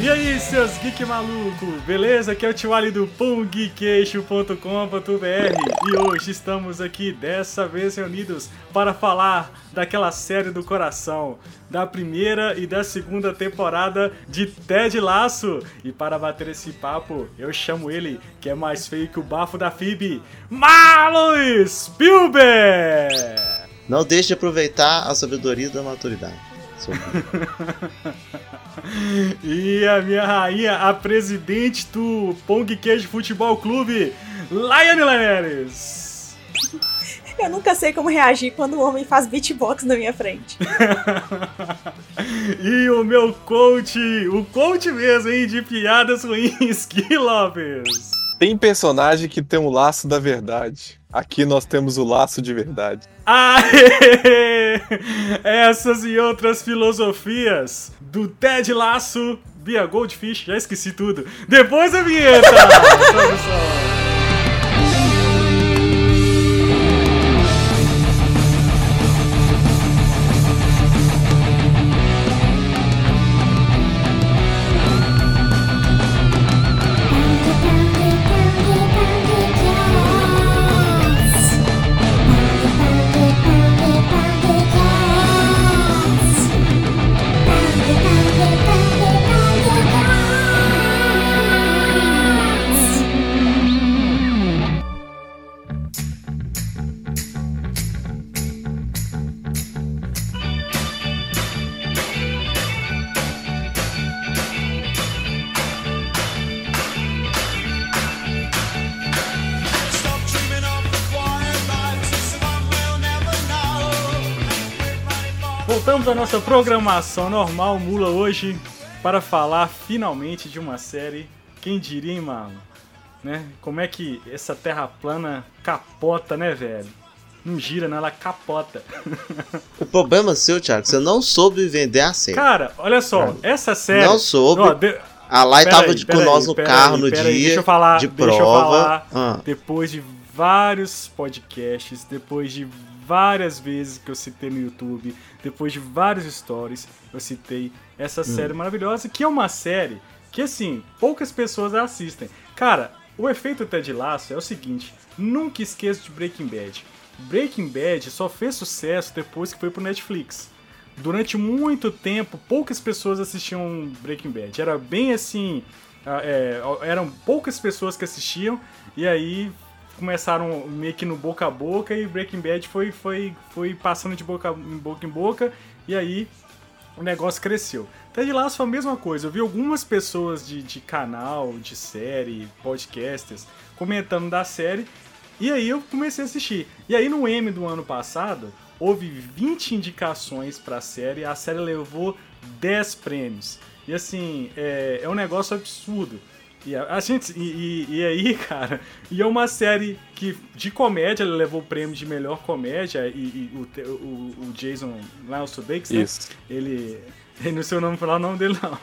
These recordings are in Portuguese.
E aí, seus geek maluco, beleza? Aqui é o Tio Ali do pongqueixo.com.br e hoje estamos aqui dessa vez reunidos para falar daquela série do coração, da primeira e da segunda temporada de Ted Laço. E para bater esse papo, eu chamo ele, que é mais feio que o bafo da Phoebe, Marlon Spielberg! Não deixe de aproveitar a sabedoria da maturidade. e a minha rainha, a presidente do Pong Queijo Futebol Clube, Laiane Laneres. Eu nunca sei como reagir quando o homem faz beatbox na minha frente. e o meu coach, o coach mesmo, hein, de piadas ruins, Gui Lopes. Tem personagem que tem um laço da verdade. Aqui nós temos o laço de verdade. Aê! Essas e outras filosofias do Ted Laço via Goldfish, já esqueci tudo. Depois a vinheta! nossa programação normal, Mula, hoje para falar finalmente de uma série. Quem diria, hein, Marlon? Né? Como é que essa terra plana capota, né, velho? Não gira, né? Ela capota. O problema seu, Thiago, você não soube vender a série. Cara, olha só, essa série. Não soube. Ó, de... A Lai tava aí, com nós no carro aí, no dia aí, deixa eu falar, de prova. Falar. Ah. Depois de vários podcasts, depois de várias vezes que eu citei no YouTube, depois de vários stories, eu citei essa hum. série maravilhosa, que é uma série que, assim, poucas pessoas assistem. Cara, o efeito Ted Lasso é o seguinte, nunca esqueça de Breaking Bad. Breaking Bad só fez sucesso depois que foi pro Netflix. Durante muito tempo, poucas pessoas assistiam Breaking Bad. Era bem assim. É, eram poucas pessoas que assistiam, e aí começaram meio que no boca a boca e Breaking Bad foi, foi, foi passando de boca em boca em boca e aí o negócio cresceu. Ted Lasso foi a mesma coisa. Eu vi algumas pessoas de, de canal, de série, podcasters comentando da série e aí eu comecei a assistir. E aí no M do ano passado houve 20 indicações para a série, a série levou 10 prêmios. E assim, é, é um negócio absurdo. E a, gente, e, e, e, aí, cara, e é uma série que de comédia, ele levou o prêmio de melhor comédia e, o, o, o, Jason o Sudeikis, né? ele, ele não sei o nome falar o nome dele não.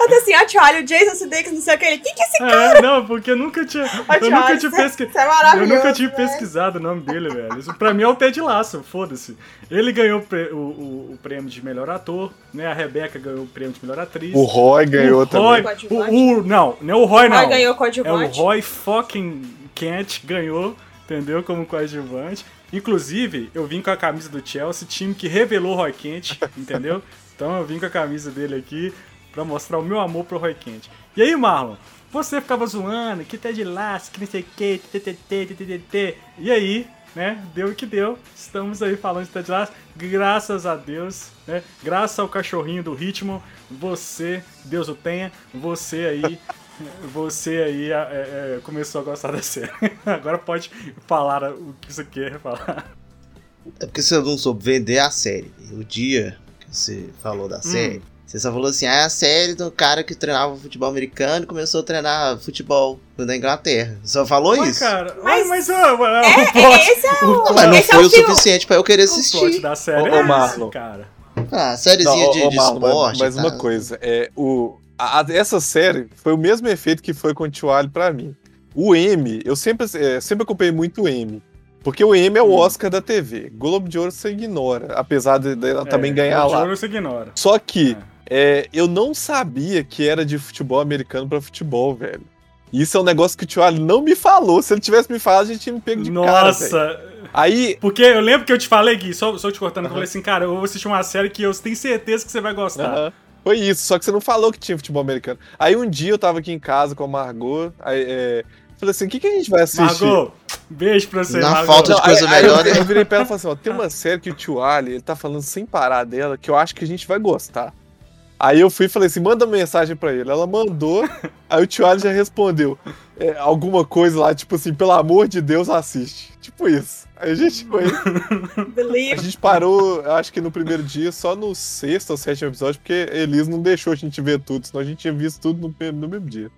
Eu tô assim, tio, olha, o Jason Sudeikis, não sei o que, ele, quem que é esse é, cara? É, não, porque eu nunca tinha, eu nunca tinha pesquisado, é eu nunca tinha né? pesquisado o nome dele, velho. Isso pra mim é o Ted Lasso, foda-se. Ele ganhou o, o, o, prêmio de melhor ator, né, a Rebeca ganhou o prêmio de melhor atriz. O Roy ganhou o também. Roy, o, o, não, não é o Roy, não. O Roy ganhou coadjuvante. É o Roy fucking Kent ganhou, entendeu, como coadjuvante. Inclusive, eu vim com a camisa do Chelsea, time que revelou o Roy Kent, entendeu? Então eu vim com a camisa dele aqui para mostrar o meu amor pro Roy Kent. E aí, Marlon, você ficava zoando, que tá de laço, que não sei o que, ttt, e aí, né, deu o que deu, estamos aí falando de Ted Lasso, graças a Deus, né, graças ao cachorrinho do ritmo, você, Deus o tenha, você aí, você aí é, é, começou a gostar da série. Agora pode falar o que você quer falar. É porque você não soube vender a série. O dia que você falou da série, hum você só falou assim, ah, é a série do cara que treinava futebol americano e começou a treinar futebol na Inglaterra. Só falou mas, isso. Cara, mas, mas, mas uh, é, o plot, esse é o, mas não esse foi é o, suficiente pra eu querer assistir. O plot da série ô, é Marlon. cara. Ah, sériezinha não, de, ô, de Marlon, esporte. Mas, mas uma coisa, é, o, a, essa série foi o mesmo efeito que foi com o Tio pra mim. O M, eu sempre, é, sempre acompanhei muito o M. Porque o M é o hum. Oscar da TV. Globo de Ouro você ignora, apesar de, ela é, também ganhar lá. Globo de Ouro você ignora. Só que é É, eu não sabia que era de futebol americano para futebol, velho. Isso é um negócio que o Tio Ali não me falou. Se ele tivesse me falado, a gente tinha me pego de Nossa. cara. Nossa! Aí. Porque eu lembro que eu te falei, Gui, só, só te cortando, eu falei assim, cara, eu vou assistir uma série que eu tenho certeza que você vai gostar. Foi isso, só que você não falou que tinha futebol americano. Aí um dia eu tava aqui em casa com a Margot, aí, é, falei assim, o que, que a gente vai assistir? Margot, beijo pra você, Na Margot. falta de coisa aí, melhor, aí eu, né? eu virei pra ela e falei assim, ó, tem uma série que o tio Ali, ele tá falando sem parar dela, que eu acho que a gente vai gostar. Aí eu fui e falei assim, manda mensagem pra ele. Ela mandou, aí o tio Ali já respondeu é, alguma coisa lá, tipo assim, pelo amor de Deus, assiste. Tipo isso. Aí a gente foi. Believe. A gente parou, acho que no primeiro dia, só no sexto ou sétimo episódio, porque Elis não deixou a gente ver tudo, senão a gente tinha visto tudo no, no mesmo dia.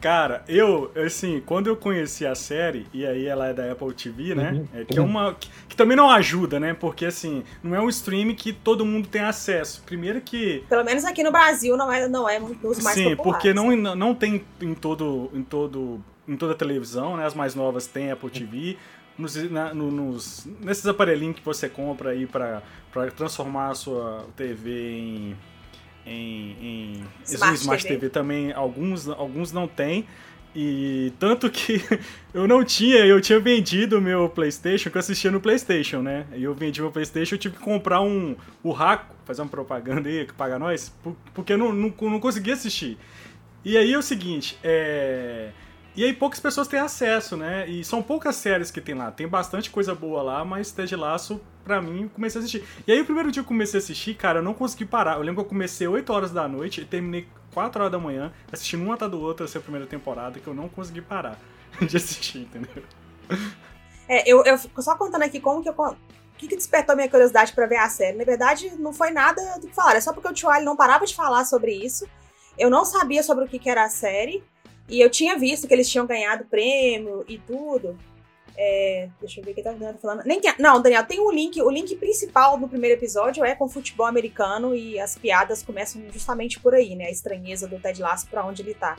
Cara, eu, assim, quando eu conheci a série, e aí ela é da Apple TV, né? Uhum. É, que é uma. Que, que também não ajuda, né? Porque, assim, não é um stream que todo mundo tem acesso. Primeiro que. Pelo menos aqui no Brasil não é, não é um dos mais Sim, populares. porque não, não tem em todo. Em todo em toda a televisão, né? As mais novas têm Apple TV. Nos, na- no- nos- nesses aparelhinhos que você compra aí pra transformar a sua TV em. Em, em Smart Smart TV. TV. também, alguns, alguns não tem. E tanto que eu não tinha, eu tinha vendido o meu PlayStation, que eu assistia no PlayStation, né? E eu vendi meu PlayStation, eu tive que comprar um o Raco, fazer uma propaganda aí que paga nós, por- porque eu não, não, não conseguia assistir. E aí é o seguinte, é. E aí poucas pessoas têm acesso, né? E são poucas séries que tem lá. Tem bastante coisa boa lá, mas Ted Laço, pra mim, comecei a assistir. E aí o primeiro dia que eu comecei a assistir, cara, eu não consegui parar. Eu lembro que eu comecei 8 horas da noite e terminei 4 horas da manhã, assistindo uma atrás do outro essa primeira temporada, que eu não consegui parar de assistir, entendeu? É, eu, eu fico só contando aqui como que eu. O que, que despertou minha curiosidade pra ver a série? Na verdade, não foi nada do que falaram. É só porque o Tio Ali não parava de falar sobre isso. Eu não sabia sobre o que, que era a série. E eu tinha visto que eles tinham ganhado prêmio e tudo. É, deixa eu ver o que tá falando. Nem tem- não, Daniel, tem um link. O link principal do primeiro episódio é com futebol americano e as piadas começam justamente por aí, né? A estranheza do Ted Lasso pra onde ele tá.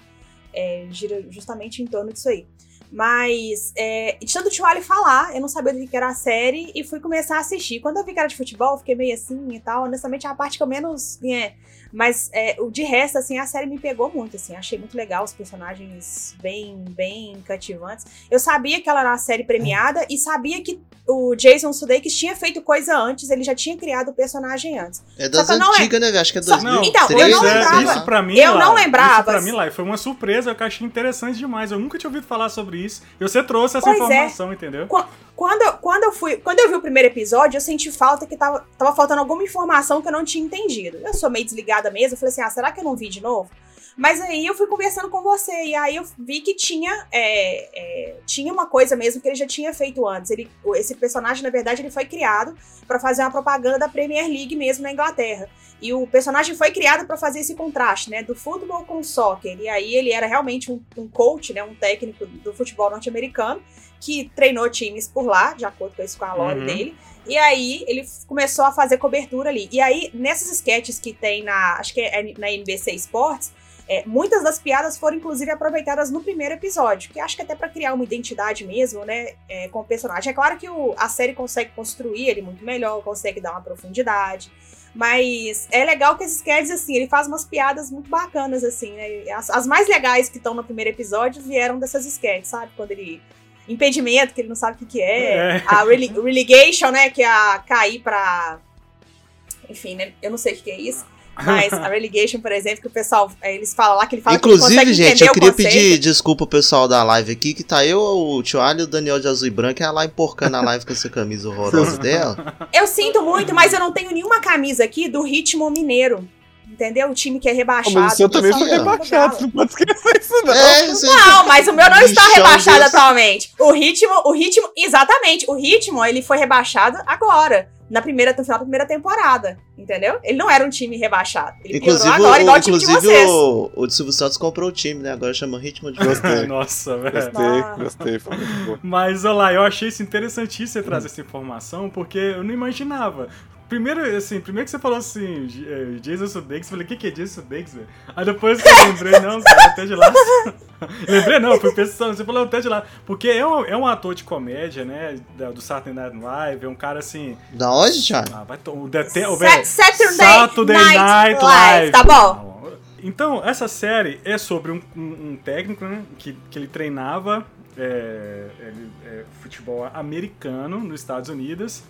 É, gira justamente em torno disso aí. Mas, é, de tanto o Ali falar, eu não sabia do que era a série e fui começar a assistir. Quando eu vi que era de futebol, fiquei meio assim e tal. Honestamente, é a parte que eu menos. É, mas é, o de resto, assim, a série me pegou muito, assim. Achei muito legal os personagens bem, bem cativantes. Eu sabia que ela era uma série premiada e sabia que o Jason Sudeikis tinha feito coisa antes, ele já tinha criado o personagem antes. É das não antigas, né, velho? Acho que é Só- 2003. Então, eu não Pois é, lembrava. Isso pra mim, Eu lá, não lembrava. Isso pra mim, lá, foi uma surpresa, eu achei interessante demais. Eu nunca tinha ouvido falar sobre isso. E você trouxe essa Pois é. informação, entendeu? Quando, eu- quando eu fui, quando eu vi o primeiro episódio, eu senti falta que tava, tava faltando alguma informação que eu não tinha entendido. Eu sou meio desligada mesmo, eu falei assim, ah, será que eu não vi de novo? Mas aí eu fui conversando com você, e aí eu vi que tinha, é, é, tinha uma coisa mesmo que ele já tinha feito antes. Ele, esse personagem, na verdade, ele foi criado pra fazer uma propaganda da Premier League mesmo na Inglaterra. E o personagem foi criado pra fazer esse contraste, né, do futebol com o soccer. E aí ele era realmente um, um coach, né, um técnico do futebol norte-americano que treinou times por lá, de acordo com isso com a lore Uhum. dele. E aí ele começou a fazer cobertura ali. E aí, nessas sketches que tem na. Acho que é na NBC Sports, é, muitas das piadas foram, inclusive, aproveitadas no primeiro episódio. Que acho que até pra criar uma identidade mesmo, né? é, com o personagem. É claro que o- a série consegue construir ele muito melhor, consegue dar uma profundidade. Mas é legal que esses sketches, assim, ele faz umas piadas muito bacanas, assim, né? As, as mais legais que estão no primeiro episódio vieram dessas sketches, sabe? Quando ele. Impedimento, que ele não sabe o que, que é. É. A rele- relegation, né? Que é a cair pra. Enfim, né? Eu não sei o que, que é isso. Mas a relegation, por exemplo, que o pessoal. é, Eles falam lá que ele fala que ele Inclusive, consegue gente, eu queria pedir desculpa pro pessoal da live aqui, que tá eu, o Tio Ali, o Daniel de azul e branco, e ela lá emporcando a live com essa camisa horrorosa dela. Eu sinto muito, mas eu não tenho nenhuma camisa aqui do ritmo mineiro. Entendeu? O time que é rebaixado. mas o seu também foi rebaixado, você não pode esquecer isso, não. É, Não, mas o meu não está Bichão rebaixado desse. atualmente. O ritmo, o ritmo, exatamente. O ritmo, ele foi rebaixado agora. Na primeira, no final da primeira temporada. Entendeu? Ele não era um time rebaixado. Ele Inclusive, agora, igual o, o time de vocês. o, o de Silvio Santos comprou o time, né? Agora chama Ritmo de Gostei. Nossa, velho. Gostei, Ah. gostei, foi muito bom. Mas olha lá, eu achei isso interessantíssimo você trazer essa informação, porque eu não imaginava. Primeiro, assim, primeiro que você falou assim, é, Jason Sudeikis, eu falei, o que, que é Jason Sudeikis, velho? Aí depois eu lembrei, não, cara, até de lá. lembrei não, fui pensando, você falou até de lá. Porque é um, é um ator de comédia, né, do Saturday Night Live, é um cara assim... Da onde, Thiago? Ah, vai... O, o, o, o, Saturday, Saturday Night, Night Live. Tá bom. Então, essa série é sobre um, um, um técnico, né, que, que ele treinava é, ele, é, futebol americano nos Estados Unidos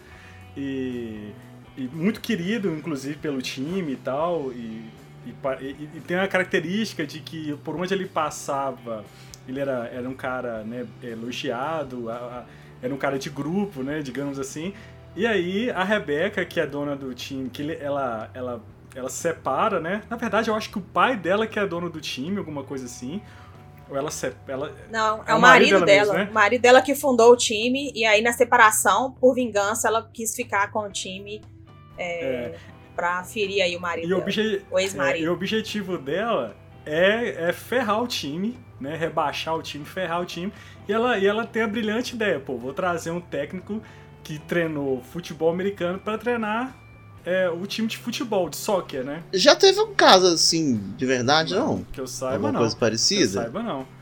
e, e, muito querido, inclusive, pelo time e tal. E, e, e, tem a característica de que por onde ele passava, ele era, era um cara né, elogiado, a, a, era um cara de grupo, né, digamos assim. E aí a Rebeca, que é dona do time, que ela, ela, ela separa, né? Na verdade, eu acho que o pai dela que é dono do time, alguma coisa assim. Ou ela, ela Não, é, é o marido, marido dela. Mesmo, né? O marido dela que fundou o time. E aí, na separação, por vingança, ela quis ficar com o time é, é. pra ferir aí o marido. E dela, o ex-marido. É, e o objetivo dela é, é ferrar o time, né? Rebaixar o time, ferrar o time. E ela, e ela tem a brilhante ideia, pô, vou trazer um técnico que treinou futebol americano para treinar é, o time de futebol, de soccer, né? Já teve um caso assim, de verdade, não? não? Que eu saiba, Alguma não. coisa parecida? Que eu saiba, não.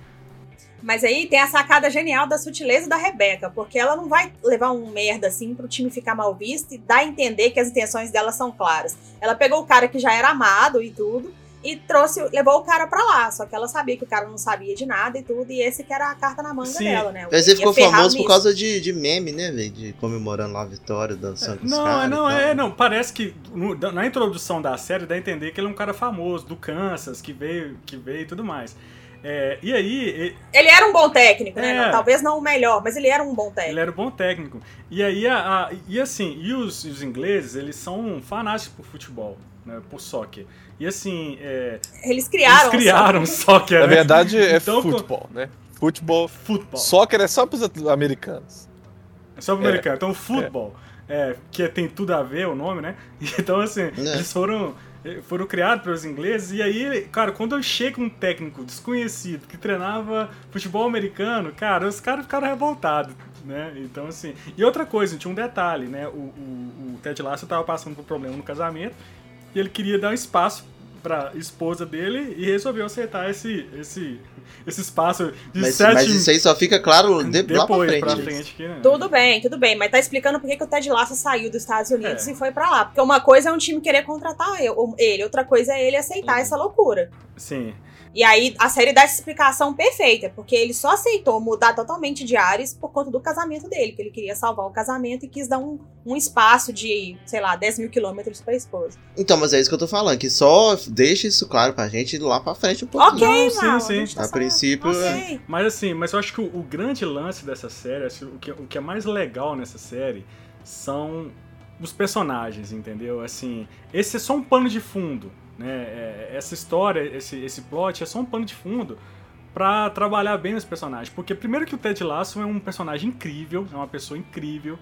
Mas aí tem a sacada genial da sutileza da Rebeca, porque ela não vai levar um merda assim pro time ficar mal visto e dar a entender que as intenções dela são claras. Ela pegou o cara que já era amado e tudo, e trouxe, levou o cara pra lá. Só que ela sabia que o cara não sabia de nada e tudo, e esse que era a carta na manga Sim. dela, né? Mas ele ficou famoso nisso. por causa de, de meme, né, velho? De comemorando lá a vitória, dançando com não, os caras. Não, é, não, parece que no, na introdução da série dá a entender que ele é um cara famoso, do Kansas, que veio, que veio e tudo mais. É, e aí. Ele... ele era um bom técnico, né? É, Talvez não o melhor, mas ele era um bom técnico. Ele era um bom técnico. E aí, a, a e assim, e os, os ingleses, eles são fanáticos por futebol, né? Por soccer. E assim. É, eles criaram. Eles criaram soccer. Na né? verdade, é então, futebol, né? Futebol. Futebol. Soccer é só para os americanos. É só para os é. americanos. Então, futebol. É. que tem tudo a ver o nome, né? Então, assim, é. eles foram foram criados pelos ingleses, e aí, cara, quando eu chego um técnico desconhecido que treinava futebol americano, cara, os caras ficaram revoltados, né? Então, assim. E outra coisa, tinha um detalhe, né? O, o, o Ted Lasso tava passando por problema no casamento, e ele queria dar um espaço pra esposa dele e resolveu aceitar esse, esse, esse espaço de mas, sete... Mas isso aí só fica claro de, depois, lá pra frente. Pra frente que, né? Tudo bem, tudo bem, mas tá explicando por que, que o Ted Lasso saiu dos Estados Unidos é. e foi para lá. Porque uma coisa é um time querer contratar ele, outra coisa é ele aceitar uhum. essa loucura. Sim. E aí a série dá essa explicação perfeita, porque ele só aceitou mudar totalmente de áreas por conta do casamento dele, que ele queria salvar o casamento e quis dar um, um espaço de, sei lá, 10 mil quilômetros pra esposa. Então, mas é isso que eu tô falando, que só deixa isso claro pra gente lá pra frente um pouquinho. Ok, Não, sim, sim. Tá a, princípio. Okay. É... Mas assim, mas eu acho que o, o grande lance dessa série, assim, o, que, o que é mais legal nessa série são os personagens, entendeu? Assim, esse é só um pano de fundo né? É, essa história, esse, esse plot é só um pano de fundo para trabalhar bem os personagens. Porque primeiro que o Ted Lasso é um personagem incrível, é uma pessoa incrível,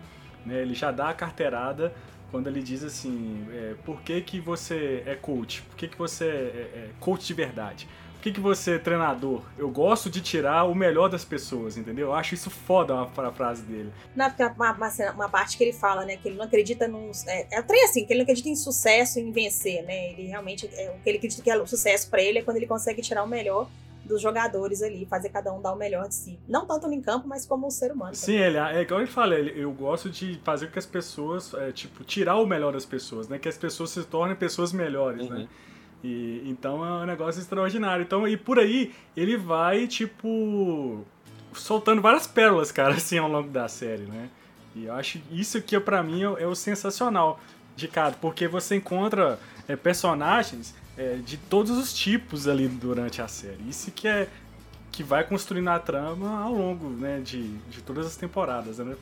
né? Ele já dá a carteirada quando ele diz assim, é, por que, que você é coach? Por que, que você é, é coach de verdade? Que, que você, treinador, eu gosto de tirar o melhor das pessoas, entendeu? Eu acho isso foda uma, frase dele. Não, porque uma, uma, uma, parte que ele fala, né, que ele não acredita num. É, é trem assim, que ele não acredita em sucesso, em vencer, né? Ele realmente. É, o que ele acredita que é o sucesso para ele é quando ele consegue tirar o melhor dos jogadores ali, fazer cada um dar o melhor de si. Não tanto no campo, mas como um ser humano. Sim, ele, é igual ele fala, ele, eu gosto de fazer com que as pessoas, é, tipo, tirar o melhor das pessoas, né? Que as pessoas se tornem pessoas melhores, né? uhum. né? E, então é um negócio extraordinário. Então, e por aí ele vai, tipo, soltando várias pérolas, cara, assim, ao longo da série, né? E eu acho isso que para mim é, é, o sensacional de cada, porque você encontra é, personagens é, de todos os tipos ali durante a série. Isso que é que vai construindo a trama ao longo né, de, de todas as temporadas, né?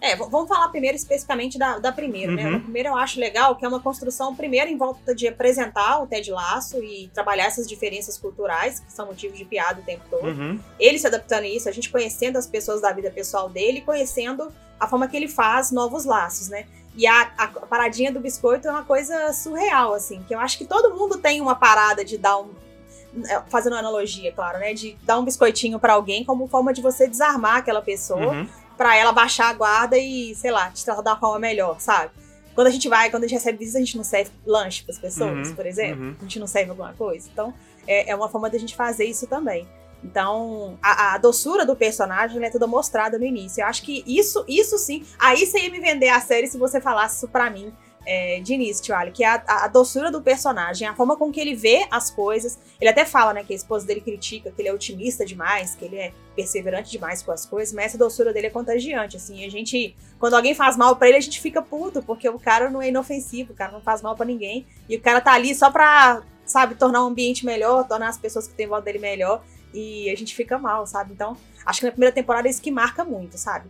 É, vamos falar primeiro especificamente da, da primeira, né? uhum. né? A primeira eu acho legal, que é uma construção, primeiro, em volta de apresentar o Ted Laço e trabalhar essas diferenças culturais, que são motivos de piada o tempo todo. Uhum. Ele se adaptando a isso, a gente conhecendo as pessoas da vida pessoal dele, conhecendo a forma que ele faz novos laços, né? E a, a, paradinha do biscoito é uma coisa surreal, assim, que eu acho que todo mundo tem uma parada de dar um. É, fazendo uma analogia, claro, né? De dar um biscoitinho para alguém como forma de você desarmar aquela pessoa. Uhum para ela baixar a guarda e, sei lá, te tratar da forma melhor, sabe? Quando a gente vai, quando a gente recebe visita, a gente não serve lanche para as pessoas, uhum, por exemplo. Uhum. A gente não serve alguma coisa. Então, é, é uma forma da gente fazer isso também. Então, a, a, doçura do personagem é toda mostrada no início. Eu acho que isso, isso sim. Aí você ia me vender a série se você falasse isso pra mim é, de Tio Ali, que é a, a, doçura do personagem, a forma com que ele vê as coisas. Ele até fala, né, que a esposa dele critica, que ele é otimista demais, que ele é perseverante demais com as coisas, mas essa doçura dele é contagiante, assim. A gente, quando alguém faz mal para ele, a gente fica puto, porque o cara não é inofensivo, o cara não faz mal para ninguém. E o cara tá ali só pra, sabe, tornar o ambiente melhor, tornar as pessoas que têm volta dele melhor e a gente fica mal, sabe? Então, acho que na primeira temporada é isso que marca muito, sabe?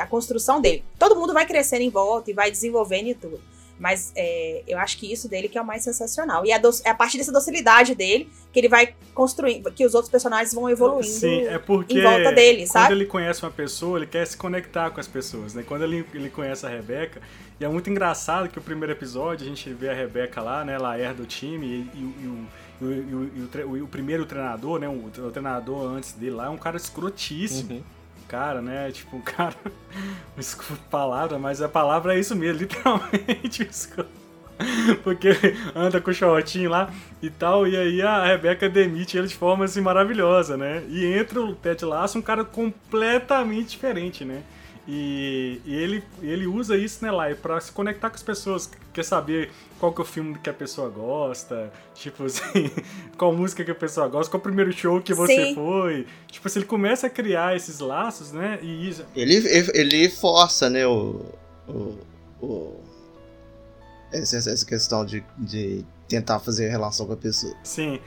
A construção dele. Todo mundo vai crescendo em volta e vai desenvolvendo e tudo. Mas é, eu acho que isso dele que é o mais sensacional. E é a partir dessa docilidade dele que ele vai construindo, que os outros personagens vão evoluindo Sim, é porque em volta dele, quando sabe? Quando ele conhece uma pessoa, ele quer se conectar com as pessoas, né? Quando ele, ele conhece a Rebeca, e é muito engraçado que o primeiro episódio a gente vê a Rebeca lá, né? Ela herda o time e, e, e o e, e, o, o, primeiro treinador, né? O, o, treinador antes dele lá é um cara escrotíssimo. Uhum. Cara, né? Tipo, um cara. Desculpa a palavra, mas a palavra é isso mesmo, literalmente. Porque anda com o shortinho lá e tal, e aí a Rebeca demite ele de forma assim maravilhosa, né? E entra o Ted Lasso, um cara completamente diferente, né? E, e, ele, ele usa isso, né, lá, pra se conectar com as pessoas. Quer saber qual que é o filme que a pessoa gosta, tipo assim, qual música que a pessoa gosta, qual o primeiro show que você Sim. foi. Tipo assim, ele começa a criar esses laços, né? E isso... ele, ele força, né, o. o, o essa, essa questão de, de tentar fazer relação com a pessoa. Sim.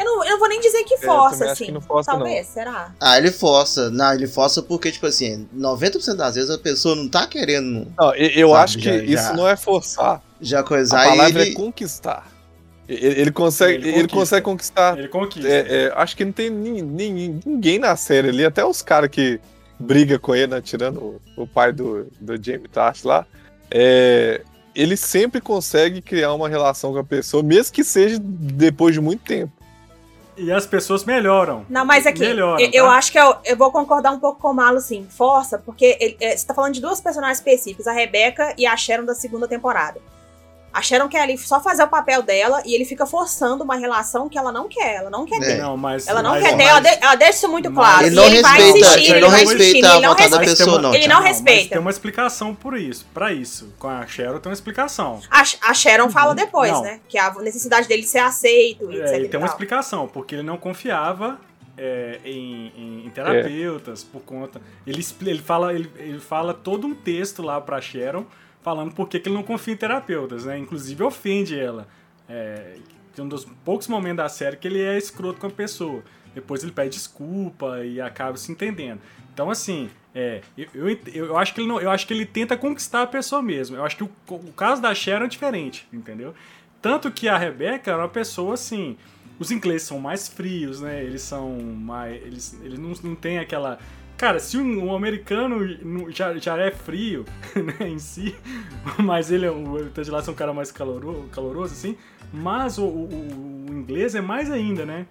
Eu não, eu não vou nem dizer que força, é, assim. Que força, Talvez, não. será? Ah, ele força. Não, ele força porque, tipo assim, 90% das vezes a pessoa não tá querendo. Não, eu sabe, acho que já, isso já, não é forçar. Já coisar A palavra ele... é conquistar. Ele, ele consegue, ele, ele, consegue conquistar. Ele conquista. É, é, acho que não tem ninguém, ninguém na série ali, até os caras que briga com ele, né, tirando o, o, pai do, do Jamie Tash lá. É, ele sempre consegue criar uma relação com a pessoa, mesmo que seja depois de muito tempo. E as pessoas melhoram. Não, mas aqui, melhoram, eu, tá? acho que eu, eu vou concordar um pouco com o Malo, sim. Força, porque ele, é, você tá falando de duas personagens específicas, a Rebecca e a Sharon da segunda temporada. A Sharon quer ali só fazer o papel dela e ele fica forçando uma relação que ela não quer. Ela não quer é. ter. Não, mas, ela não mas, quer ter. Ela, de, ela, deixa isso muito claro. Ele não ele respeita, vai insistir, ele, não respeita a vontade da pessoa, não. Ele não, respeita. tem uma explicação por isso. Pra isso. Com a Sharon tem uma explicação. A, a Sharon fala depois, não. né? Que a necessidade dele ser aceito. É, etc. Ele tem uma explicação, porque ele não confiava é, em, em, em, terapeutas é. por conta. Ele, ele, fala, ele, ele fala todo um texto lá pra Sharon falando por que ele não confia em terapeutas, né? Inclusive ofende ela. É, tem um dos poucos momentos da série que ele é escroto com a pessoa. Depois ele pede desculpa e acaba se entendendo. Então, assim, é, eu, eu, eu, acho que ele não, eu acho que ele tenta conquistar a pessoa mesmo. Eu acho que o, o caso da Sharon é diferente, entendeu? Tanto que a Rebecca era uma pessoa assim. Os ingleses são mais frios, né? Eles são mais. Eles, eles não, não têm aquela Cara, se um, um americano já, já é frio, né, em si, mas ele é o Ted Lasso é um cara mais caloroso, caloroso assim, mas o, o, o, inglês é mais ainda, né?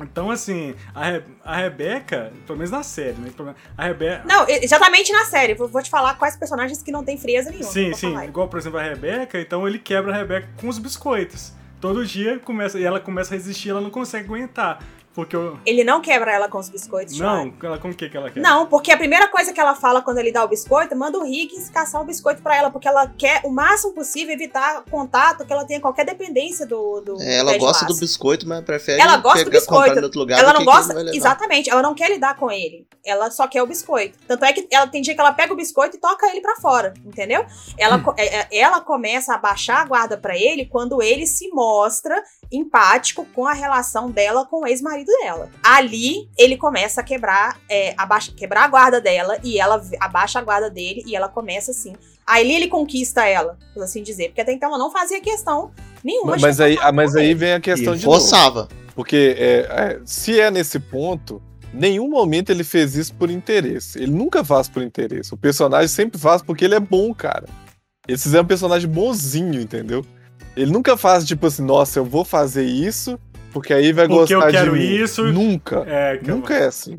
Então, assim, a, Re a Rebeca, pelo menos na série, né? A Rebeca. Não, exatamente na série. Vou, vou te falar quais personagens que não tem frieza nenhuma. Sim, sim. Igual, por exemplo, a Rebeca, então ele quebra a Rebeca com os biscoitos. Todo dia começa, e ela começa a resistir, ela não consegue aguentar. Porque eu... Ele não quebra ela com os biscoitos, Não, ela, com o que, que ela quer? Não, porque a primeira coisa que ela fala quando ele dá o biscoito, manda o Higgins caçar o biscoito para ela, porque ela quer o máximo possível evitar contato, que ela tenha qualquer dependência do. do é, ela gosta do biscoito, mas prefere ela gosta do biscoito. Em outro lugar ela não gosta. Exatamente, ela não quer lidar com ele. Ela só quer o biscoito. Tanto é que ela tem dia que ela pega o biscoito e toca ele para fora, entendeu? Ela, hum. Ela começa a baixar a guarda para ele quando ele se mostra empático com a relação dela com o ex-marido dela. Ali ele começa a quebrar, é, abaixa, quebrar a guarda dela e ela abaixa a guarda dele e ela começa assim. Aí ele conquista ela, por assim dizer, porque até então ela não fazia questão nenhuma. Mas, aí, mas aí vem a questão e de forçava. Novo. Porque é, é, se é nesse ponto, nenhum momento ele fez isso por interesse. Ele nunca faz por interesse. O personagem sempre faz porque ele é bom, cara. Eles fizeram um personagem bonzinho, entendeu? Ele nunca faz tipo assim, nossa, eu vou fazer isso porque aí vai porque gostar eu quero de mim. isso. Nunca. É, Nunca eu... é assim.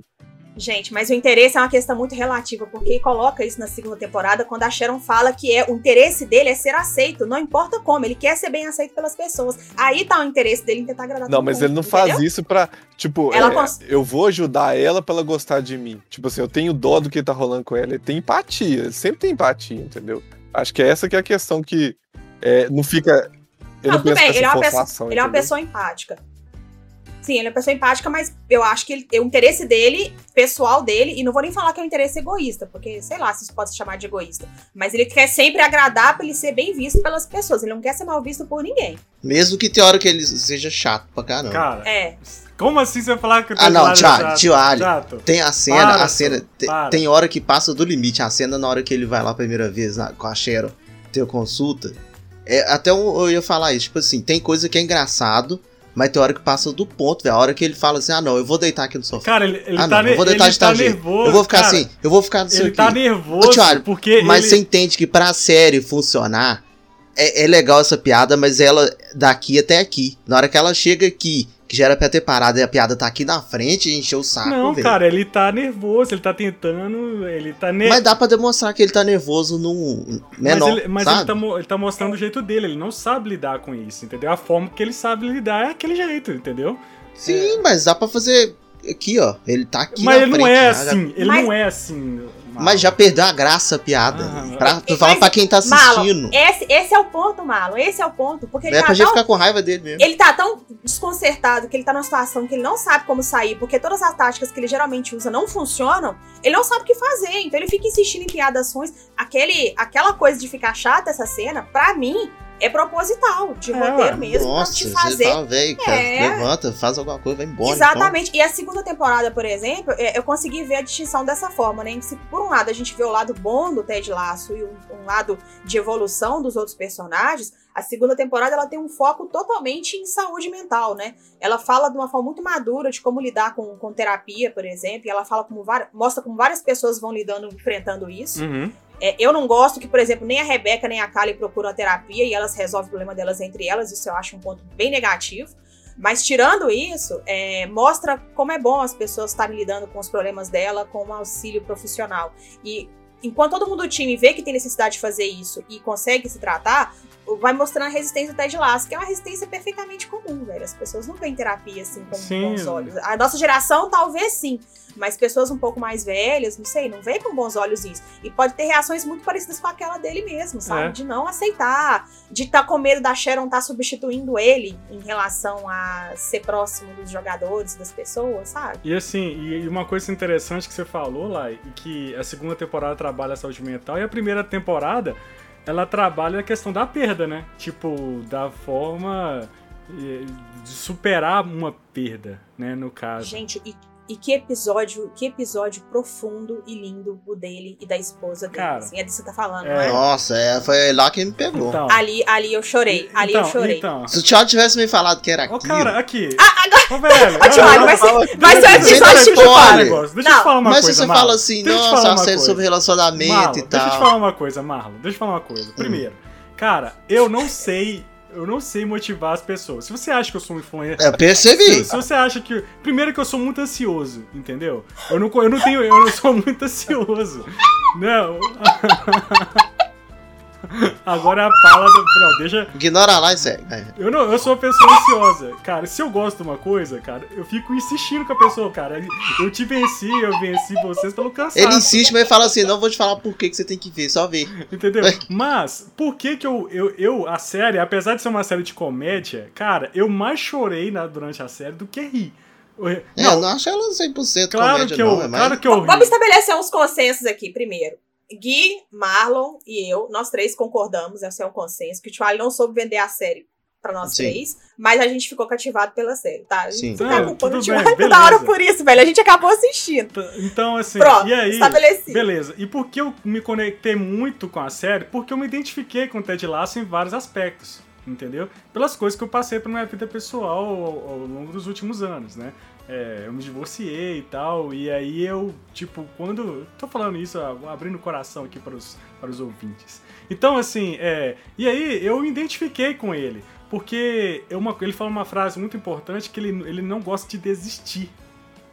Gente, mas o interesse é uma questão muito relativa, porque coloca isso na segunda temporada quando a Sharon fala que é o interesse dele é ser aceito, não importa como, ele quer ser bem aceito pelas pessoas. Aí tá o interesse dele em tentar agradar Não, todo mas mundo, ele não entendeu? faz isso pra, tipo, Ela é, cons- eu vou ajudar ela pra ela gostar de mim. Tipo assim, eu tenho dó do que tá rolando com ela. Ele tem empatia, ele sempre tem empatia, entendeu? Acho que é essa que é a questão que é, não fica. Não, tudo bem, ele é, uma pessoa, ele é uma pessoa empática. Sim, ele é uma pessoa empática, mas eu acho que ele, o interesse dele, pessoal dele, e não vou nem falar que é um interesse egoísta, porque sei lá se isso pode se chamar de egoísta, mas ele quer sempre agradar pra ele ser bem visto pelas pessoas, ele não quer ser mal visto por ninguém. Mesmo que tem hora que ele seja chato pra caramba. Cara, É. como assim você vai falar que o Ah, não, tio Lasso é Ali, tio Ali. Tem a cena, Para, a cena. Sam, te- para. tem hora que passa do limite. A cena na hora que ele vai lá a primeira vez na- com a Sharon ter consulta. É, até eu, ia falar isso, tipo assim, tem coisa que é engraçado, mas tem hora que passa do ponto, velho. A hora que ele fala assim, ah não, eu vou deitar aqui no sofá. Cara, ele, ele ah tá, não, ne- eu vou deitar ele de tá nervoso. Eu vou ficar cara, assim, eu vou ficar nisso Ele aqui. tá nervoso porque Mas ele... você entende que pra série funcionar, é, é legal essa piada, mas ela daqui até aqui. Na hora que ela chega aqui, que já era pra ter parado e a piada tá aqui na frente, encheu o saco, Não, velho. cara, ele tá nervoso, ele tá tentando, ele tá nervoso. Mas dá pra demonstrar que ele tá nervoso num menor, mas ele, mas sabe? ele, tá, ele tá mostrando o jeito dele, ele não sabe lidar com isso, entendeu? A forma que ele sabe lidar é aquele jeito, entendeu? Sim, mas dá pra fazer aqui, ó. Ele tá aqui mas na ele não frente, é já- assim, ele Mas- não é assim. Mas já perdeu a graça a piada. Ah, pra, mas- tô falando pra quem tá assistindo. Marlon, esse, esse é o ponto, Marlon, esse é o ponto, porque ele é tá pra gente tão ficar com raiva dele mesmo. Ele tá tão desconcertado que ele tá numa situação que ele não sabe como sair, porque todas as táticas que ele geralmente usa não funcionam, ele não sabe o que fazer. Então ele fica insistindo em piadações. Aquele, aquela coisa de ficar chata essa cena, pra mim, é proposital, de É, roteiro mesmo, Nossa, pra te você fazer. fala, velho, cara, É. levanta, faz alguma coisa, vai embora. Exatamente. E a segunda temporada, por exemplo, é, eu consegui ver a distinção dessa forma, né? Se por um lado a gente vê o lado bom do Ted Lasso e um, um lado de evolução dos outros personagens, a segunda temporada ela tem um foco totalmente em saúde mental, né? Ela fala de uma forma muito madura de como lidar com, com terapia, por exemplo, e ela fala como várias, mostra como várias pessoas vão lidando, enfrentando isso. Uhum. É, eu não gosto que, por exemplo, nem a Rebeca nem a Kali procuram a terapia e elas resolvem o problema delas entre elas. Isso eu acho um ponto bem negativo. Mas tirando isso, é, mostra como é bom as pessoas estarem lidando com os problemas dela com um auxílio profissional. E enquanto todo mundo do time vê que tem necessidade de fazer isso e consegue se tratar, vai mostrando a resistência do Ted Lasso, que é uma resistência perfeitamente comum, velho. As pessoas não veem terapia assim com Sim. bons olhos. A nossa geração talvez sim, mas pessoas um pouco mais velhas, não sei, não veem com bons olhos isso. E pode ter reações muito parecidas com aquela dele mesmo, sabe? É. De não aceitar, de estar com medo da Sharon estar substituindo ele em relação a ser próximo dos jogadores, das pessoas, sabe? E assim, e uma coisa interessante que você falou, Lai, e que a segunda temporada trabalha a saúde mental e a primeira temporada ela trabalha a questão da perda, né? Tipo, da forma eh, de superar uma perda, né, no caso. Gente, e, e que episódio, que episódio profundo e lindo o dele e da esposa dele. Cara, assim, é disso que você tá falando, é. não é? Nossa, é, foi lá que me pegou. Então, Ali, ali eu chorei, ali eu então, chorei. Então, Se o Thiago tivesse me falado que era Ô, aquilo. cara, aqui. Ah, agora, Ô, velho. Ô, Thiago, vai ser, vai ser um episódio tipo negócio. Deixa eu te falar uma mas coisa, se você Marlon. fala assim, Deixa eu te nossa, falar uma série coisa. sobre relacionamento Marlon, e deixa eu te tal. falar uma coisa, Marlon. Deixa eu te falar uma coisa. Primeiro, cara, eu não sei. Eu não sei motivar as pessoas. Se você acha que eu sou um influencer. Eu percebi. Se, se você acha que. Primeiro que eu sou muito ansioso, entendeu? Eu não, eu não tenho. Eu não sou muito ansioso. Não. Agora a fala do. Não, deixa. Ignora lá e segue. É. Eu, não, eu sou uma pessoa ansiosa. Cara, se eu gosto de uma coisa, cara, eu fico insistindo com a pessoa, cara. Eu te venci, eu venci vocês pelo cansaço. Ele insiste, mas fala assim: não vou te falar por que que você tem que ver, só ver. Entendeu? Mas, por que que eu, eu, eu, a série, apesar de ser uma série de comédia, cara, eu mais chorei na, durante a série do que ri. Eu- É, eu Não, não acho ela 100% claro comédia, que eu, não. É mais... claro que eu ri. Vamos estabelecer uns consensos aqui primeiro. Gui, Marlon e eu, nós três concordamos, esse é um consenso, que o Charlie não soube vender a série pra nós Sim. três, mas a gente ficou cativado pela série, tá? A gente Sim. tá culpando o tudo Charlie bem, toda hora por isso, velho. A gente acabou assistindo. Então, assim, Pronto, e aí... estabelecido. Beleza. E por que eu me conectei muito com a série? Porque eu me identifiquei com o Ted Lasso em vários aspectos, entendeu? Pelas coisas que eu passei pra minha vida pessoal ao, ao longo dos últimos anos, né? É, eu me divorciei e tal, e aí eu, tipo, quando. Tô falando isso, abrindo o coração aqui para os, para os ouvintes. Então, assim, é. E aí eu me identifiquei com ele, porque é uma, ele fala uma frase muito importante que ele, ele não gosta de desistir.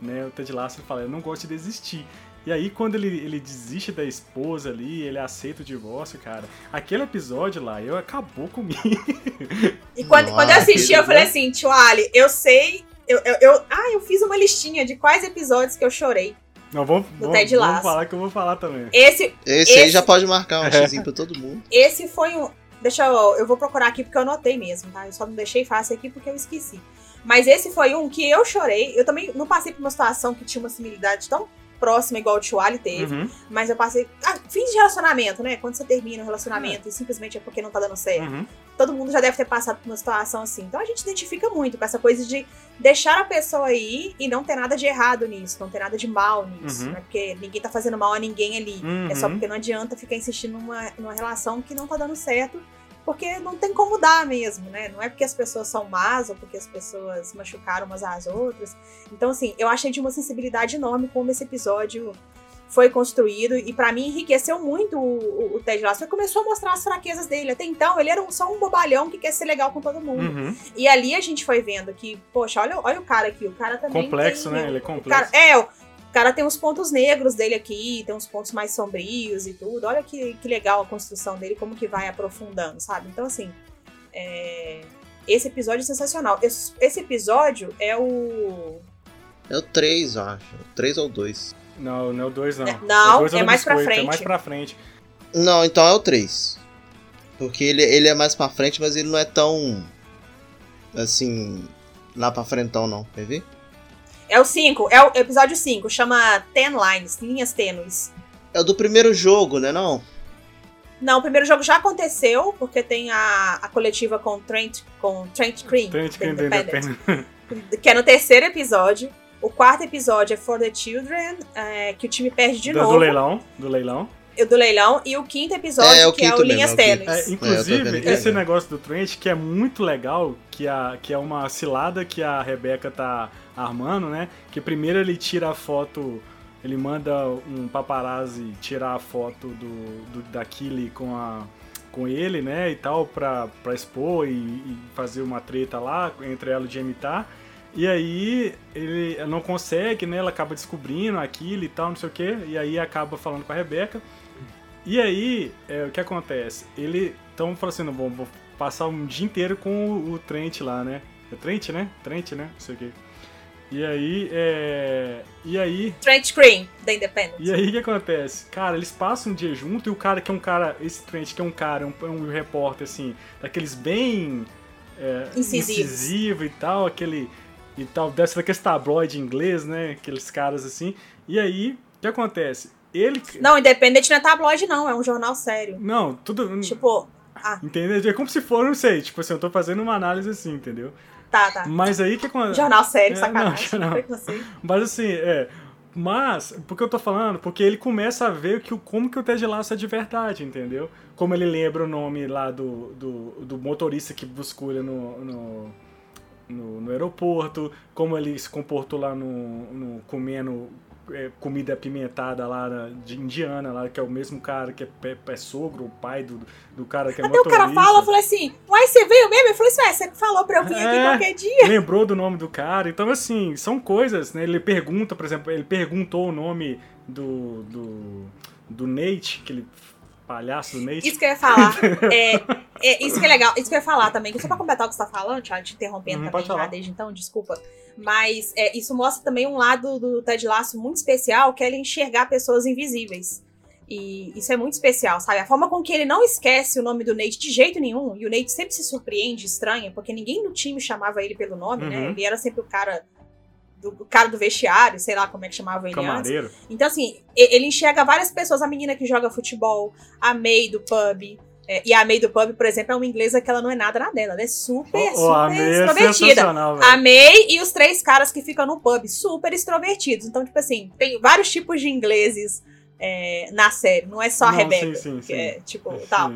né? O Ted Lasso fala, eu não gosto de desistir. E aí, quando ele, ele desiste da esposa ali, ele aceita o divórcio, cara. Aquele episódio lá, eu acabou comigo. E quando, quando eu assisti, eu falei assim, tio Ali, eu sei. Eu, eu, eu, ah, eu fiz uma listinha de quais episódios que eu chorei. Não, vamos, vamos, Ted Lasso. falar que eu vou falar também. Esse, Esse, aí Esse- já pode marcar um xizinho pra todo mundo. esse foi um. Deixa eu. Eu vou procurar aqui porque eu anotei mesmo, tá? Eu só não deixei fácil aqui porque eu esqueci. Mas esse foi um que eu chorei. Eu também não passei por uma situação que tinha uma similidade tão próxima igual o Tio Ali teve. Uhum, Mas eu passei. Ah, fim de relacionamento, né? Quando você termina um relacionamento e simplesmente é porque não tá dando certo. uhum. Todo mundo já deve ter passado por uma situação assim. Então a gente identifica muito com essa coisa de deixar a pessoa aí e não ter nada de errado nisso, não ter nada de mal nisso. Uhum. Né? Porque ninguém tá fazendo mal a ninguém ali. É só Uhum. porque não adianta ficar insistindo numa, numa relação que não tá dando certo. Porque não tem como dar mesmo, né? Não é porque as pessoas são más ou porque as pessoas machucaram umas às outras. Então, assim, eu achei de uma sensibilidade enorme como esse episódio foi construído e pra mim enriqueceu muito o, o, o Ted Lasso. Ele começou a mostrar as fraquezas dele. Até então, ele era um- só um bobalhão que quer ser legal com todo mundo. Uhum. E ali a gente foi vendo que, poxa, olha, olha o cara aqui. O cara também. Complexo, tem- né? Ele é o cara- complexo. é, o cara tem uns pontos negros dele aqui, tem uns pontos mais sombrios e tudo. Olha que, que legal a construção dele, como que vai aprofundando, sabe? Então, assim. é, Esse episódio é sensacional. Esse, esse episódio é o. É o 3, eu acho. O 3 ou 2. Não, não é o 2 não. É, não, O dois é mais pra biscoito, É frente. mais pra frente. Não, então é o 3. Porque ele, ele é mais pra frente, mas ele não é tão. Assim. Lá pra frentão, não. Quer ver? É o 5, é o episódio 5, chama Ten Lines, linhas tênues. É o do primeiro jogo, né? Não? Não, o primeiro jogo já aconteceu, porque tem a, a coletiva com Trent, com Trent Cream, Trent Cream Independent, Independent. que é no terceiro episódio. O quarto episódio é For the Children, é, que o time perde de do, novo. do leilão. Do leilão. e o do leilão. E o quinto episódio, É, é o que é o quinto mesmo, Linhas é o quinto. Tênues. É, É, eu inclusive, que esse é. negócio do Trent, que é muito legal, que, a, que é uma cilada que a Rebeca tá armando, né? Que primeiro ele tira a foto, ele manda um paparazzi tirar a foto do, do da Killy com a com ele, né, e tal, pra, pra expor e, e fazer uma treta lá entre ela e o Jamie Tar. E aí ele não consegue, né? Ela acaba descobrindo aquilo e tal, não sei o que, e aí acaba falando com a Rebeca. E aí, é, o que acontece? Ele. Então falou assim: não, vou, passar um dia inteiro com o, o Trent lá, né? É Trent, né? Trent, né? Não sei o que. E aí, é. E aí. Trent Cream, da Independent. E aí o que acontece? Cara, eles passam um dia junto e o cara que é um cara. Esse Trent que é um cara, um, um repórter assim, daqueles bem. É, Incisivos. incisivo e tal, aquele. E tal, deve ser daqueles tabloide inglês, né? Aqueles caras assim. E aí, o que acontece? Ele. Não, Independent não é tabloide, não, é um jornal sério. Não, tudo. Tipo, ah, Entendeu? É como se for, não sei, tipo assim, eu tô fazendo uma análise assim, entendeu? Tá, tá. Mas aí que acontece? Jornal sério, É, sacanagem. não, não. Preconceito. Mas assim, é. Mas, por que eu tô falando? Porque ele começa a ver que, o- como que o Ted Lasso é de verdade, entendeu? Como ele lembra o nome lá do, do, do motorista que buscou ele no, no, no, no aeroporto, como ele se comportou lá no, no comendo é, comida apimentada lá de Indiana, lá, que é o mesmo cara que é, é, é sogro, o pai do, do cara que é Até o motorista. cara fala, eu falei assim, uai, você veio mesmo? Eu falei assim, ué, você falou pra eu vir aqui É. qualquer dia. lembrou do nome do cara. Então, assim, são coisas, né? Ele pergunta, por exemplo, ele perguntou o nome do, do, do Nate, aquele palhaço do Nate. Isso que eu ia falar. É, é, isso que é legal, isso que eu ia falar também. Só pra completar o que você tá falando, Thiago, te interrompendo Uhum, também já desde então, desculpa. Mas é, isso mostra também um lado do Ted Lasso muito especial, que é ele enxergar pessoas invisíveis. E isso é muito especial, sabe? A forma com que ele não esquece o nome do Nate de jeito nenhum, e o Nate sempre se surpreende, estranha, porque ninguém no time chamava ele pelo nome, né? Uhum. Ele era sempre o cara do, cara do vestiário, sei lá como é que chamava ele antes. Camareiro. Então, assim, ele enxerga várias pessoas. A menina que joga futebol, a May do pub. é, e a May do pub, por exemplo, é uma inglesa que ela não é nada na dela. Ela é super, a super May é extrovertida. A. May e os três caras que ficam no pub, super extrovertidos. Então, tipo assim, tem vários tipos de ingleses é, na série. Não é só a Não, Rebecca. sim, sim, que sim. é, tipo, tal.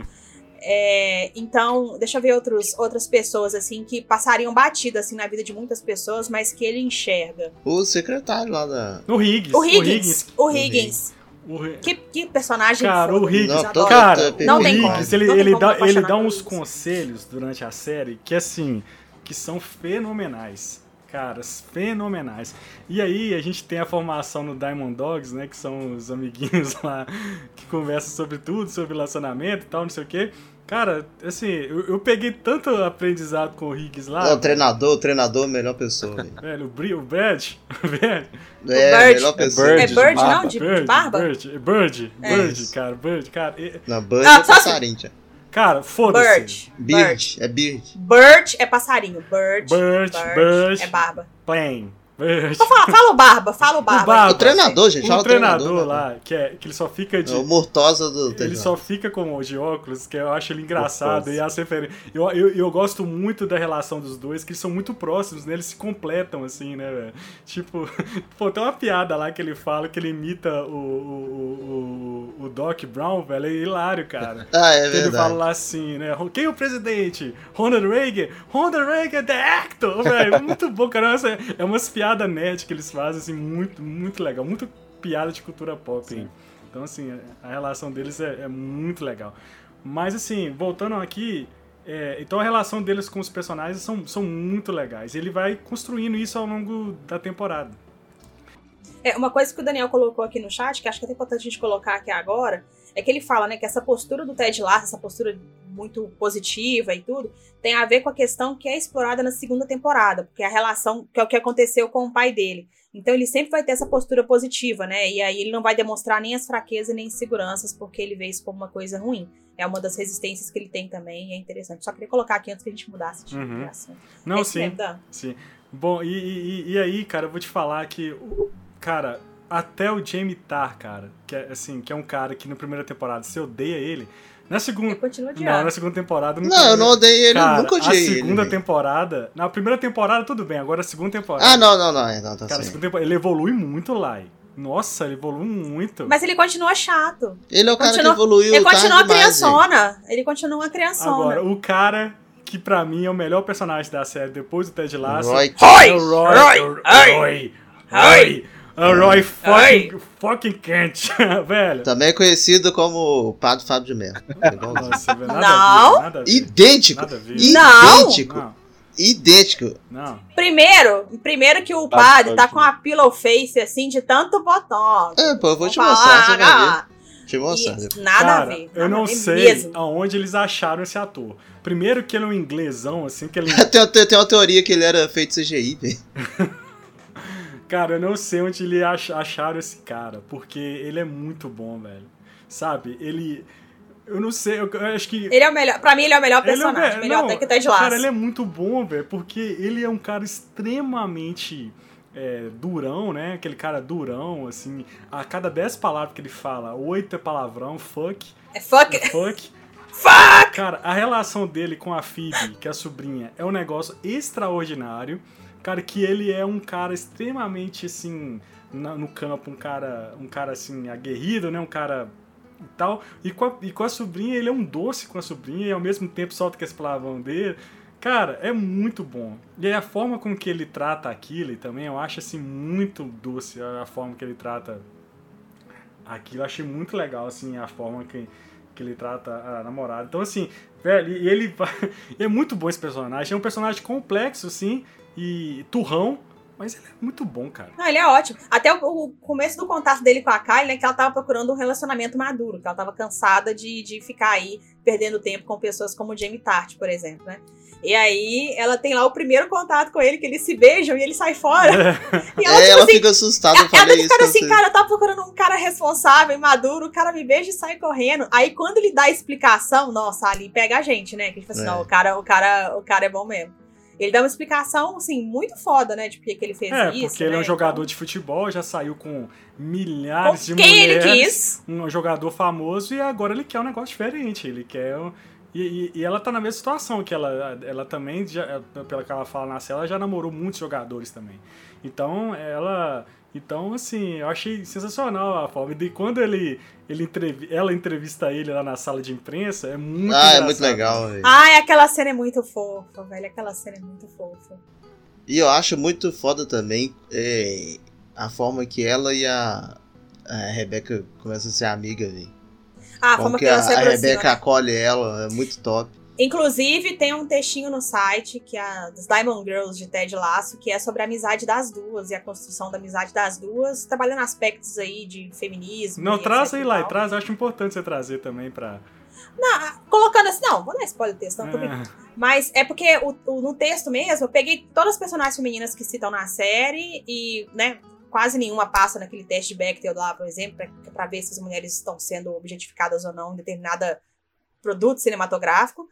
É, então, deixa eu ver outros, outras pessoas, assim, que passariam batido, assim, na vida de muitas pessoas, mas que ele enxerga. O secretário lá da. O Higgins. O Higgins. O Higgins. O Hi- Que, que personagem Cara, foda, o Higgins. Não. Cara, Não o tem Higgins, como. ele, Não tem ele como dá, ele dá uns isso. conselhos durante a série que, assim, que são fenomenais. caras fenomenais. E aí a gente tem a formação no Diamond Dogs, né? Que são os amiguinhos lá que conversam sobre tudo, sobre relacionamento e tal, não sei o quê. Cara, assim, eu, eu, peguei tanto aprendizado com o Higgs lá. o treinador, o treinador, melhor pessoa. Velho, velho o, o Brad. O Brad. É, melhor pessoa. É Bird, é Bird não? De, Bird, de barba? Bird, Bird, é. Bird, cara, Bird, cara. Não, Bird ah, é passarinho, tia. Cara, foda-se. Bird. Bird. É Bird. Bird é passarinho. Bird. Bird, Bird. Bird é barba. Plane. Fala, fala o Barba, fala o Barba. O, barba, o treinador, gente, o treinador, treinador lá, né? que, é, que ele só fica de. É o Mortosa do. Ele só fica com de óculos, que eu acho ele engraçado. E as referências. Eu, eu, eu gosto muito da relação dos dois, que eles são muito próximos, né? Eles se completam, assim, né, velho? Tipo, pô, tem uma piada lá que ele fala que ele imita o, o, o, o Doc Brown, velho. É hilário, cara. ah, é verdade. Ele fala lá assim, né? Quem é o presidente? Ronald Reagan? Ronald Reagan, the actor, velho. Muito bom, cara. É umas piadas nerd que eles fazem, assim, muito, muito legal. Muito piada de cultura pop. Sim. Então, assim, a relação deles é, é, muito legal. Mas, assim, voltando aqui, é, então a relação deles com os personagens são, são muito legais. Ele vai construindo isso ao longo da temporada. É, uma coisa que o Daniel colocou aqui no chat, que acho que é importante a gente colocar aqui agora, é que ele fala, né, que essa postura do Ted Lasso, essa postura muito positiva e tudo, tem a ver com a questão que é explorada na segunda temporada, porque a relação, que é o que aconteceu com o pai dele. Então ele sempre vai ter essa postura positiva, né? E aí ele não vai demonstrar nem as fraquezas nem inseguranças, porque ele vê isso como uma coisa ruim. É uma das resistências que ele tem também, e é interessante. Só queria colocar aqui antes que a gente mudasse de uhum. Não, é sim. Sim. Bom, e, e, e, aí, cara, eu vou te falar que, cara, até o Jamie Tarr, cara, que é assim, que é um cara que na primeira temporada você odeia ele. Na segunda. Não, na segunda temporada. Não, não eu não odeio ele, cara, nunca odiei. A segunda ele, temporada. Na primeira temporada, tudo bem, agora a segunda temporada. Ah, não, não, não. É, não tá cara, temporada, ele evolui muito lá. Nossa, ele evolui muito. Mas ele continua chato. Ele é o cara que evoluiu. Ele continua uma criançona. Ele continua uma criançona. Agora, o cara que pra mim é o melhor personagem da série depois do Ted Lasso. Roy. É o Roy. Roy. Roy. Roy. Roy. A Roy fucking, fucking Kent, velho. Também é conhecido como o Padre Fábio de Mello. Nossa, nada não. Ver, nada idêntico. Nada idêntico. Não. Idêntico. Não. Primeiro, primeiro que o padre tá com a pillow face assim de tanto botão. É, pô, eu vou te mostrar, você vai ver. Te mostrar. Nada Cara, a ver. eu não sei mesmo. aonde eles acharam esse ator. Primeiro que ele é um inglesão, assim, que ele... tem, tem, tem uma teoria que ele era feito CGI, velho. Cara, eu não sei onde ele ach acharam esse cara, porque ele é muito bom, velho. Sabe? Ele. Eu não sei, eu, eu acho que. Ele é o melhor. Pra mim, ele é o melhor personagem. É o, melhor não, até que Ted Lasso. Cara, ele é muito bom, velho, porque ele é um cara extremamente. É, durão, né? Aquele cara durão, assim. A cada dez palavras que ele fala, oito é palavrão, fuck. É fuck? É fuck. fuck! Cara, a relação dele com a Phoebe, que é a sobrinha, é um negócio extraordinário. Cara, que ele é um cara extremamente, assim, no campo, um cara, um cara, assim, aguerrido, né? Um cara e tal. E com, a, e com a sobrinha, ele é um doce com a sobrinha e ao mesmo tempo solta com esse palavrão dele. Cara, é muito bom. E aí a forma com que ele trata aquilo também, eu acho, assim, muito doce a forma que ele trata aquilo. Eu achei muito legal, assim, a forma que que ele trata a namorada. Então, assim, velho, e ele é muito bom esse personagem. É um personagem complexo, assim, e turrão, mas ele é muito bom, cara. Não, ele é ótimo. Até o, o, começo do contato dele com a Kylie, né, que ela tava procurando um relacionamento maduro, que ela tava cansada de, de ficar aí perdendo tempo com pessoas como Jamie Tart, por exemplo, né? E aí ela tem lá o primeiro contato com ele, que eles se beijam e ele sai fora. É. E ela, é, tipo, ela assim, fica assustada. Ela, ela fica assim, cara, eu tava procurando um cara responsável, maduro, o cara me beija e sai correndo. Aí quando ele dá a explicação, nossa, ali pega a gente, né? Que tipo assim, é. não, o cara, o cara, o cara é bom mesmo. Ele dá uma explicação, assim, muito foda, né? De por que ele fez é, isso. É, porque né? ele é um então jogador de futebol, já saiu com milhares com de quem mulheres. ele quis. Um jogador famoso e agora ele quer um negócio diferente. Ele quer. E, e, e, ela tá na mesma situação, que ela, ela também, já, pela que ela fala na cela, ela já namorou muitos jogadores também. Então, ela então, assim, eu achei sensacional a forma. E quando ele, ele entrev ela entrevista ele lá na sala de imprensa, é muito Ah, engraçado. é muito legal, velho. Ah, aquela cena é muito fofa, velho. Aquela cena é muito fofa. E eu acho muito foda também é, a forma que ela e a, a Rebeca começam a ser amiga, velho. Ah, a forma que, que ela se a, a Rebeca né? acolhe ela, é muito top. Inclusive, tem um textinho no site, que é a das Diamond Girls de Ted Lasso, que é sobre a amizade das duas e a construção da amizade das duas, trabalhando aspectos aí de feminismo. Não, traz aí lá, traz, acho importante você trazer também pra. Não, colocando assim, não, vou dar spoiler do texto, não, é. Mas é porque o, o, no texto mesmo, eu peguei todas as personagens femininas que citam na série e, né, quase nenhuma passa naquele teste de Bechdel lá, por exemplo, para ver se as mulheres estão sendo objetificadas ou não em determinada produto cinematográfico.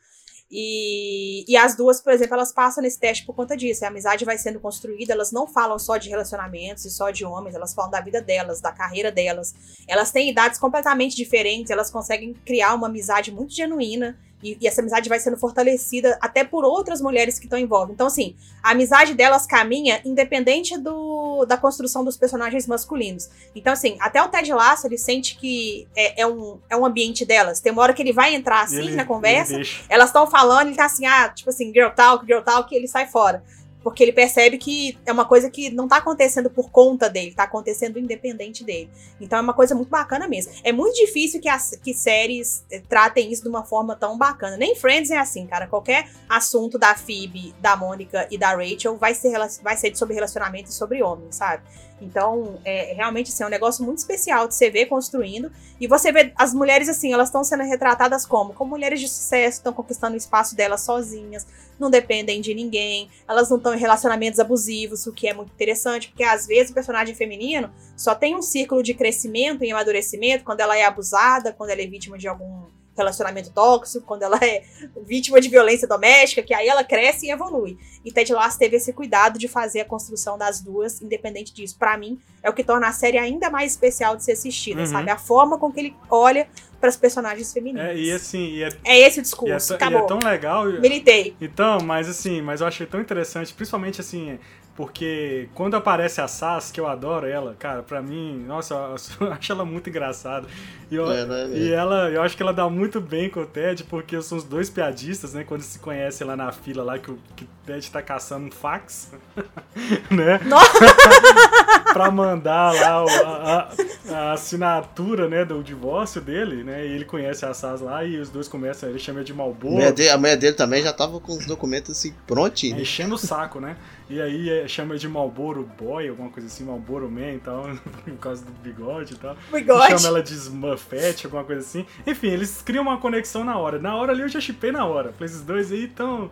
E, e as duas, por exemplo, elas passam nesse teste por conta disso. A amizade vai sendo construída, elas não falam só de relacionamentos e só de homens, elas falam da vida delas, da carreira delas. Elas têm idades completamente diferentes, elas conseguem criar uma amizade muito genuína e, e, essa amizade vai sendo fortalecida até por outras mulheres que estão envolvidas. Então, assim, a amizade delas caminha independente do, da construção dos personagens masculinos. Então, assim, até o Ted Lasso, ele sente que é, é um, é um ambiente delas. Tem uma hora que ele vai entrar assim ele, na conversa, elas estão falando, ele tá assim, ah, tipo assim, girl talk, girl talk, e ele sai fora. Porque ele percebe que é uma coisa que não tá acontecendo por conta dele, tá acontecendo independente dele. Então é uma coisa muito bacana mesmo. É muito difícil que, as, que séries eh, tratem isso de uma forma tão bacana. Nem Friends é assim, cara. Qualquer assunto da Phoebe, da Mônica e da Rachel vai ser, vai ser sobre relacionamento e sobre homens, sabe? Então, é realmente assim, é um negócio muito especial de você ver construindo. E você vê as mulheres assim, elas estão sendo retratadas como? Como mulheres de sucesso, estão conquistando o espaço delas sozinhas, não dependem de ninguém, elas não estão em relacionamentos abusivos, o que é muito interessante, porque às vezes o personagem feminino só tem um círculo de crescimento e amadurecimento quando ela é abusada, quando ela é vítima de algum relacionamento tóxico, quando ela é vítima de violência doméstica, que aí ela cresce e evolui. E Ted Lasso teve esse cuidado de fazer a construção das duas, independente disso. Para mim, é o que torna a série ainda mais especial de ser assistida, uhum. sabe? A forma com que ele olha para as personagens femininas. É, e assim, e é, é, esse o discurso, e é, acabou. E é tão legal. Militei. Então, mas assim, mas eu achei tão interessante, principalmente assim, porque quando aparece a Sass, que eu adoro ela, cara, pra mim, nossa, eu acho ela muito engraçada. E, eu, é, é e ela, eu acho que ela dá muito bem com o Ted, porque são os dois piadistas, né? Quando se conhecem lá na fila lá, que o, que o Ted tá caçando um fax, né? pra mandar lá o, a, a, assinatura, né, do divórcio dele, né? E ele conhece a Sass lá e os dois começam, ele chama de Malboro. A mulher dele também já tava com os documentos assim prontinhos. É, enchendo o saco, né? E aí é, chama de Malboro Boy, alguma coisa assim, Malboro Man e tal, por causa do bigode e tal. Bigode. chama ela de Smurfette, alguma coisa assim. Enfim, eles criam uma conexão na hora. Na hora ali eu já chipei na hora. Falei, esses dois aí estão.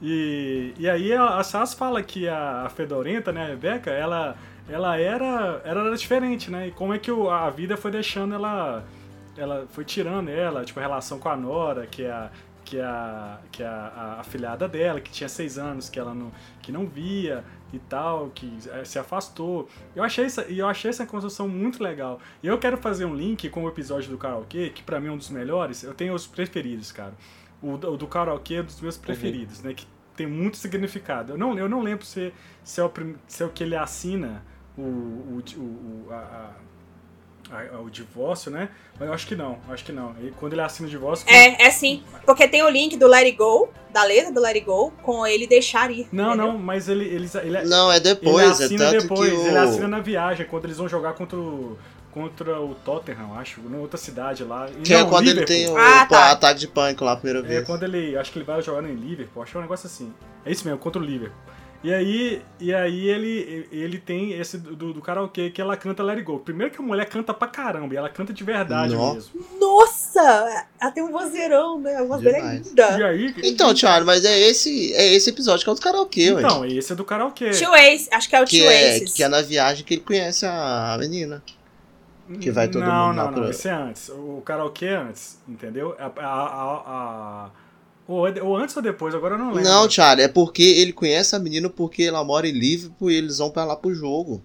E, e aí a, a Sass fala que a, Fedorenta, né, a Rebeca, ela, ela era, era diferente, né? E como é que o, a vida foi deixando ela. Ela foi tirando ela, tipo, a relação com a Nora, que é a, que é a, que é a, a afilhada dela, que tinha seis anos, que ela não, que não via e tal, que se afastou. Eu achei essa, eu achei essa construção muito legal. E eu quero fazer um link com o episódio do karaokê, que para mim é um dos melhores. Eu tenho os preferidos, cara. O, o do karaokê é um dos meus uhum. preferidos, uhum. né? Que tem muito significado. Eu não, eu não lembro se, se, é o, se é o que ele assina o, o, o a, o divórcio, né? Mas eu acho que não, acho que não. E quando ele assina o divórcio. É, é sim. Porque tem o link do Let It Go, da letra do Let It Go, com ele deixar ir. Não, entendeu? não, mas ele, ele, ele. Não, é depois, ele assina é tanto depois, que o... Ele assina na viagem, quando eles vão jogar contra o. Contra o Tottenham, acho, em outra cidade lá. Que é não, é quando Liverpool. ele tem o ah, tá. ataque de pânico lá a primeira é vez. É quando ele. Acho que ele vai jogar em Liverpool, acho que é um negócio assim. É isso mesmo, contra o Liverpool. E aí, e aí ele, ele tem esse do, do karaokê que ela canta Let It Go. Primeiro que a mulher canta pra caramba, e ela canta de verdade Nossa. mesmo. Nossa! Ela tem um vozeirão, né? A voz dela é linda. E aí, então, Thiago, mas é esse, é esse episódio que é o do karaokê, Então, ué. esse é do karaokê. Tio Ace, acho que é o que Tio é, Ace. Que é na viagem que ele conhece a menina. Que vai todo não, mundo não, lá Não, não, esse é antes. O karaokê é antes, entendeu? a, a, a, a ou, ou antes ou depois, agora eu não lembro. Não, Charlie, é porque ele conhece a menina porque ela mora em Liverpool e eles vão pra lá pro jogo.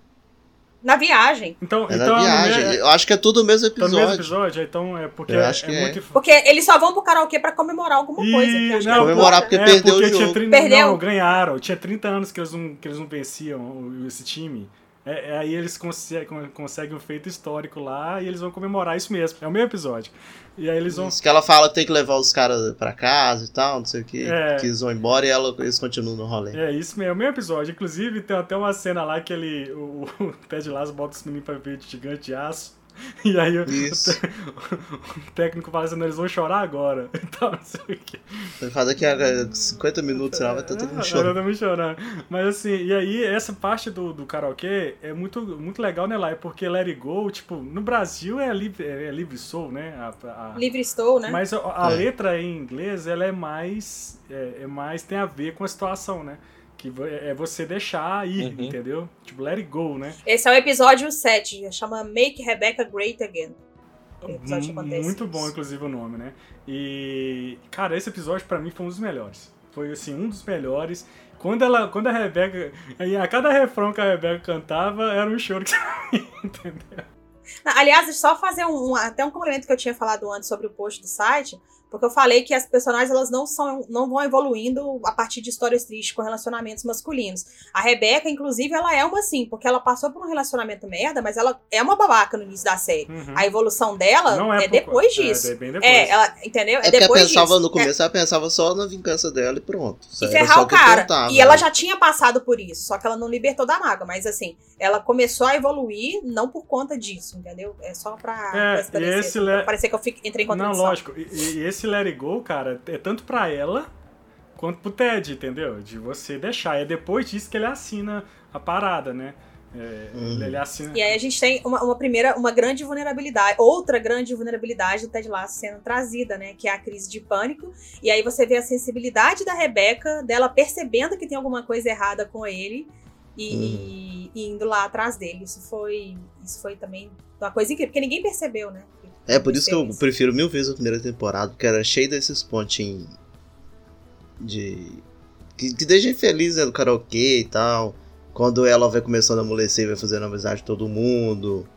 Na viagem. Então, é então na viagem. É... Eu acho que é tudo o mesmo episódio. Tá no mesmo episódio, então é porque eu acho é, que é, muito. Porque eles só vão pro karaokê pra comemorar alguma e... coisa. Não, comemorar porque é, perdeu porque o jogo. 30... Perdeu? Não, ganharam. Tinha 30 anos que eles não, que eles não venciam esse time. É, é, aí eles conseguem, conseguem um feito histórico lá e eles vão comemorar isso mesmo. É o mesmo episódio. E aí eles vão. Isso que ela fala que tem que levar os caras pra casa e tal, não sei o que. É. Que eles vão embora e ela, eles continuam no rolê. É isso mesmo, é o mesmo episódio. Inclusive, tem até uma cena lá que ele. O, o Ted Lasso bota os meninos pra ver de gigante de aço. E aí o, o, técnico fala assim, eles vão chorar agora. Então, não sei o quê. Faz daqui a 50 minutos, senão vai estar todo mundo chorando. Vai chorando. Mas assim, e aí essa parte do, do karaokê é muito, muito legal, né, Lai? Porque Let It Go, tipo, no Brasil é Livre, é, é livre Soul, né? A, a... Livre Soul, né? Mas a, a é. letra em inglês, ela é mais, é, é mais, tem a ver com a situação, né? Que é você deixar ir, uhum. entendeu? Tipo, let it go, né? Esse é o episódio 7, chama Make Rebecca Great Again. Muito bom, inclusive, o nome, né? E, cara, esse episódio para mim foi um dos melhores. Foi, assim, um dos melhores. Quando, ela, quando a Rebeca. A cada refrão que a Rebeca cantava, era um choro que entendeu? Aliás, só fazer um, até um complemento que eu tinha falado antes sobre o post do site. Porque eu falei que as personagens elas não são não vão evoluindo a partir de histórias tristes com relacionamentos masculinos. A Rebeca, inclusive, ela é uma assim, porque ela passou por um relacionamento merda, mas ela é uma babaca no início da série. Uhum. A evolução dela não é, é depois é, disso. É, depois. é, ela, entendeu? É, é depois ela pensava disso. no começo, ela pensava só na vingança dela e pronto. E ferrar o cara. E ela já tinha passado por isso, só que ela não libertou da mágoa, mas assim, ela começou a evoluir não por conta disso, entendeu? É só pra, é, pra esse le... parecer que eu fico, entrei em contradição. Não, lógico. E, e esse Let It Go, cara, é tanto pra ela quanto pro Ted, entendeu? De você deixar. É depois disso que ele assina a parada, né? É, uhum. ele assina... E aí a gente tem uma, uma, primeira, uma grande vulnerabilidade, outra grande vulnerabilidade do Ted Lasso sendo trazida, né? Que é a crise de pânico. E aí você vê a sensibilidade da Rebeca, dela percebendo que tem alguma coisa errada com ele e, uhum. e indo lá atrás dele. Isso foi, isso foi também uma coisa incrível, porque ninguém percebeu, né? É por isso que eu prefiro mil vezes a primeira temporada, porque era cheio desses pontinhos de. que, que deixa feliz né, no karaokê e tal. Quando ela vai começando a amolecer, vai fazendo amizade com todo mundo.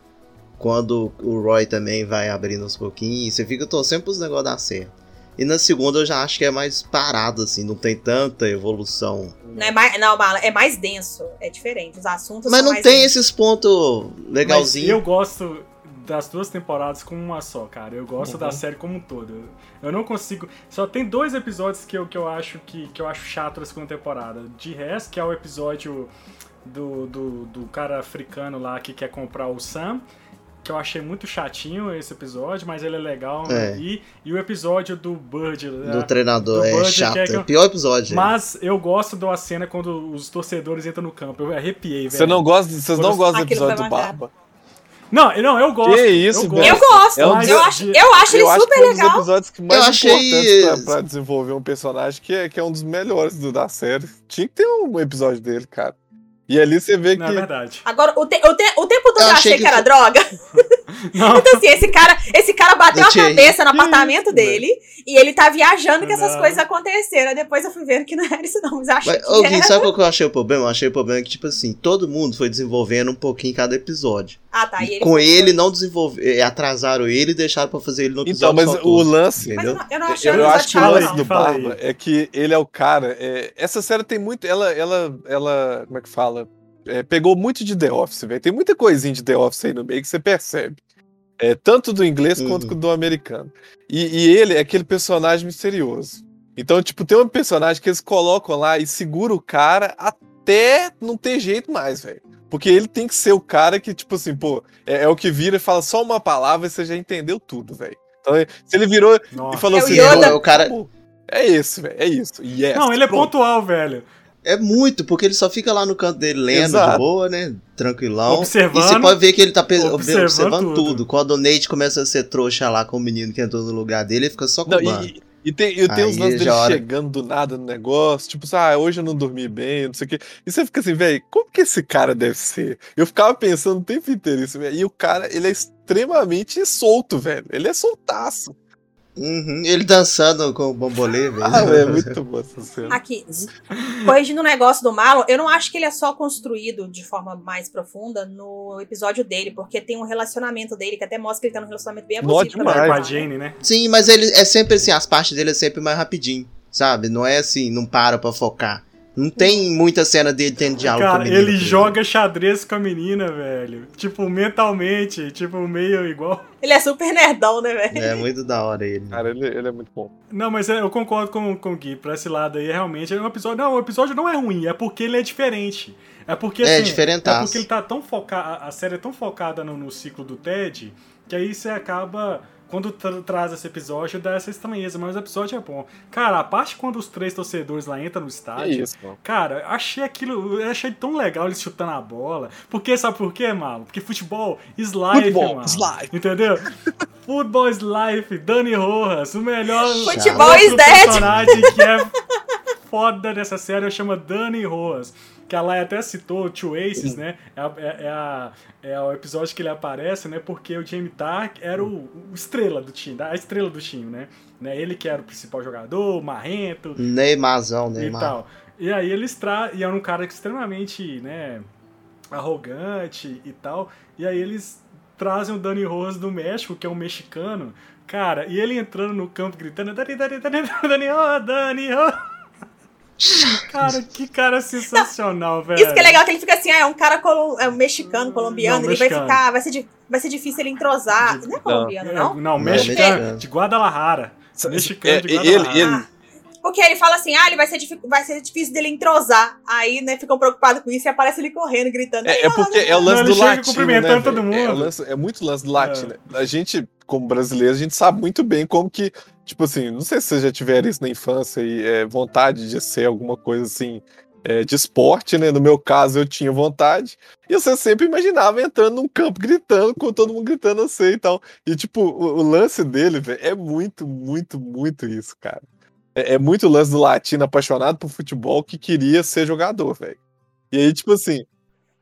Quando o Roy também vai abrindo uns pouquinhos. Você fica torcendo pros negócios dar certo. E na segunda eu já acho que é mais parado, assim, não tem tanta evolução. Não, é mais, não, é mais denso, é diferente. Os assuntos Mas não tem densos. esses pontos legalzinhos. Eu gosto das duas temporadas como uma só, cara. Eu gosto uhum. da série como um todo. Eu não consigo. Só tem dois episódios que eu, que eu acho que, que eu acho chato da segunda temporada. De resto, que é o episódio do, do, do cara africano lá que quer comprar o Sam que eu achei muito chatinho esse episódio, mas ele é legal. É. E, e o episódio do Bird. Né? Do treinador, do é Bird, chato. É, é o pior episódio. Mas eu gosto da cena quando os torcedores entram no campo. Eu arrepiei, velho. Você não gosta, vocês não gostam do episódio do Barba? Não, não, eu gosto. Que isso, eu gosto. Eu, gosto. É um eu, acho, eu acho ele eu super acho legal. É um dos episódios que mais eu achei... importantes pra, pra, desenvolver um personagem que é, que é um dos melhores do, da série. Tinha que ter um episódio dele, cara. E ali você vê que. Não é verdade. Agora, o, te, o, te, o tempo todo eu, eu achei, que, que era droga. Não. então, assim, esse cara, esse cara bateu a cabeça no apartamento dele e ele tá viajando que essas não. coisas aconteceram. Depois eu fui vendo que não era isso, não. Mas achei. Mas, que era... sabe qual que eu achei o problema? Eu achei o problema que, tipo assim, todo mundo foi desenvolvendo um pouquinho cada episódio. Ah, tá. E ele com ele não desenvolver. É, atrasaram ele e deixaram pra fazer ele no episódio. Então, mas o lance. Entendeu? Mas eu não, eu não eu acho que o lance do Barba é que ele é o cara. É, essa série tem muito. Ela, ela, ela. Como é que fala? É, pegou muito de The Office, velho. Tem muita coisinha de The Office aí no meio que você percebe. É, tanto do inglês uhum. quanto do americano. E, e, ele é aquele personagem misterioso. Então, tipo, tem um personagem que eles colocam lá e segura o cara até não ter jeito mais, velho. Porque ele tem que ser o cara que, tipo assim, pô, é, é o que vira e fala só uma palavra e você já entendeu tudo, velho. Então, se ele virou Nossa. e falou é assim, o, o cara. É isso, velho, é isso. Yes, não, ele é pontual, velho. É muito, porque ele só fica lá no canto dele lendo Exato. de boa, né? Tranquilão. Observando. E você pode ver que ele tá observando, observando tudo. tudo. Quando o Nate começa a ser trouxa lá com o menino que entrou no lugar dele, ele fica só com Não, e, e tem, e tem uns lances dele hora... chegando do nada no negócio, tipo, ah, hoje eu não dormi bem, não sei o quê. E você fica assim, velho, como que esse cara deve ser? Eu ficava pensando o tempo inteiro isso, velho. E o cara, ele é extremamente solto, velho. Ele é soltaço. Uhum, ele dançando com o bambolê, velho. Ah, é muito bom essa cena. Aqui, corrigindo o negócio do Marlon, eu não acho que ele é só construído de forma mais profunda no episódio dele, porque tem um relacionamento dele que até mostra que ele tá num relacionamento bem abusivo. com a Jane, né? Sim, mas ele é sempre assim, as partes dele é sempre mais rapidinho, sabe? Não é assim, não para pra focar Não tem muita cena dele tendo diálogo Cara, com a menina. ele joga xadrez com a menina, velho. Tipo, mentalmente, tipo, meio igual. Ele é super nerdão, né, velho? É muito da hora ele. Cara, ele, ele é muito bom. Não, mas eu concordo com, com o Gui, pra esse lado aí, realmente, é um episódio... Não, o episódio não é ruim, é porque ele é diferente. É porque, É, assim, diferentaço. É porque ele tá tão focado... A série é tão focada no, no ciclo do Ted, que aí você acaba... Quando tra traz esse episódio, dá essa estranheza, mas o episódio é bom. Cara, a parte quando os três torcedores lá entram no É estádio... isso. Cara, achei aquilo, eu achei tão legal eles chutando a bola. Porque, sabe por quê, mano? Porque futebol is life, Futebol mano. is life. Entendeu? Futebol is life, Dani Rojas, o melhor Futebol outro is dead. personagem que é foda dessa série chama Dani Rojas. Que a Lai até citou o Two Aces, né? É, a- é- é a- é o episódio que ele aparece, né? Porque o Jamie Tark era o, o estrela do time, a estrela do time, né? né? Ele que era o principal jogador, o marrento, Neymarzão, e Neymar. tal. E aí eles tra... E era um cara extremamente, né, arrogante e tal. E aí eles trazem o Dani Rose do México, que é um mexicano. Cara, e ele entrando no campo gritando Dani, Dani, Dani, Dani, oh, Dani, oh. Cara, que cara sensacional, velho. Isso que é legal, que ele fica assim, ah, é um cara colo- é um mexicano, colombiano, Não, ele vai mexicano. ficar, vai ser, di- vai ser difícil ele entrosar. Não é colombiano, É, não? Não, é mexicano, de Guadalajara. Mexicano É, de ele, Guadalajara. ele, Ah, porque ele fala assim, ah, ele vai ser, vai ser difícil dele entrosar. Aí, né, ficam preocupados com isso e aparece ele correndo, gritando. É, é porque é o lance Não, ele do latino, cumprimentando né, todo? É, mundo. lance- é muito lance do latino. A gente, como brasileiro, a gente sabe muito bem como que, tipo assim, não sei se vocês já tiveram isso na infância e é, vontade de ser alguma coisa assim é, de esporte, né? No meu caso, eu tinha vontade. E você sempre imaginava entrando num campo gritando, com todo mundo gritando assim e tal. E, tipo, o, o lance dele, velho, é muito, muito, muito isso, cara. É, é muito o lance do latino apaixonado por futebol que queria ser jogador, velho. E aí, tipo assim,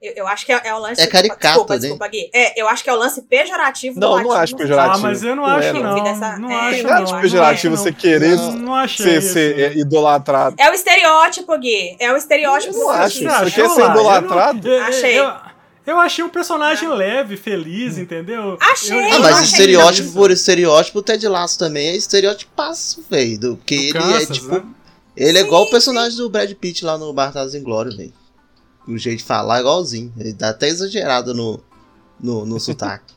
Eu, eu acho que é, é o lance. É caricato, desculpa, né? desculpa, Gui. É, eu acho que é o lance pejorativo Não, do não latino. acho pejorativo. Ah, mas eu não Não acho, é, não. não. Não, Dessa- não é, acho, não. nada de não pejorativo acho, você não. querer Não. Não achei ser, isso. ser é, idolatrado. É o estereótipo, Gui. É o estereótipo Eu não do acho. Você quer ser não- idolatrado? eu- Achei. Eu, eu achei um personagem leve, feliz, entendeu? Achei. Eu- Ah, mas achei estereótipo isso. por estereótipo, o Ted Lasso também é estereotipaço, velho. do- Que Do ele Kansas, é tipo. né? Ele é Sim, igual o personagem do Brad Pitt lá no Bartados em Glória, velho. O jeito de falar é igualzinho. Ele dá até exagerado no, no, no sotaque.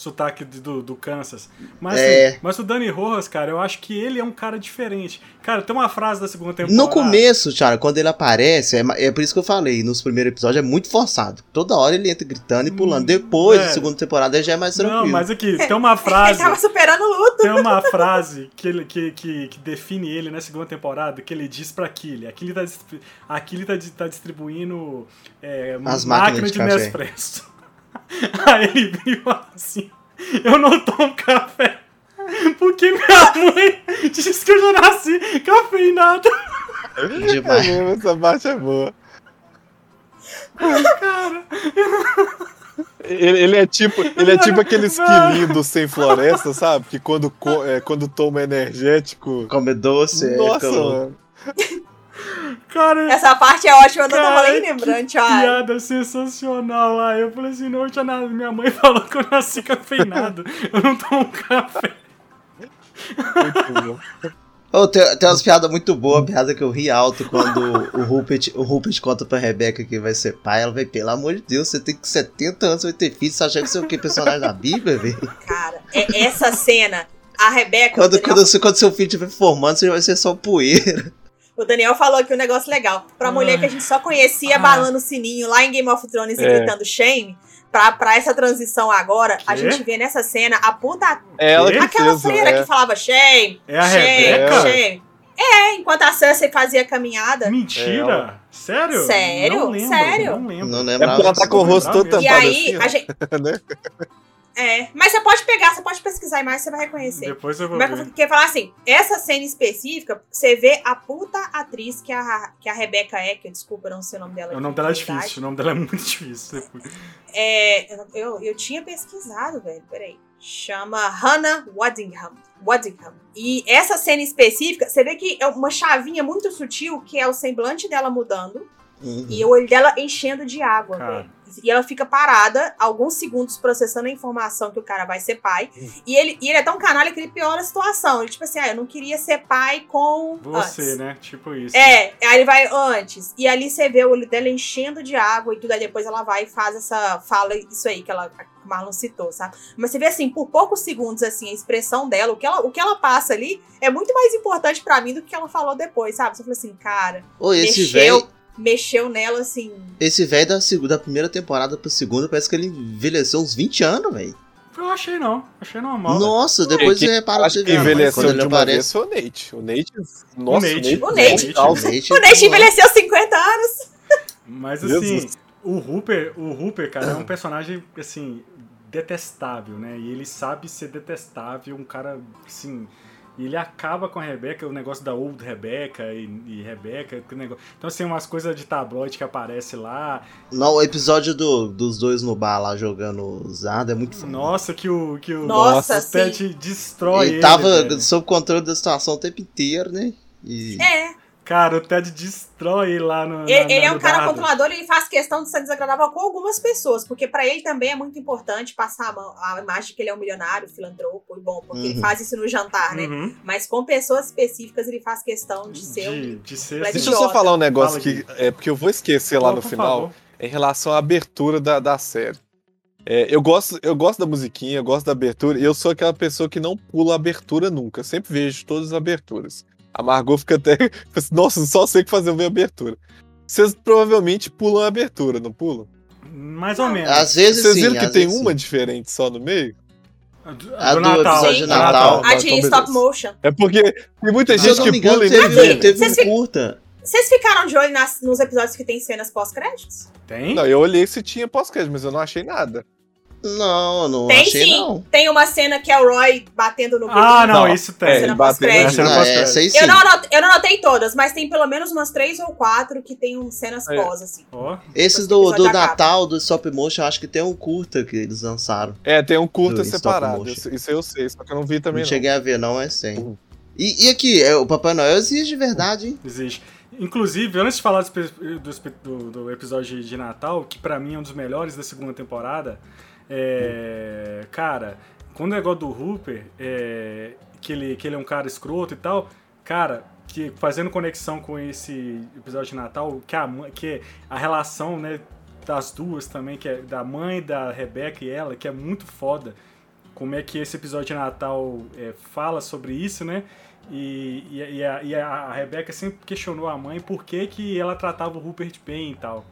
Sotaque do, do Kansas. Mas, É. assim, mas o Dani Rojas, cara, eu acho que ele é um cara diferente. Cara, tem uma frase da segunda temporada. No começo, Thiago, quando ele aparece, é, é por isso que eu falei, nos primeiros episódios é muito forçado. Toda hora ele entra gritando e pulando. Hum, Depois, é. da segunda temporada, ele já é mais tranquilo. Não, mas aqui, tem uma Ele frase. tava superando o luto. Tem uma frase que, ele, que, que, que define ele na segunda temporada, que ele diz pra Killy. A Killy tá, tá, tá distribuindo é, As máquina máquinas de de. Nespresso. Aí ele vem e fala assim, eu não tomo café porque minha mãe disse que eu já nasci cafeinado. Demais. É mesmo, essa parte é boa. Cara, Ele, ele é tipo, ele é tipo aquele esquilinho Sem Floresta, sabe? Que quando, co- é, quando toma energético. Come doce, é, Nossa, louco. mano. Cara, Essa parte é ótima, eu não tava Cara, nem lembrando, Thiago. piada sensacional lá. Eu falei assim, não, eu já na- minha mãe falou que eu nasci cafeinado. Eu não tomo café. Muito bom. Ô, tem, tem umas piadas muito boas, piada que eu ri alto quando o Rupert, o Rupert conta pra Rebeca que vai ser pai. Ela vai, pelo amor de Deus, você tem que 70 anos, vai ter filho, você acha que você é o que? Personagem da Bíblia, velho? Cara, é essa cena, a Rebeca. Quando, Daniel- quando, você- quando seu filho estiver formando, você vai ser só poeira. O Daniel falou aqui um negócio legal. Pra mulher que a gente só conhecia Ah. balando o sininho lá em Game of Thrones e É. gritando shame, pra, pra essa transição agora, a Quê? gente vê nessa cena a puta. É ela que Aquela fez. freira é. que falava shame, É a shame, Rebeca? shame. É, enquanto a Cersei fazia a caminhada. Mentira? Sério? Sério? Não lembro, Sério? Não lembro. Não É lembrava. porque ela tá com o rosto todo Lembrava E tampado aí, assim, a gente. É, mas você pode pegar, você pode pesquisar mais, você vai reconhecer. Depois eu vou Mas ver. eu queria falar assim, essa cena específica, você vê a puta atriz que a, que a Rebeca é, que eu desculpa, eu não sei o nome dela. O nome dela é verdade. difícil, o nome dela é muito difícil. É, eu, eu, eu tinha pesquisado, velho, peraí. Chama Hannah Waddingham. Waddingham. E essa cena específica, você vê que é uma chavinha muito sutil, que é o semblante dela mudando Uhum. e o olho dela enchendo de água, Cara. E ela fica parada alguns segundos processando a informação que o cara vai ser pai. E ele, e ele é tão canalha que ele piora a situação. Ele, tipo assim, ah, eu não queria ser pai com. Você, antes. né? Tipo isso. É, aí ele vai antes. E ali você vê o olho dela enchendo de água e tudo. Aí depois ela vai e faz essa. Fala isso aí que ela. que Marlon citou, sabe? Mas você vê assim, por poucos segundos, assim, a expressão dela, o que ela, o que ela passa ali é muito mais importante pra mim do que ela falou depois, sabe? Você fala assim, cara, Ô, esse mexeu, velho. Mexeu nela assim. Esse velho da, da primeira temporada pra segunda, parece que ele envelheceu uns 20 anos, velho. Eu achei não. Achei normal. velho. Nossa, depois que- você repara você que ver. mas envelheceu Quando de ele aparece. o Nate. O Nate. Nossa, Nate. O Nate. Nate. Calça. Nate, O Nate envelheceu 50 anos. Mas assim, o Hooper, o Hooper, cara, é um personagem, assim, detestável, né? E ele sabe ser detestável, um cara, assim. E ele acaba com a Rebeca, o negócio da old Rebeca e, e Rebeca, negócio. Então, assim, umas coisas de tabloide que aparece lá. Não, o episódio do- dos dois no bar lá jogando Zarda é muito foda. Nossa, que o, que o, Nossa, o Ted destrói ele. Ele tava velho. sob controle da situação o tempo inteiro, né? E... É. Cara, o Ted destrói ele lá no. Ele, na- ele é um cara dardo. controlador e ele faz questão de ser desagradável com algumas pessoas, porque pra ele também é muito importante passar a, mão- a imagem de que ele é um milionário, filantropo e bom, porque ele Uhum. faz isso no jantar, né? Uhum. Mas com pessoas específicas ele faz questão de ser De, um. de ser Deixa eu só falar um negócio Fala, que. É porque eu vou esquecer lá Por no favor. final. Em relação à abertura da, da série. É, eu, gosto, eu gosto da musiquinha, eu gosto da abertura, e eu sou aquela pessoa que não pula abertura nunca. Sempre vejo todas as aberturas. A Margot fica até. Nossa, só sei que fazer ver a abertura. Vocês provavelmente pulam a abertura, não pulam? Mais ou menos. Às vezes Vocês sim, viram que às tem uma sim. diferente só no meio? A do episódio de de Natal. A de então stop motion. É porque tem muita gente não que engano, pula e teve, vê. teve Vocês um curta. Vocês ficaram de olho nas- nos episódios que tem cenas pós-créditos? Tem? Não, eu olhei se tinha pós-crédito, mas eu não achei nada. Não, não tem achei sim. não. Tem uma cena que é o Roy batendo no Ah, não, Não, isso É, tem. Eu não Ah, sim. Eu não, anotei, eu não anotei todas, mas tem pelo menos umas três ou quatro que tem um cenas É. pós, assim. Ó, Esses do, do. Natal, do Stop Motion, eu acho que tem um curta que eles lançaram. É, tem um curta separado. Isso, eu sei, só que eu não vi também não não. cheguei a ver, não, mas tem. Uhum. E, e aqui, é, o Papai Noel existe de verdade, hein? existe. Inclusive, antes de falar do, do do- do episódio de Natal, que pra mim é um dos melhores da segunda temporada, é. Cara, quando o negócio do Hooper, é, que, ele, que ele é um cara escroto e tal, cara, que fazendo conexão com esse episódio de Natal, que a, que a relação, né, das duas também, que é da mãe, da Rebeca e ela, que é muito foda. Como é que esse episódio de Natal é, fala sobre isso, né? E, e, e a, e a Rebeca sempre questionou a mãe por que, que ela tratava o Rupert bem e tal.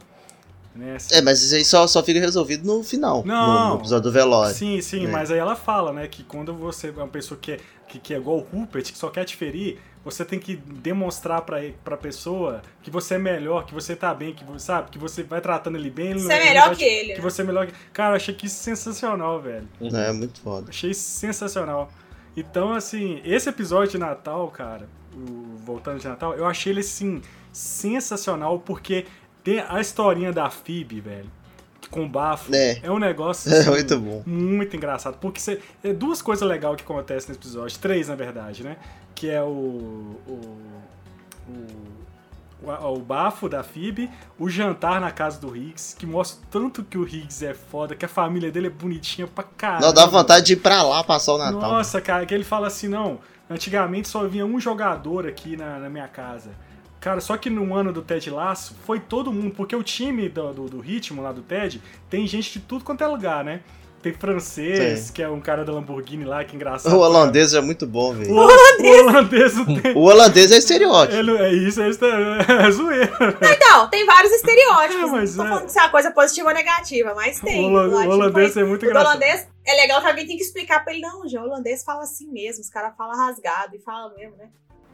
Né? Assim, É, mas isso aí só, só fica resolvido no final. Não. No, no episódio do velório. Sim, sim, É. mas aí ela fala, né, que quando você é uma pessoa que é, que, que é igual o Rupert, que só quer te ferir, você tem que demonstrar pra, pra pessoa que você é melhor, que você tá bem, que você sabe, que você vai tratando ele bem. ele Você não- é melhor que te- ele. Que né? você é melhor que. Cara, eu achei que isso sensacional, velho. É, muito foda. Achei sensacional. Então, assim, esse episódio de Natal, cara, o Voltando de Natal, eu achei ele, assim, sensacional, porque tem a historinha da Phoebe, velho, com o bafo, É. é um negócio, É assim, muito bom. muito engraçado. Porque você, é duas coisas legais que acontecem nesse episódio, três, na verdade, né? Que é o... o, o, o, o bafo da Phoebe, o jantar na casa do Higgs, que mostra tanto que o Higgs é foda, que a família dele é bonitinha pra caralho. Não, dá vontade de ir pra lá passar o Natal. Nossa, cara, que ele fala assim, não, antigamente só vinha um jogador aqui na, na minha casa. Cara, só que no ano do Ted Laço foi todo mundo, porque o time do, do, do ritmo lá do Ted tem gente de tudo quanto é lugar, né? Tem francês, Sim. que é um cara da Lamborghini lá, que é engraçado. O holandês é muito bom, O, velho. o holandês não tem. O holandês é estereótipo. Ele, é isso, é, isso, é, é zoeira. Então, tem vários estereótipos. É, mas não tô é- falando que isso é uma coisa positiva ou negativa, mas tem. O hola- Eu acho o holandês é muito O engraçado. holandês é legal que alguém tem que explicar pra ele. Não, gente, o holandês fala assim mesmo. Os caras falam rasgado e falam mesmo, né?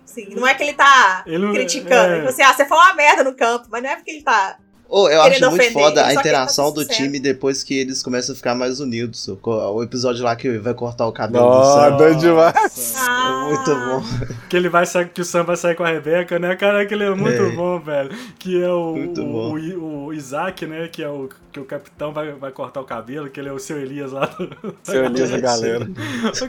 Sim, não é que ele tá Ele criticando. é. Fala assim, ah, você foi uma merda no campo, mas não é porque ele tá. Ô, eu acho muito ofender, foda a que ele tá interação do time depois que eles começam a ficar mais unidos. O, episódio lá que vai cortar o cabelo do Nossa, Sam. doido demais. Ah, Muito bom. Que ele vai sair, que o Sam vai sair com a Rebeca, né? Cara, aquele é muito É. bom, velho. Que é o, o, o, o Isaac, né? Que é o que o capitão vai, vai cortar o cabelo, que ele é o seu Elias lá. do- Seu Elias da galera.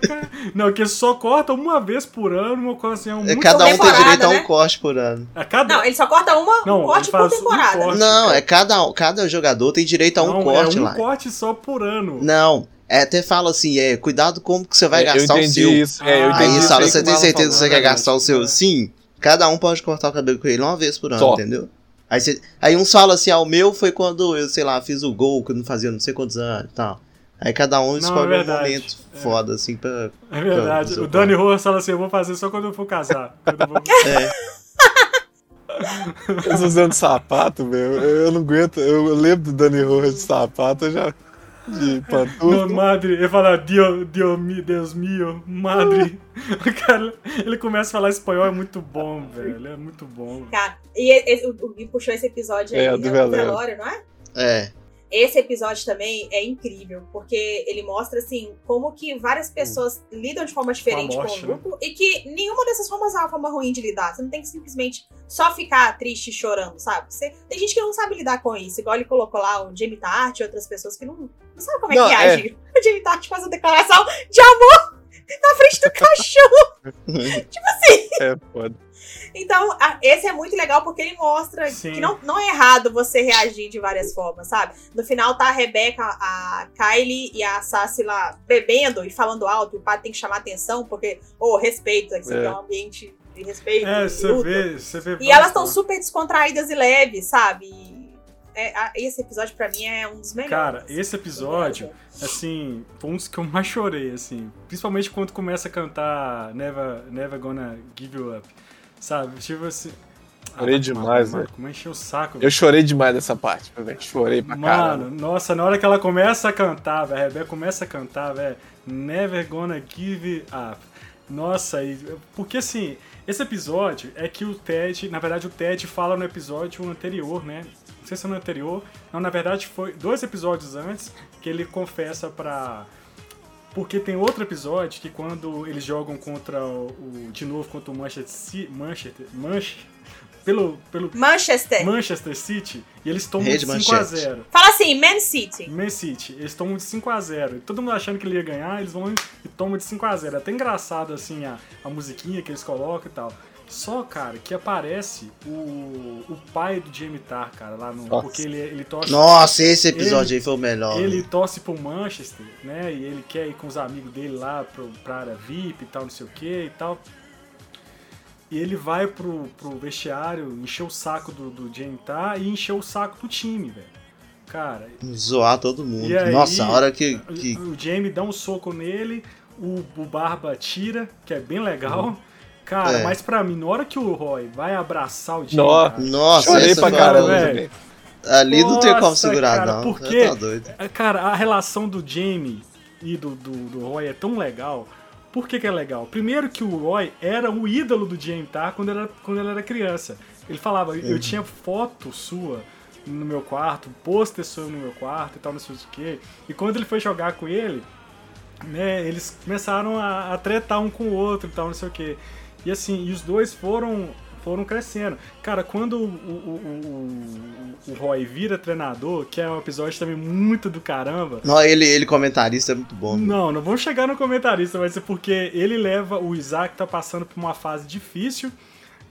Cara, Não, que só corta uma vez por ano, uma coisa assim, é um É, muito Cada um tem temporada, direito a um né? corte por ano. A cada... Não, ele só corta uma, Não, um corte ele por faz um temporada. corte. Não, Não, é cada, cada jogador tem direito a um não, corte é um lá. corte só por ano. Não, é, até fala assim, é, cuidado como que você vai É, gastar o entendi seu. isso. É, eu Ah, Aí entendi isso fala, você tem certeza que você é quer gastar o seu? É. Sim. Cada um pode cortar o cabelo com ele uma vez por ano, Só. entendeu? Aí, você, aí uns falam assim, ah, o meu foi quando eu, sei lá, fiz o gol, que eu não fazia não sei quantos anos e tal. Aí cada um escolhe um verdade. momento É. foda, assim, pra. É verdade. Então, O Dani Rojas fala assim: eu vou fazer só quando eu for casar. Quando eu vou... É. Eles usando sapato, meu. Eu, não aguento. Eu lembro do Dani Rojas de sapato, eu já. De pantufa. madre, ele fala Dio, Dio, mi- Deus mio, madre. O cara, ele começa a falar espanhol, é muito bom, velho. É muito bom. Cara, e esse- o Gui puxou esse episódio aí, É, é, do velório. velório, não é? É. Esse episódio também é incrível, porque ele mostra, assim, como que várias pessoas lidam de forma diferente com, morte, o grupo e que nenhuma dessas formas é uma forma ruim de lidar. Você não tem que simplesmente só ficar triste chorando, sabe? Você, tem gente que não sabe lidar com isso, igual ele colocou lá o Jamie Tart e outras pessoas que não, não sabem como é Não, que é. age. O Jamie Tart faz a declaração de amor na frente do cachorro. É foda. Então, esse é muito legal porque ele mostra Sim. que não, não é errado você reagir de várias formas, sabe? No final tá a Rebeca, a Kylie e a Sassy lá bebendo e falando alto, e o padre tem que chamar atenção, porque, ô, respeito, aqui É. é um ambiente de respeito. É, você vê, você vê. E elas estão super descontraídas e leves, sabe? E, é, a- esse episódio pra mim é um dos melhores. Cara, esse episódio, assim, foi um dos que eu mais chorei, assim. Principalmente quando começa a cantar Never, Never Gonna Give You Up. Sabe? Tipo assim. Chorei vai demais, velho. Como encheu o saco. Eu chorei demais nessa parte, velho. Chorei pra Mano, caralho. nossa, na hora que ela começa a cantar, velho, a Rebeca começa a cantar, velho, Never Gonna Give Up. Nossa, e, porque assim, esse episódio é que o Ted, na verdade o Ted fala no episódio anterior, né? Não sei se é no anterior, não, na verdade foi dois episódios antes que ele confessa pra. Porque tem outro episódio que quando eles jogam contra o. o- de novo contra o Manchester City. Manchester. Manchester pelo, pelo Manchester. Manchester City e eles tomam Rede de 5 a Manchester. 0 Fala assim, Man City. Man City, eles tomam de 5 a 0 E todo mundo achando que ele ia ganhar, eles vão e tomam de 5 a 0 É até engraçado, assim, a, a musiquinha que eles colocam e tal. Só, cara, que aparece o, o pai do Jamie Tarr, cara, lá no. Nossa. Porque ele, ele torce. Nossa, esse episódio aí foi o melhor. Ele torce pro Manchester, né? E ele quer ir com os amigos dele lá pro, pra área VIP e tal, não sei o que e tal. E ele vai pro, pro vestiário encher o saco do, do Jamie Tarr e encher o saco do time, velho. Cara, Zoar todo mundo. Aí, Nossa, a hora que. que... o Jamie dá um soco nele, o, o Barba tira, que é bem legal. Cara, É. mas pra mim, na hora que o Roy vai abraçar o Jamie, Nó. cara, Nossa, Chorei pra caramba, velho. Ali não tem como Nossa, segurar, cara, não. por Você quê? Tá doido. É, Cara, a relação do Jamie e do, do, do Roy é tão legal. Por que, que é legal? Primeiro que o Roy era o ídolo do Jamie Tarr quando ele era, quando ele era criança. Ele falava, Uhum. eu tinha foto sua no meu quarto, pôster seu no meu quarto e tal, não sei o que. E quando ele foi jogar com ele, né, eles começaram a, a tretar um com o outro e tal, não sei o que. E assim, e os dois foram foram crescendo. Cara, quando o, o, o, o, Roy vira treinador, que é um episódio também muito do caramba. Não, ele, ele comentarista é muito bom. Não, não vamos chegar no comentarista, vai ser porque ele leva o Isaac tá passando por uma fase difícil.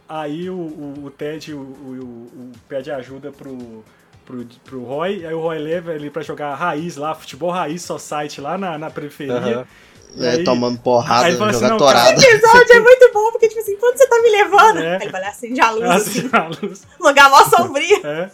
Aí o, o, Ted o, pede ajuda pro, pro, pro Roy, aí o Roy leva ele pra jogar raiz lá, futebol raiz society lá na, na periferia. Aham. É, aí- tomando porrada, aí ele fala assim, não, torada. Esse episódio é muito bom, porque, tipo assim, quando você tá me levando? É. Aí ele lá, acende a luz, assim, a luz. lugar mó sombrio. É.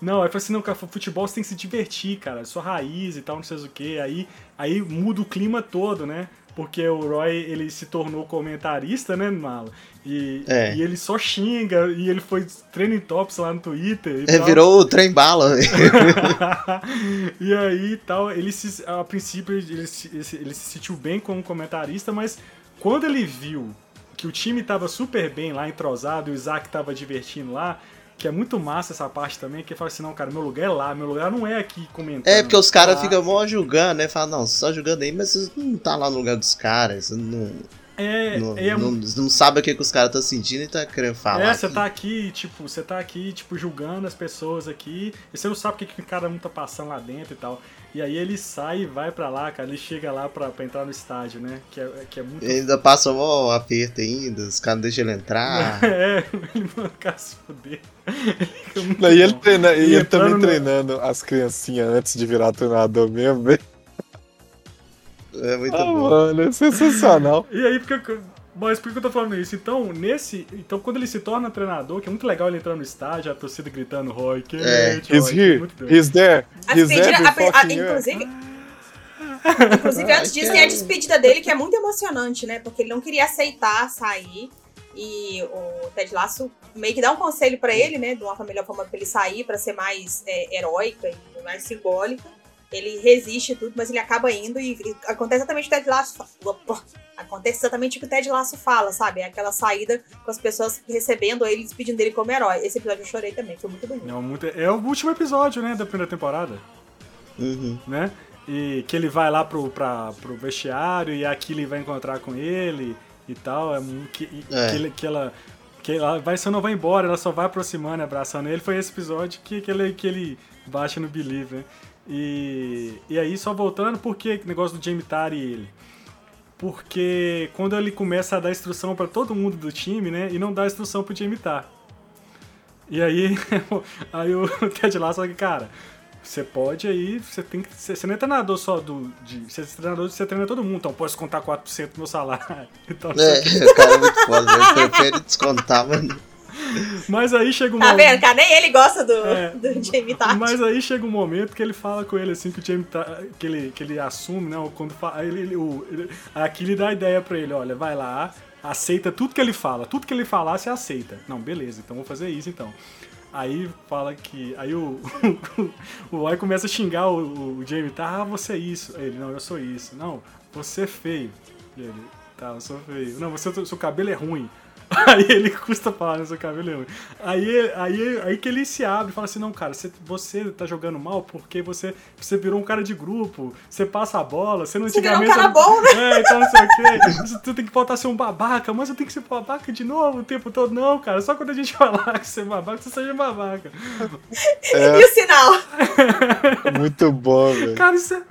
Não, aí fala assim, não, cara, futebol você tem que se divertir, cara, sua raiz e tal, não sei o que. Aí, aí muda o clima todo, né? Porque o Roy, ele se tornou comentarista, né, Malo? E, É. e ele só xinga, e ele foi training tops lá no Twitter e É, tal. virou o trem bala, velho. e aí tal, ele se, a princípio ele se, ele se- ele se sentiu bem como comentarista, mas quando ele viu que o time tava super bem lá, entrosado, e o Isaac tava divertindo lá, que é muito massa essa parte também, que fala assim, não, cara, meu lugar é lá, meu lugar não é aqui comentando. É, porque os caras Lá. ficam mó julgando, né? Falam, não, tá julgando aí, mas você não tá lá no lugar dos caras. Você não, É, não, é, não, não, sabe o que, que os caras estão sentindo e tá querendo falar. É, você tá aqui, tipo, você tá aqui, tipo, julgando as pessoas aqui, e você não sabe o que, que cada um tá passando lá dentro e tal. E aí ele sai e vai pra lá, cara, ele chega lá pra, pra entrar no estádio, né? Que é, que é muito. Ele ainda passa um aperto ainda, os caras não deixam ele entrar. é, ele manda o cara se fuder. Não, e ele, treina, e ele também no... treinando as criancinhas antes de virar treinador mesmo, velho. É muito ah, bom. Mano, é sensacional. e aí, porque. Mas por que eu tô falando isso? Então, nesse. Então, quando ele se torna treinador, que é muito legal ele entrar no estádio, a torcida gritando Roy, que é. He's here. He's there. He's there. A, a, inclusive. Inclusive, antes disso, tem a despedida dele, que é muito emocionante, né? Porque ele não queria aceitar sair. E o Ted Lasso meio que dá um conselho para ele, né? De uma melhor forma pra ele sair, para ser mais é, heróica e mais simbólica ele resiste tudo, mas ele acaba indo e, e acontece exatamente o que o Ted Lasso fala. Acontece exatamente o que o Ted Lasso fala, sabe? É aquela saída com as pessoas recebendo ele, despedindo dele como herói. Esse episódio eu chorei também, foi muito bonito. Não, muito, é o último episódio, né, da primeira temporada. Uhum. Né? E que ele vai lá pro, pra, pro vestiário e a Killy vai encontrar com ele e tal. É, que, é. que, ele, que ela que ela vai só não vai embora, ela só vai aproximando, abraçando ele. Foi esse episódio que, que, ele, que ele baixa no Believe, né? E, e aí, só voltando, por que negócio do Jamie Tari e ele? Porque quando ele começa a dar instrução para todo mundo do time, né? E não dá instrução pro Jamie. E aí, aí o Ted Lasso fala que, cara, você pode aí, você tem que. Você não é treinador só do. De, você é treinador, você treina todo mundo, então pode contar 4% do meu salário. Então, é, o cara é muito foda, ele prefere descontar, mano. Mas aí chega um tá momento. Tá vendo, cara? Nem ele gosta do, é, do Jamie Tart. Mas aí chega um momento que ele fala com ele assim, que o Jamie Tart, que ele, que ele assume, né? Quando fala, ele, ele, o, ele, aqui ele dá a ideia pra ele, olha, vai lá, aceita tudo que ele fala. Tudo que ele falar, você aceita. Não, beleza, então vou fazer isso então. Aí fala que. Aí o. o Roy começa a xingar o, o Jamie, tá? Ah, você é isso. Ele, não, eu sou isso. Não, você é feio. Ele, tá, eu sou feio. Não, você, seu cabelo é ruim. Aí ele custa falar no seu cabelo. Aí, aí, aí que ele se abre e fala assim: não, cara, você, você tá jogando mal porque você, você virou um cara de grupo, você passa a bola, você não você antigamente. Você virou um cara bom, né? É, então não sei o quê. Você tem que voltar a ser um babaca, mas eu tenho que ser babaca de novo o tempo todo. Não, cara, só quando a gente falar que você é babaca, você seja babaca. É. E o sinal? Muito bom, velho. Cara, isso é.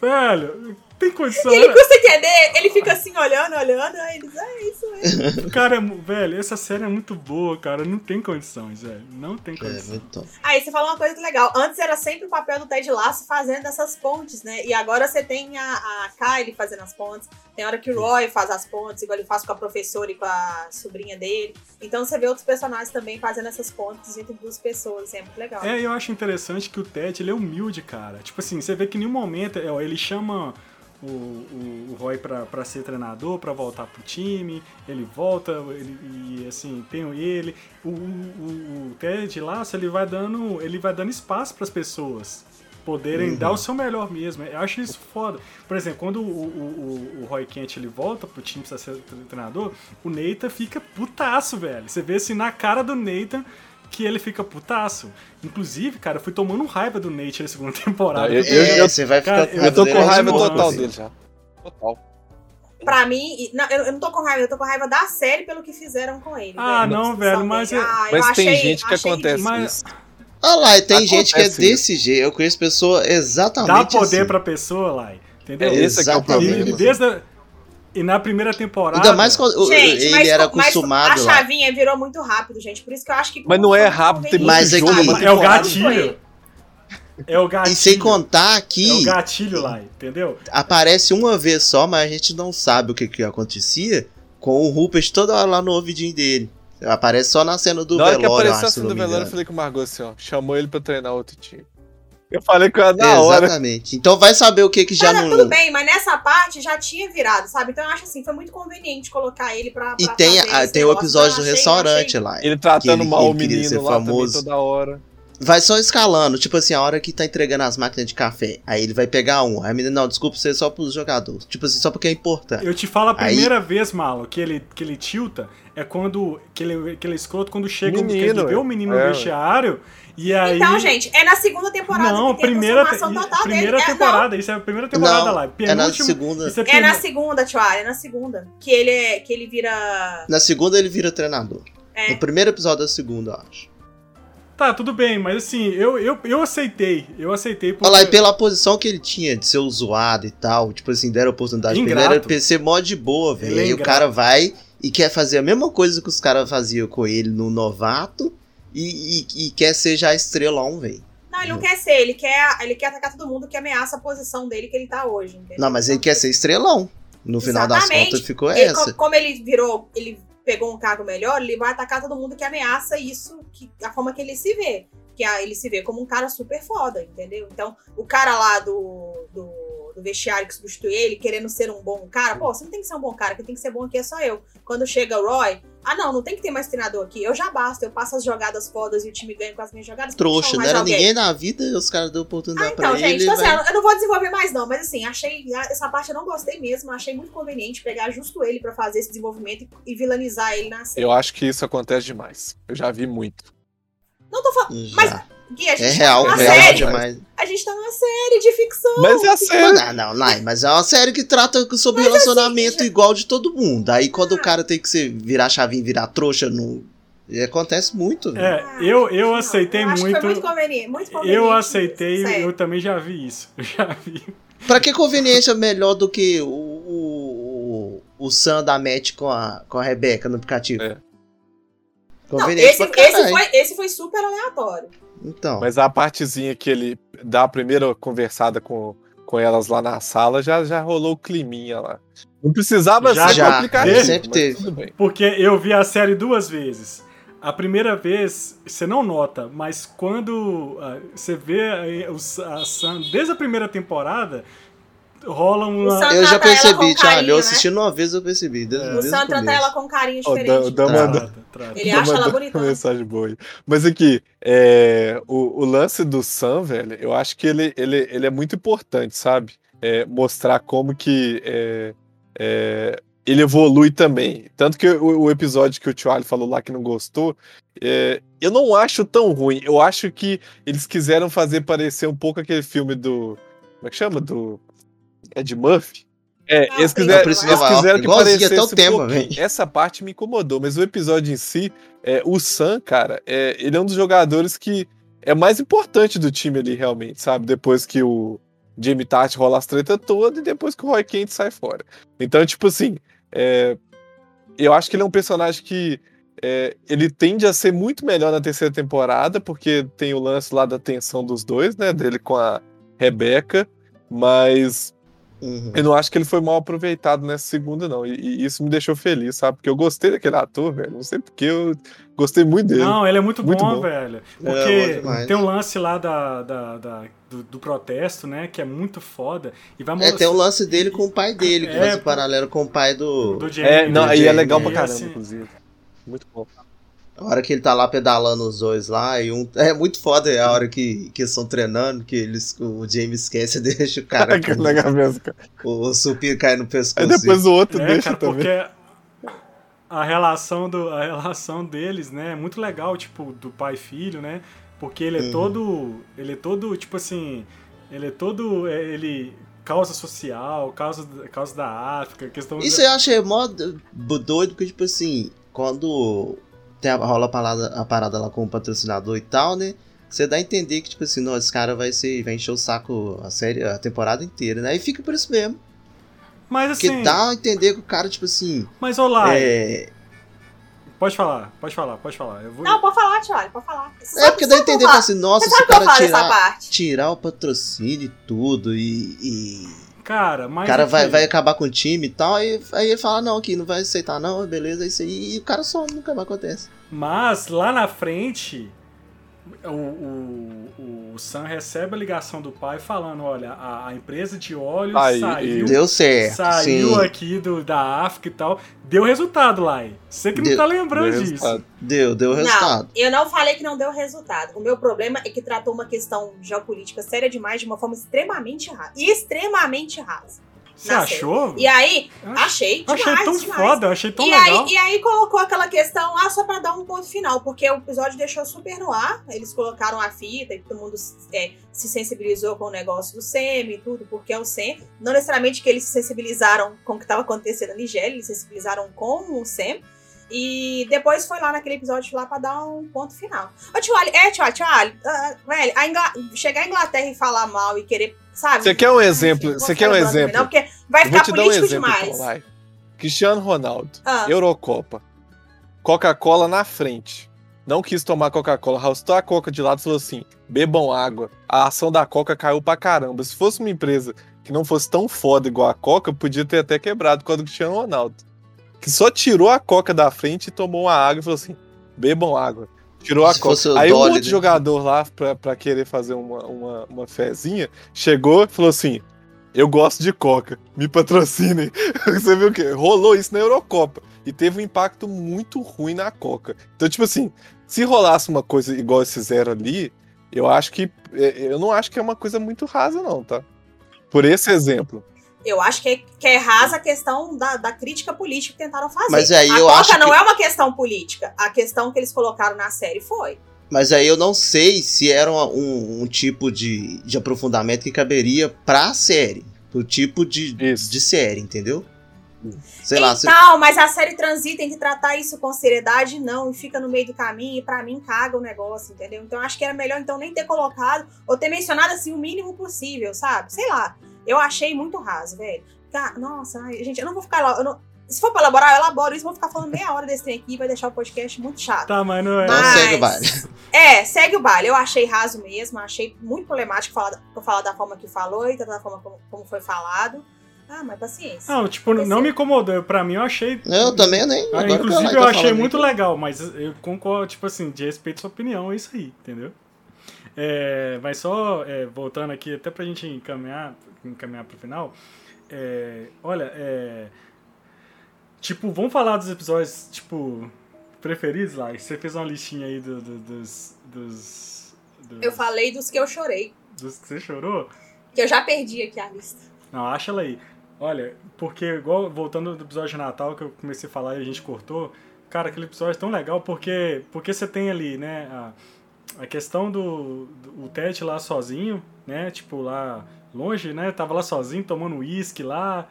Velho, tem condição. E ele né? custa entender, ele fica assim olhando, olhando, aí eles, é isso mesmo. Cara, velho, essa série é muito boa, cara. Não tem condições, velho. Não tem condições. É, aí você falou uma coisa legal. Antes era sempre o papel do Ted Lasso fazendo essas pontes, né? E agora você tem a, a Kylie fazendo as pontes. Tem hora que o Roy faz as pontes, igual ele faz com a professora e com a sobrinha dele. Então você vê outros personagens também fazendo essas pontes entre duas pessoas. Assim, é muito legal. É, eu acho interessante que o Ted, ele é humilde, cara. Tipo assim, você vê que em nenhum momento ele chama o, o, o Roy para ser treinador, para voltar pro time, ele volta, ele, e assim, tem ele. O, o, o Ted Lasso, ele vai dando, ele vai dando espaço para as pessoas poderem uhum. dar o seu melhor mesmo. Eu acho isso foda. Por exemplo, quando o, o, o, Roy Kent ele volta pro time para ser treinador, o Nathan fica putaço, velho. Você vê assim na cara do Nathan que ele fica putaço. Inclusive, cara, eu fui tomando raiva do Nate na segunda temporada. Eu, eu, eu, você vai ficar cara, eu tô com raiva total assim. dele já. Total. Pra mim, não, eu não tô com raiva, eu tô com raiva da série pelo que fizeram com ele. Ah, velho, não, velho, mas. Ah, mas achei, tem gente que acontece mas... isso. Ah lá, e tem acontece gente que é desse jeito. Eu conheço pessoa exatamente. Dá poder assim. pra pessoa, lá. Entendeu? É, esse é, é o problema. E, desde, e na primeira temporada. Ainda mais quando gente, ele mas, era acostumado. Mas a chavinha lá. virou muito rápido, gente. Por isso que eu acho que. Mas não é rápido, tem mas jogo, aqui, É o gatilho. É o gatilho. E sem contar que. É o gatilho lá, entendeu? Aparece uma vez só, mas a gente não sabe o que, que acontecia com o Rupert toda hora lá no ouvidinho dele. Aparece só na cena do na velório. Na hora que apareceu a cena do velório, eu falei com o Margot assim, ó. Chamou ele pra treinar outro time. Eu falei com ela na hora. Exatamente. Então vai saber o que que já mas, não... Tudo bem, mas nessa parte já tinha virado, sabe? Então eu acho assim, foi muito conveniente colocar ele pra, pra E tem, a, tem o episódio do restaurante achei... lá. Ele tratando ele, mal ele o menino lá famoso. toda hora. Vai só escalando. Tipo assim, a hora que tá entregando as máquinas de café. Aí ele vai pegar um. Aí a menina, não, desculpa, você é só pros jogadores. Tipo assim, só porque é importante. Eu te falo a primeira aí... vez, Malo, que ele, que ele tilta é quando. Que ele, que ele é escroto quando chega menino, vê o menino é. no vestiário. E aí... Então, gente, é na segunda temporada. Não, primeira, te... primeira dele. temporada. É, isso é a primeira temporada não, lá. Penúltimo, é na segunda. É, é, na segunda, Tio é na segunda. Que ele, é, que ele vira. Na segunda ele vira treinador. É. No primeiro episódio da segunda, eu acho. Tá, tudo bem, mas assim, eu, eu, eu aceitei. Eu aceitei porque... Olha lá, e pela posição que ele tinha de ser zoado e tal, tipo assim, deram oportunidade Ingrato. pra ele, era PC mó de boa, velho. É aí o cara vai e quer fazer a mesma coisa que os caras faziam com ele no novato e, e, e quer ser já estrelão, velho. Não, ele não quer ser, ele quer, ele quer atacar todo mundo que ameaça a posição dele que ele tá hoje. Entendeu? Não, mas ele quer ser estrelão. No final das contas ficou ele, essa. Como ele virou, ele pegou um cargo melhor, ele vai atacar todo mundo que ameaça isso, que, a forma que ele se vê. Que ele se vê como um cara super foda, entendeu? Então, o cara lá do, do vestiário que substitui ele, querendo ser um bom cara. Pô, você não tem que ser um bom cara, quem tem que ser bom aqui é só eu. Quando chega o Roy, ah não, não tem que ter mais treinador aqui. Eu já basta, eu passo as jogadas fodas e o time ganha com as minhas jogadas. Trouxa, não era alguém. ninguém na vida e os caras deu oportunidade ah, então, pra gente, ele. Então, vai... assim, eu não vou desenvolver mais não, mas assim, achei, essa parte eu não gostei mesmo, achei muito conveniente pegar justo ele para fazer esse desenvolvimento e, e vilanizar ele na série. Eu acho que isso acontece demais. Eu já vi muito. Não tô falando. Mas Gui, a gente é real, tá real série. demais. A gente tá numa série de ficção. Mas é a série. Não, não, não, mas é uma série que trata sobre mas assim, relacionamento assim, igual de todo mundo. Aí quando ah. o cara tem que ser, virar chavinho, virar trouxa, no... acontece muito. É, ah, eu, eu aceitei eu muito. muito conveniente, muito conveniente. Eu aceitei, sério. eu também já vi isso. Eu já vi. Pra que conveniência melhor do que o, o, o Sam da Matt com a, com a Rebeca no aplicativo? É. Não, esse, esse, foi, esse foi super aleatório. Então. Mas a partezinha que ele dá a primeira conversada com, com elas lá na sala já, já rolou o climinha lá. Não precisava já, ser já, complicadinho. Sempre teve. Porque eu vi a série duas vezes. A primeira vez você não nota, mas quando uh, você vê a, a Sam desde a primeira temporada, rola uma. Eu já percebi, Thiago. Eu assistindo né? uma vez eu percebi. Desde, é. O Sam trata ela com carinho diferente. Oh, dá, dá, dá, Ele acha ela bonita. mensagem boa. Mas aqui, é, o, o, lance do Sam, velho, eu acho que ele, ele, ele é muito importante, sabe? É, mostrar como que é, é ele evolui também. Tanto que o, o episódio que o Tio Ali falou lá que não gostou, é, eu não acho tão ruim. Eu acho que eles quiseram fazer parecer um pouco aquele filme do. Como é que chama? Do é de Murphy. É, ah, eles, quiser, eles quiseram que parecesse até o tema, Essa parte me incomodou, mas o episódio em si, é, o Sam, cara, é, ele é um dos jogadores que é mais importante do time ali, realmente, sabe? Depois que o Jamie Tart rola as treta toda e depois que o Roy Kent sai fora. Então, tipo assim, é, eu acho que ele é um personagem que é, ele tende a ser muito melhor na terceira temporada, porque tem o lance lá da tensão dos dois, né? Dele com a Rebecca, mas Uhum. Eu não acho que ele foi mal aproveitado nessa segunda, não. E, e, isso me deixou feliz, sabe? Porque eu gostei daquele ator, velho. Não sei porque eu gostei muito dele. Não, ele é muito, muito bom, bom, velho. Porque é, tem um lance lá da, da, da do, do, protesto, né? Que é muito foda. E vai É, tem o um lance dele com o pai dele, que é, faz o paralelo com o pai do. do Jamie, é, não, e é legal pra caramba, assim, inclusive. Muito bom. A hora que ele tá lá pedalando os dois lá, e um. É muito foda a hora que, que eles estão treinando, que eles, o James esquece e deixa o cara. que legal mesmo, cara. O, o supino cai no pescoço. Aí depois o outro é, deixa cara, também. Porque a relação, do, a relação deles, né, é muito legal, tipo, do pai e filho, né? Porque ele é uhum. todo. Ele é todo, tipo assim. Ele é todo. É, ele causa social, causa, causa da África, questão Isso da... eu achei mó doido, porque, tipo assim, quando tem a, rola a parada, a parada lá com o patrocinador e tal, né? Você dá a entender que, tipo assim, não, esse cara vai, ser, vai encher o saco a série, a temporada inteira, né? E fica por isso mesmo. Mas assim. Porque dá a entender que o cara, tipo assim. Mas olá. É. Pode falar, pode falar, pode falar. Vou... Não, pode falar, Thiago, pode falar. Você é porque dá a entender que assim, nossa, se o cara tirar, tirar o patrocínio e tudo e, e Cara, mas. O cara vai, vai acabar com o time e tal, aí, aí ele fala, não, aqui não vai aceitar, não, beleza, é isso aí. E o cara some, nunca mais acontece. Mas lá na frente, o, o, o Sam recebe a ligação do pai falando, olha, a, a empresa de óleo Aí, saiu, Deu certo. saiu sim. aqui do, da África e tal. Deu resultado lá. Você que Deu- não tá lembrando Deu disso. resultado. Deu, deu resultado. Não, eu não falei que não deu resultado. O meu problema é que tratou uma questão geopolítica séria demais de uma forma extremamente rasa. Extremamente rasa. Você achou? E aí, achei demais, achei tão demais. foda, achei tão e, legal. aí, e aí colocou aquela questão, ah, só pra dar um ponto final, porque o episódio deixou super no ar, eles colocaram a fita e todo mundo é, se sensibilizou com o negócio do SEM e tudo, porque é o SEM. Não necessariamente que eles se sensibilizaram com o que estava acontecendo na Nigéria, eles se sensibilizaram com o SEM. E depois foi lá naquele episódio lá pra dar um ponto final. Ô, tio Ali, é, tio Ali, tio Ali, ah, velho, a Ingla- chegar à Inglaterra e falar mal e querer, sabe? Você quer um exemplo? Você quer um exemplo? Não, porque vai ficar um político exemplo, demais. então, vai. Cristiano Ronaldo, Ah. Eurocopa. Coca-Cola na frente. Não quis tomar Coca-Cola, arrastou a Coca de lado e falou assim: bebam água. A ação da Coca caiu pra caramba. Se fosse uma empresa que não fosse tão foda igual a Coca, podia ter até quebrado do Cristiano Ronaldo. Que só tirou a Coca da frente e tomou uma água e falou assim: bebam água. Tirou a Se Coca. Aí um Dolly, outro né? jogador lá, pra, pra querer fazer uma, uma, uma fezinha, chegou e falou assim: Eu gosto de Coca, me patrocinem. Você viu o quê? Rolou isso na Eurocopa. E teve um impacto muito ruim na Coca. Então, tipo assim, se rolasse uma coisa igual esse zero ali, eu acho que. é, Eu não acho que é uma coisa muito rasa, não, tá? Por esse exemplo. Eu acho que é, que é rasa a questão da, da crítica política que tentaram fazer. Mas aí a eu Coca acho não que- é uma questão política. A questão que eles colocaram na série foi. Mas aí eu não sei se era um, um tipo de, de aprofundamento que caberia pra série. Pro tipo de, Isso. de série, entendeu? Sei lá, se, então, mas a série Transi tem que tratar isso com seriedade, não, e fica no meio do caminho, e pra mim caga o negócio, entendeu? Então acho que era melhor então nem ter colocado, ou ter mencionado assim o mínimo possível, sabe? Sei lá. Eu achei muito raso, velho. Ca- Nossa, ai, gente, eu não vou ficar lá. eu não- Se for pra elaborar, eu elaboro isso, vou ficar falando meia hora desse trem aqui, vai deixar o podcast muito chato. Tá, mas não é. Então Mas- segue o baile. É, segue o baile. Eu achei raso mesmo, achei muito problemático falar, falar da forma que falou e da forma como, como foi falado. Ah, mas paciência. Não, tipo, não me incomodou. Pra mim, eu achei. Eu também nem. Ah, inclusive, eu tá achei muito aqui. legal, mas eu concordo, tipo assim, de respeito à sua opinião, é isso aí, entendeu? É, mas só é, voltando aqui, até pra gente encaminhar, encaminhar pro final, é, olha, é, tipo, vamos falar dos episódios, tipo, preferidos lá. Você fez uma listinha aí do- do- dos, dos, dos. Eu falei dos que eu chorei. Dos que você chorou? Que eu já perdi aqui a lista. Não, acha ela aí. Olha, porque igual voltando do episódio de Natal que eu comecei a falar e a gente cortou, cara, aquele episódio é tão legal porque porque você tem ali, né, a, a questão do, do o Ted lá sozinho, né, tipo lá longe, né, tava lá sozinho tomando uísque lá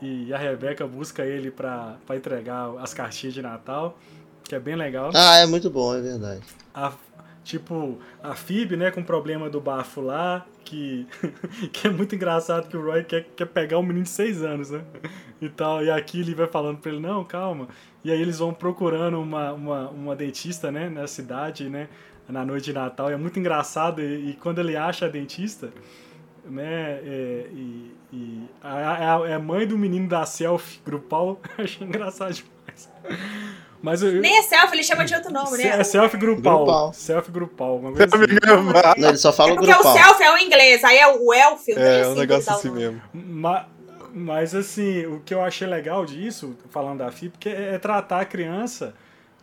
e a Rebeca busca ele pra, pra entregar as cartinhas de Natal, que é bem legal. Ah, é muito bom, é verdade. A, tipo, a Phoebe, né, com o problema do bafo lá, que, que é muito engraçado que o Roy quer, quer pegar um menino de 6 anos, né? E tal, e aqui ele vai falando pra ele, não, calma. E aí eles vão procurando uma, uma, uma dentista, né, na cidade, né, na noite de Natal. E é muito engraçado, e, e quando ele acha a dentista, né, é, e, e a, a, é a mãe do menino da selfie grupal, achei engraçado demais. Mas eu, Nem é selfie, ele chama de outro nome, né? é selfie grupal. Grupal. Selfie grupal. Uma coisa assim. Não, ele só fala É o porque o grupal. selfie é o inglês, aí é o elf, É, nem um negócio assim nome. mesmo. Ma- Mas assim, o que eu achei legal disso, falando da FIP, que é tratar a criança,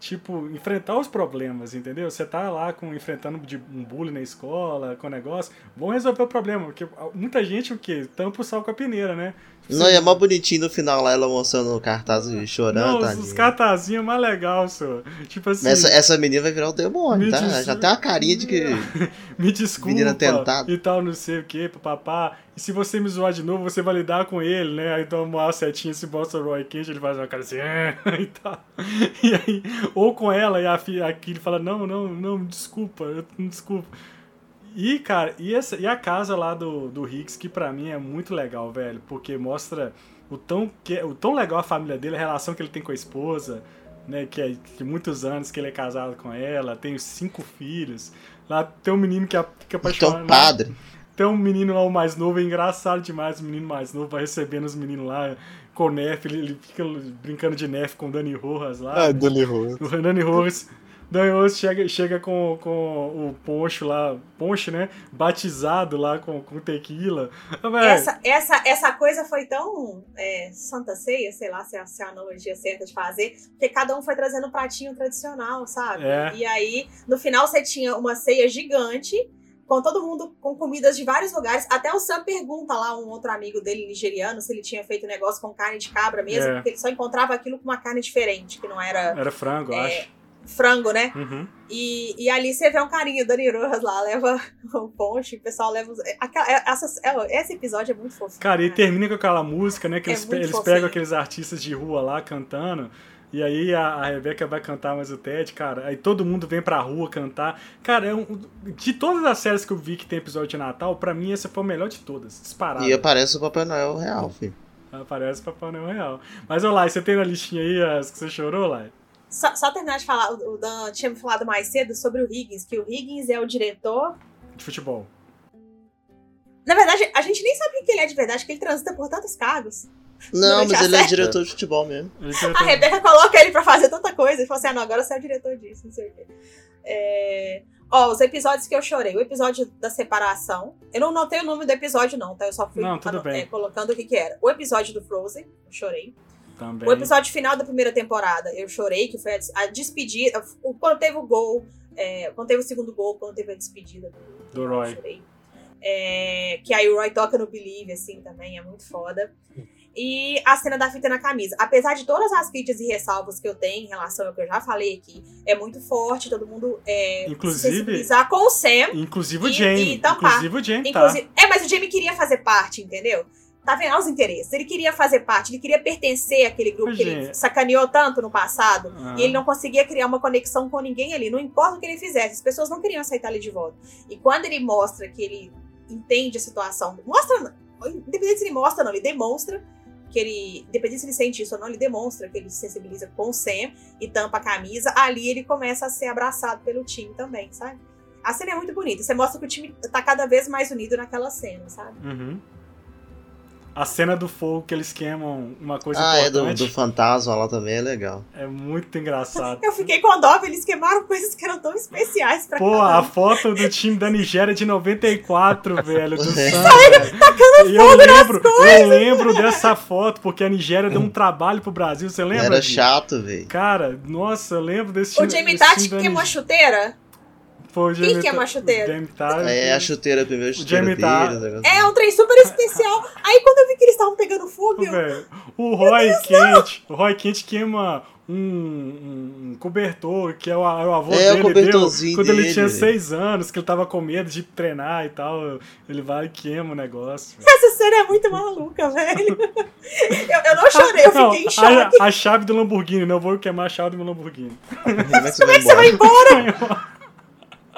tipo, enfrentar os problemas, entendeu? Você tá lá com, enfrentando de um bullying na escola, com negócio, vão resolver o problema, porque muita gente, o quê? Tampa o sal com a peneira, né? Não, e é mó bonitinho no final lá, ela mostrando o cartaz e chorando, Não, os, tadinho. os cartazinhos mais legal, senhor. Tipo assim, essa, essa menina vai virar o demônio, tá? diz- Já tem uma carinha de que. me desculpa menina tentada. e tal, não sei o que, papapá. E se você me zoar de novo, você vai lidar com ele, né? Aí toma uma setinha, se mostra o Roy Kent, ele faz uma cara assim, "Ah", e tal. E aí, ou com ela, e a aqui ele fala, não, não, não, desculpa, eu, desculpa. E, cara, e, essa, e a casa lá do, do Hicks, que pra mim é muito legal, velho, porque mostra o tão, que, o tão legal a família dele, a relação que ele tem com a esposa, né, que é de muitos anos que ele é casado com ela, tem cinco filhos. Lá tem um menino que é- fica apaixonado. Então, padre. Tem um menino lá, o mais novo, é engraçado demais. O menino mais novo vai recebendo os meninos lá com o Neff. Ele, ele fica brincando de Neff com o Dani Rojas lá. Ah, Dani Rojas. O Dani Rojas. Danhoso chega, chega com, com o poncho lá, poncho, né? Batizado lá com, com tequila. Essa, essa, essa coisa foi tão é, santa ceia, sei lá se é, se é a analogia certa de fazer, porque cada um foi trazendo um pratinho tradicional, sabe? É. E aí, no final, você tinha uma ceia gigante com todo mundo com comidas de vários lugares. Até o Sam pergunta lá um outro amigo dele, nigeriano, se ele tinha feito negócio com carne de cabra mesmo, é. porque ele só encontrava aquilo com uma carne diferente, que não era. Era frango, é, acho. Frango, né? Uhum. E, e ali você vê um carinho, Dani Rojas lá, leva o ponche, o pessoal leva. Aquela, é, essa, é, esse episódio é muito fofo. Cara, e termina com aquela música, né? Que é eles, eles pegam aqueles artistas de rua lá cantando. E aí a, a Rebeca vai cantar mais o Ted, cara. Aí todo mundo vem pra rua cantar. Cara, é um, de todas as séries que eu vi que tem episódio de Natal, pra mim essa foi a melhor de todas. Disparado. E aparece o Papai Noel real, filho. Aparece o Papai Noel real. Mas, olá, você tem na listinha aí as que você chorou, lá? Só, só, terminar de falar, o Dan tinha me falado mais cedo sobre o Higgins, que o Higgins é o diretor. De futebol. Na verdade, a gente nem sabe o que ele é de verdade, que ele transita por tantos cargos. Não, mas ele é diretor de futebol mesmo. A Rebeca coloca ele pra fazer tanta coisa e fala assim: ah, não, agora você é o diretor disso, não sei o quê. É... Ó, os episódios que eu chorei. O episódio da separação. Eu não notei o nome do episódio, não, tá? Eu só fui não, tudo bem. É, colocando o que, que era. O episódio do Frozen, eu chorei. Também. O episódio final da primeira temporada, eu chorei, que foi a, despedida. Quando teve o gol, é, quando teve o segundo gol, quando teve a despedida do, do Roy. Chorei. É, que aí o Roy toca no Believe, assim, também, é muito foda e a cena da fita na camisa. Apesar de todas as críticas e ressalvas que eu tenho em relação ao que eu já falei aqui, é muito forte, todo mundo é, inclusive, se com o Sam. Inclusive o Jamie. inclusive o Jamie, tá. É, mas o Jamie queria fazer parte, entendeu? Tá vendo os interesses. Ele queria fazer parte, ele queria pertencer àquele grupo que ele sacaneou tanto no passado. Ah. E ele não conseguia criar uma conexão com ninguém ali. Não importa o que ele fizesse, as pessoas não queriam aceitar ele de volta. E quando ele mostra que ele entende a situação, mostra, independente se ele mostra ou não, ele demonstra que ele, independente se ele sente isso ou não, ele demonstra que ele se sensibiliza com o Sam e tampa a camisa, ali ele começa a ser abraçado pelo time também, sabe? A cena é muito bonita. Você mostra que o time tá cada vez mais unido naquela cena, sabe? Uhum. A cena do fogo que eles queimam uma coisa ah, importante. é do, do fantasma lá também é legal. É muito engraçado. Eu fiquei com dó, eles queimaram coisas que eram tão especiais pra Pô, a foto do time da Nigéria de 94, velho, do é. Santos. E eu lembro, eu lembro dessa foto, porque a Nigéria deu um trabalho pro Brasil, você lembra? Era chato, velho. Cara, nossa, eu lembro desse time. O Jamie Tati queimou a chuteira? Foi o Quem que é uma chuteira? É a chuteira primeiro, chuteira Jamie dele, É um trem super especial. Aí quando eu vi que eles estavam pegando fogo, eu... O Roy Kent, o Roy Kent queima um, um, cobertor que é o, é o avô é, dele o deu quando dele. ele tinha seis anos, que ele tava com medo de treinar e tal. Ele vai e queima o negócio. Essa cena é muito maluca, velho. eu, eu, não chorei, eu não, fiquei em choque. A, a, chave do Lamborghini, não vou queimar a chave do meu Lamborghini. Como é que você vai embora?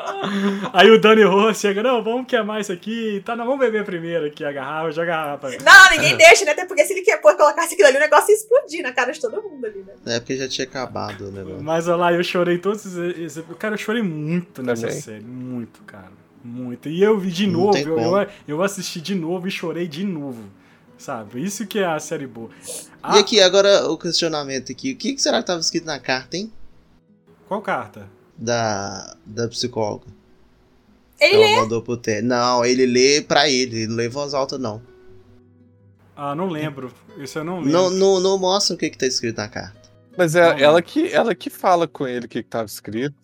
Aí o Dani Ross chega, não, vamos queimar isso aqui, tá, não, vamos beber primeiro aqui a garrafa, joga a garrafa. Não, ninguém deixa, né? Até porque se ele quer colocar aquilo ali, o negócio ia explodir na cara de todo mundo ali, né? É porque já tinha acabado o negócio. Mas olha lá, eu chorei todos esses. Cara, eu chorei muito nessa Também. série, muito, cara. Muito. E eu vi de não novo, eu, eu, eu, assisti de novo e chorei de novo. Sabe? Isso que é a série boa. E aqui, agora o questionamento aqui. O que será que tava escrito na carta, hein? Qual carta? Da, da psicóloga. Ele lê? Mandou pro Não, ele lê pra ele, ele não lê em voz alta, não. Ah, não lembro. Isso eu não lembro. Não, não, não mostra o que, que tá escrito na carta. Mas é ela que, ela que fala com ele o que, que tava escrito.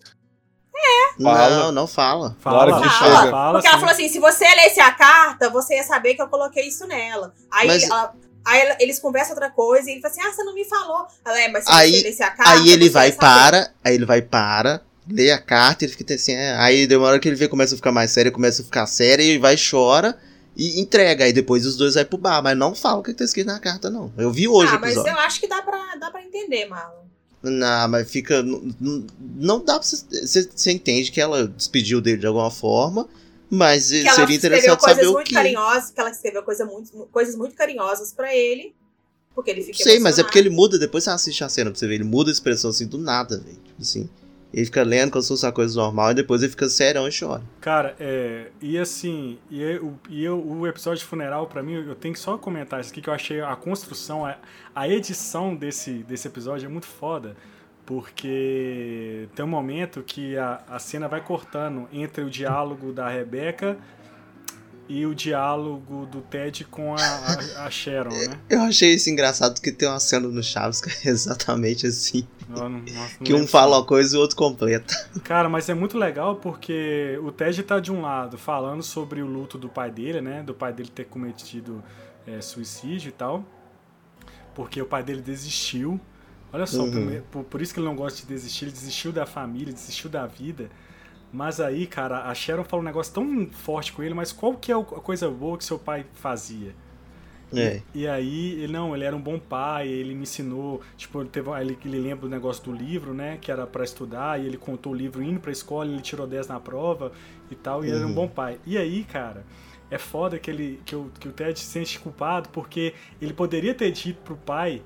É. Fala. Não, não fala. Fala, que fala. Chega. fala Porque sim. ela falou assim: se você lesse a carta, você ia saber que eu coloquei isso nela. Aí Mas... ela, Aí eles conversam outra coisa e ele fala assim: Ah, você não me falou. Ela é, mas se aí, você lesse a carta. Aí ele vai para, aí ele vai para, lê a carta, ele fica assim, é... aí demora que ele vê, começa a ficar mais sério, começa a ficar sério, e vai, chora e entrega. Aí depois os dois vai pro bar, mas não fala o que tá escrito na carta, não. Eu vi hoje ah, mas eu acho que dá pra, dá pra entender, Marlon. Não, mas fica. Não, não dá pra você. Você entende que ela despediu dele de alguma forma, mas seria interessante saber o que. Carinhosas, que ela escreveu coisa muito, coisas muito carinhosas para ele. Porque ele fica. Sei, mas é porque ele muda, depois você assiste a cena pra você ver, ele muda a expressão assim do nada, velho. Tipo assim. Ele fica lendo como se fosse uma coisa normal e depois ele fica serão e chora. Cara, é. E assim, e, eu, e eu, o episódio de funeral, para mim, eu tenho que só comentar isso aqui que eu achei a construção, a, a edição desse, desse episódio é muito foda. Porque tem um momento que a, a cena vai cortando entre o diálogo da Rebeca e o diálogo do Ted com a, a, a Sharon, né? Eu achei isso engraçado porque tem uma cena no Chaves que é exatamente assim. Não- nossa, não que um fala uma coisa e o outro completa. Cara, mas é muito legal porque o Ted tá de um lado falando sobre o luto do pai dele, né? Do pai dele ter cometido é, suicídio e tal. Porque o pai dele desistiu. Olha só, Uhum. por- por isso que ele não gosta de desistir, ele desistiu da família, desistiu da vida. Mas aí, cara, a Sharon fala um negócio tão forte com ele, mas qual que é a coisa boa que seu pai fazia? É. E aí, ele não, ele era um bom pai, ele me ensinou, tipo, ele, teve, ele, ele lembra do negócio do livro, né, que era pra estudar, e ele contou o livro indo pra escola, ele tirou 10 na prova e tal, e ele era um Uhum. bom pai. E aí, cara, é foda que, ele, que, o, que o Ted se sente culpado, porque ele poderia ter dito pro pai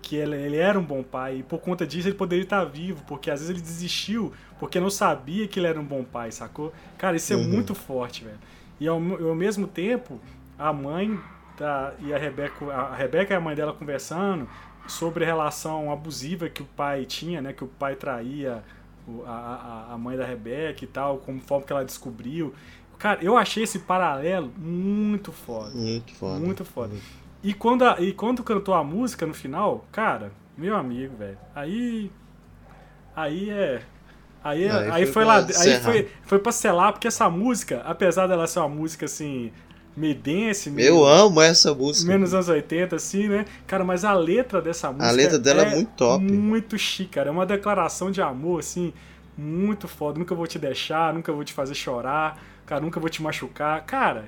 que ele, ele era um bom pai, e por conta disso ele poderia estar vivo, porque às vezes ele desistiu, porque não sabia que ele era um bom pai, sacou? Cara, isso é Uhum. muito forte, velho. E ao, ao mesmo tempo, a mãe da, e a Rebeca, a Rebeca e a mãe dela conversando sobre a relação abusiva que o pai tinha, né? Que o pai traía a, a, a mãe da Rebeca e tal, como forma que ela descobriu. Cara, eu achei esse paralelo muito foda. Muito foda. Muito foda. E quando, a- e quando cantou a música no final, cara, meu amigo, velho, aí. Aí é. Aí, é- Aí aí, foi lá. Aí foi, foi pra selar, porque essa música, apesar dela ser uma música assim, meio dance, meio, Eu amo essa música. menos anos 80, assim, né? Cara, mas a letra dessa música. A letra dela é muito top. Muito chique, cara. É uma declaração de amor, assim, muito foda. Nunca vou te deixar, nunca vou te fazer chorar, cara, nunca vou te machucar. Cara,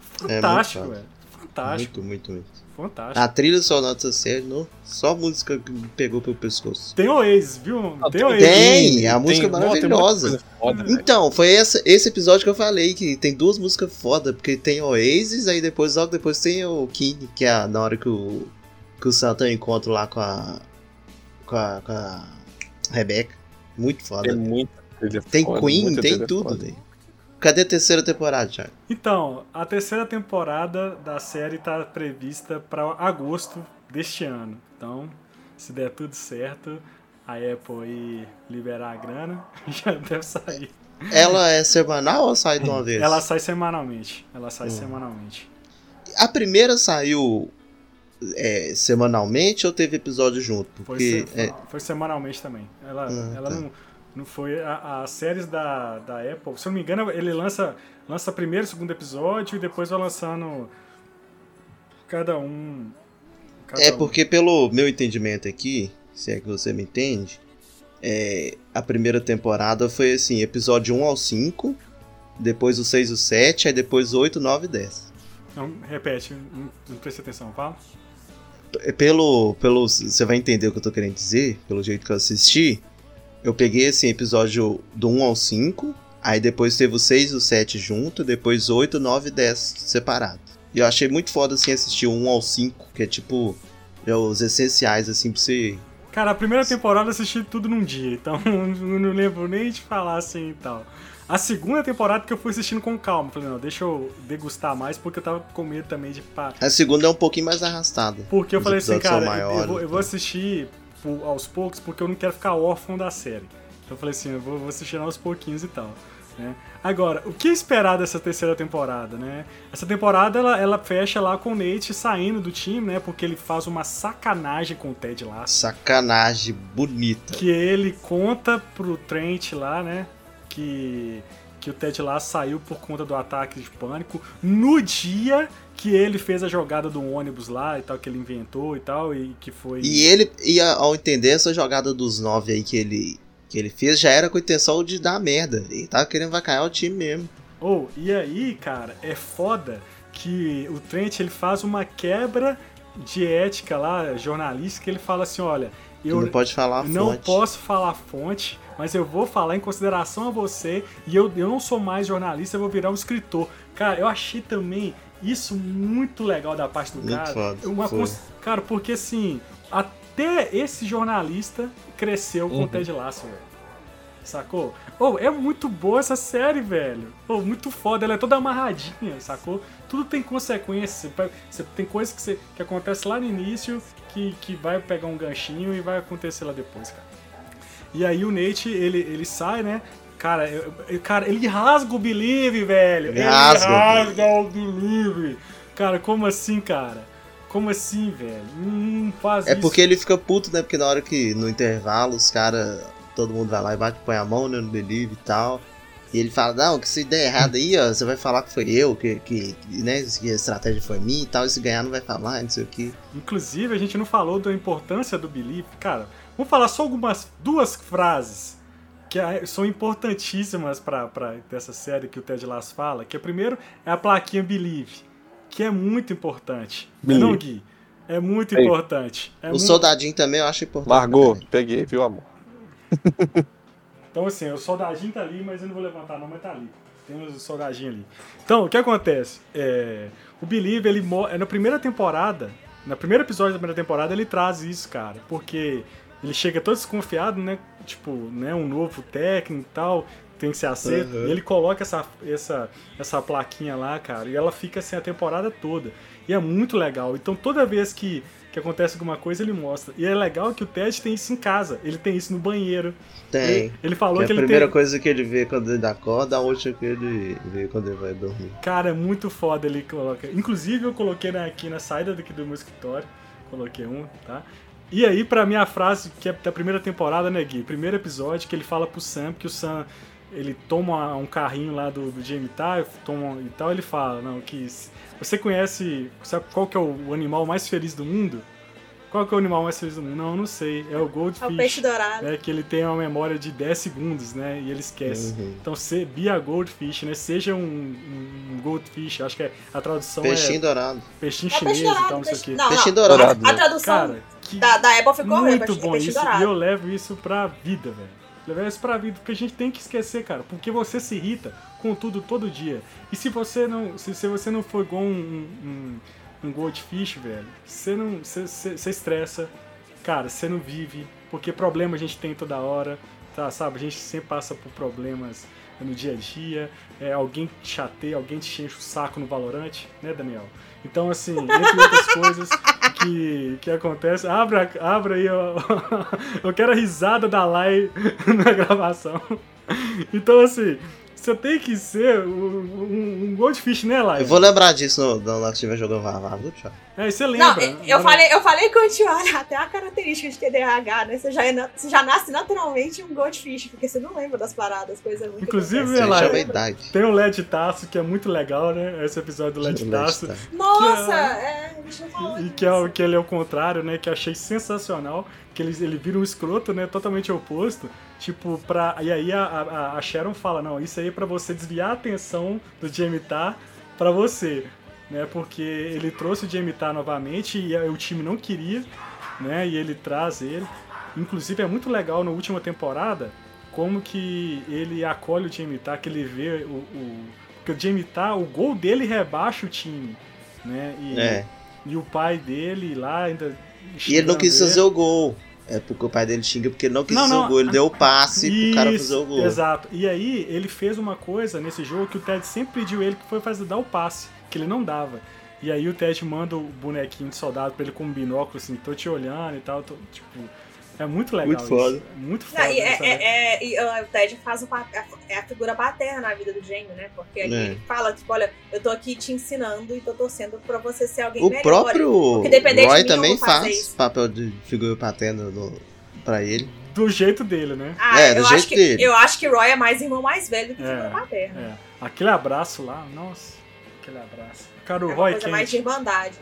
fantástico, foda. velho. Fantástico, Muito, muito, muito. Fantástico. A trilha sonora dessa série, não, só música que me pegou pelo pescoço. Tem Oasis, viu? Ah, tem tem- Oasis. Tem, a música é tem maravilhosa. foda, velho. Então, foi essa, esse episódio que eu falei, que tem duas músicas foda, porque tem Oasis, aí depois, logo depois tem o King, que é na hora que o, que o um encontro lá com a, com a, com a Rebecca. Muito foda. Tem muita Tem foda, Queen, muita tem tudo, velho. Cadê a terceira temporada, Thiago? Então, a terceira temporada da série tá prevista para agosto deste ano. Então, se der tudo certo, a Apple aí liberar a grana, já deve sair. Ela é semanal ou sai de uma vez? Ela sai semanalmente. Ela sai Hum. semanalmente. A primeira saiu é, semanalmente ou teve episódio junto? Foi, Porque se- é, foi semanalmente também. Ela, Ah, ela tá. não, não foi. a- As séries da, da Apple, se eu não me engano, ele lança, lança primeiro segundo episódio e depois vai lançando cada um. cada É um. porque pelo meu entendimento aqui, se é que você me entende, é, a primeira temporada foi assim, episódio 1 ao 5, depois o 6 e o 7, aí depois o 8, 9 e 10. Não, repete, não, não preste atenção, fala. Pelo, pelo, você vai entender o que eu tô querendo dizer, pelo jeito que eu assisti, eu peguei assim, episódio do 1 ao 5, aí depois teve o 6 e o 7 junto, depois 8, 9 e 10 separado. E eu achei muito foda assim assistir o 1 ao 5, que é tipo é os essenciais assim pra você Cara, a primeira temporada eu assisti tudo num dia, então não, não lembro nem de falar assim e tal. A segunda temporada que eu fui assistindo com calma. Falei, não, deixa eu degustar mais, porque eu tava com medo também de. pa- A segunda é um pouquinho mais arrastada. Porque eu falei assim, cara, eu- eu, maiores, vou, eu vou então. assistir aos poucos, porque eu não quero ficar órfão da série. Então eu falei assim, eu vou, vou assistir aos pouquinhos e tal. Né? Agora, o que esperar dessa terceira temporada, né? Essa temporada ela, ela fecha lá com o Nate saindo do time, né? Porque ele faz uma sacanagem com o Ted Lasso. Sacanagem bonita. Que ele conta pro Trent lá, né? Que, que o Ted Lasso saiu por conta do ataque de pânico no dia que ele fez a jogada do ônibus lá e tal, que ele inventou e tal, e que foi. E ele, e ao entender essa jogada dos nove aí que ele, que ele fez, já era com a intenção de dar merda. Ele tava querendo vacaiar o time mesmo. Ou, e aí, cara, é foda que o Trent ele faz uma quebra de ética lá, jornalística, ele fala assim: olha, eu não pode falar não fonte. posso falar fonte, mas eu vou falar em consideração a você e eu, eu não sou mais jornalista, eu vou virar um escritor. Cara, eu achei também isso muito legal da parte do Muito cara. foda, Uma cons- Cara, porque assim, até esse jornalista cresceu com Uhum. o Ted Lasso, velho. Sacou? Oh, é muito boa essa série, velho. Oh, muito foda, ela é toda amarradinha, sacou? Tudo tem consequência. Você, tem coisa que, você, que acontece lá no início que, que vai pegar um ganchinho e vai acontecer lá depois, cara. E aí o Nate, ele, ele sai, né? Cara, eu, cara, ele rasga o Believe, velho. Ele, ele rasga. rasga o Believe. Cara, como assim, cara? Como assim, velho? Não faz é isso. porque ele fica puto, né? Porque na hora que no intervalo os caras. Todo mundo vai lá e bate, põe a mão né, no Believe e tal. E ele fala, não, que se der errado aí, ó, você vai falar que foi eu, que, que, né, que a estratégia foi minha e tal, e se ganhar não vai falar, não sei o que. Inclusive, a gente não falou da importância do Believe. Cara, vamos falar só algumas, duas frases que são importantíssimas para essa série que o Ted Lasso fala, que a primeiro é a plaquinha Believe, que é muito importante. Believe. Não, Gui? É muito Ei. importante. É o muito... soldadinho também eu acho importante. Largou, também. peguei, viu, amor? então, assim, o soldadinho tá ali, mas eu não vou levantar não, mas tá ali. Tem um soldadinho ali. Então, o que acontece? É, o Believe, ele é na primeira temporada, na primeiro episódio da primeira temporada, ele traz isso, cara. Porque ele chega todo desconfiado, né? Tipo, né, um novo técnico e tal, tem que ser acerto. Uhum. E ele coloca essa, essa, essa plaquinha lá, cara, e ela fica assim a temporada toda. E é muito legal. Então toda vez que, que acontece alguma coisa, ele mostra. E é legal que o Ted tem isso em casa. Ele tem isso no banheiro. Tem. Ele, ele falou que, que ele tem. A primeira coisa que ele vê quando ele acorda, a outra que ele vê quando ele vai dormir. Cara, é muito foda ele coloca. Inclusive eu coloquei aqui na saída daqui do meu escritório. Coloquei um, tá? E aí, pra minha frase, que é da primeira temporada, né, Gui? Primeiro episódio que ele fala pro Sam que o Sam ele toma um carrinho lá do, do Jamie Ty, toma e tal, ele fala, não, que você conhece, sabe qual que é o animal mais feliz do mundo? Qual que é o animal mais feliz do mundo? Não, não sei. É o Goldfish. É o peixe dourado. É que ele tem uma memória de 10 segundos, né? E ele esquece. Uhum. Então, se, be a Goldfish, né? Seja um, um, Goldfish. Acho que é, a tradução Peixinho é... dourado. Peixinho é chinês dourado, e tal, não sei o quê. Não, Peixinho dourado. A, a tradução Cara, da, da Apple ficou Muito bom isso. E eu levo isso pra vida, velho. Levar isso pra vida, porque a gente tem que esquecer, cara, porque você se irrita com tudo todo dia. E se você não, se, se você não for igual um, um, um goldfish, velho, você não, você, você, você estressa, cara, você não vive, porque problema a gente tem toda hora, tá, sabe? A gente sempre passa por problemas no dia a dia, é, alguém te chateia, alguém te enche o saco no Valorante, né, Daniel? Então, assim, entre outras coisas que, que acontecem, abra, abra aí, eu quero a risada da live na gravação. Então, assim, você tem que ser um, um Goldfish, né, Lai? Eu vou lembrar disso hora que estiver jogando tchau. É, você lembra. Não, eu, falei, eu falei com o tio, olha, até a característica de TDAH, né? Você já, é, você já nasce naturalmente um Goldfish, porque você não lembra das paradas, coisa muito Inclusive, Lai, tem o LED Taço, que é muito legal, né? Esse episódio do LED Taço. Nossa, é, é, a gente não falou E que, é, que ele é o contrário, né? Que eu achei sensacional que ele, ele vira um escroto, né? Totalmente oposto. Tipo, pra. E aí a, a, a Sharon fala, não, isso aí é pra você desviar a atenção do Jamie Tar pra você. Né? Porque ele trouxe o Jamie Tar novamente e o time não queria, né? E ele traz ele. Inclusive é muito legal na última temporada como que ele acolhe o Jamie Tar, que ele vê o. o porque o Jamie Tar, o gol dele rebaixa o time. Né? E, é. e o pai dele lá ainda. E ele não quis fazer o gol. É porque o pai dele xinga porque ele não quis não, fazer o gol. Ele deu o passe Isso, pro cara fazer o gol. Exato. E aí ele fez uma coisa nesse jogo que o Ted sempre pediu ele que foi fazer dar o passe, que ele não dava. E aí o Ted manda o bonequinho de soldado pra ele com um binóculo, assim, tô te olhando e tal, tô, tipo. É muito legal. Muito foda. Isso. Muito foda. Não, e, é, é, é, e uh, o Ted faz o, é a figura paterna na vida do Jamie, né? Porque ele é. fala, tipo, olha, eu tô aqui te ensinando e tô torcendo pra você ser alguém o melhor. O próprio Roy mim, também faz papel de figura paterna no, pra ele. Do jeito dele, né? Ah, é, do jeito que, dele. Eu acho que Roy é mais irmão mais velho do que figura paterna. É. Aquele abraço lá, nossa, aquele abraço. Cara, o é Roy coisa mais de irmandade.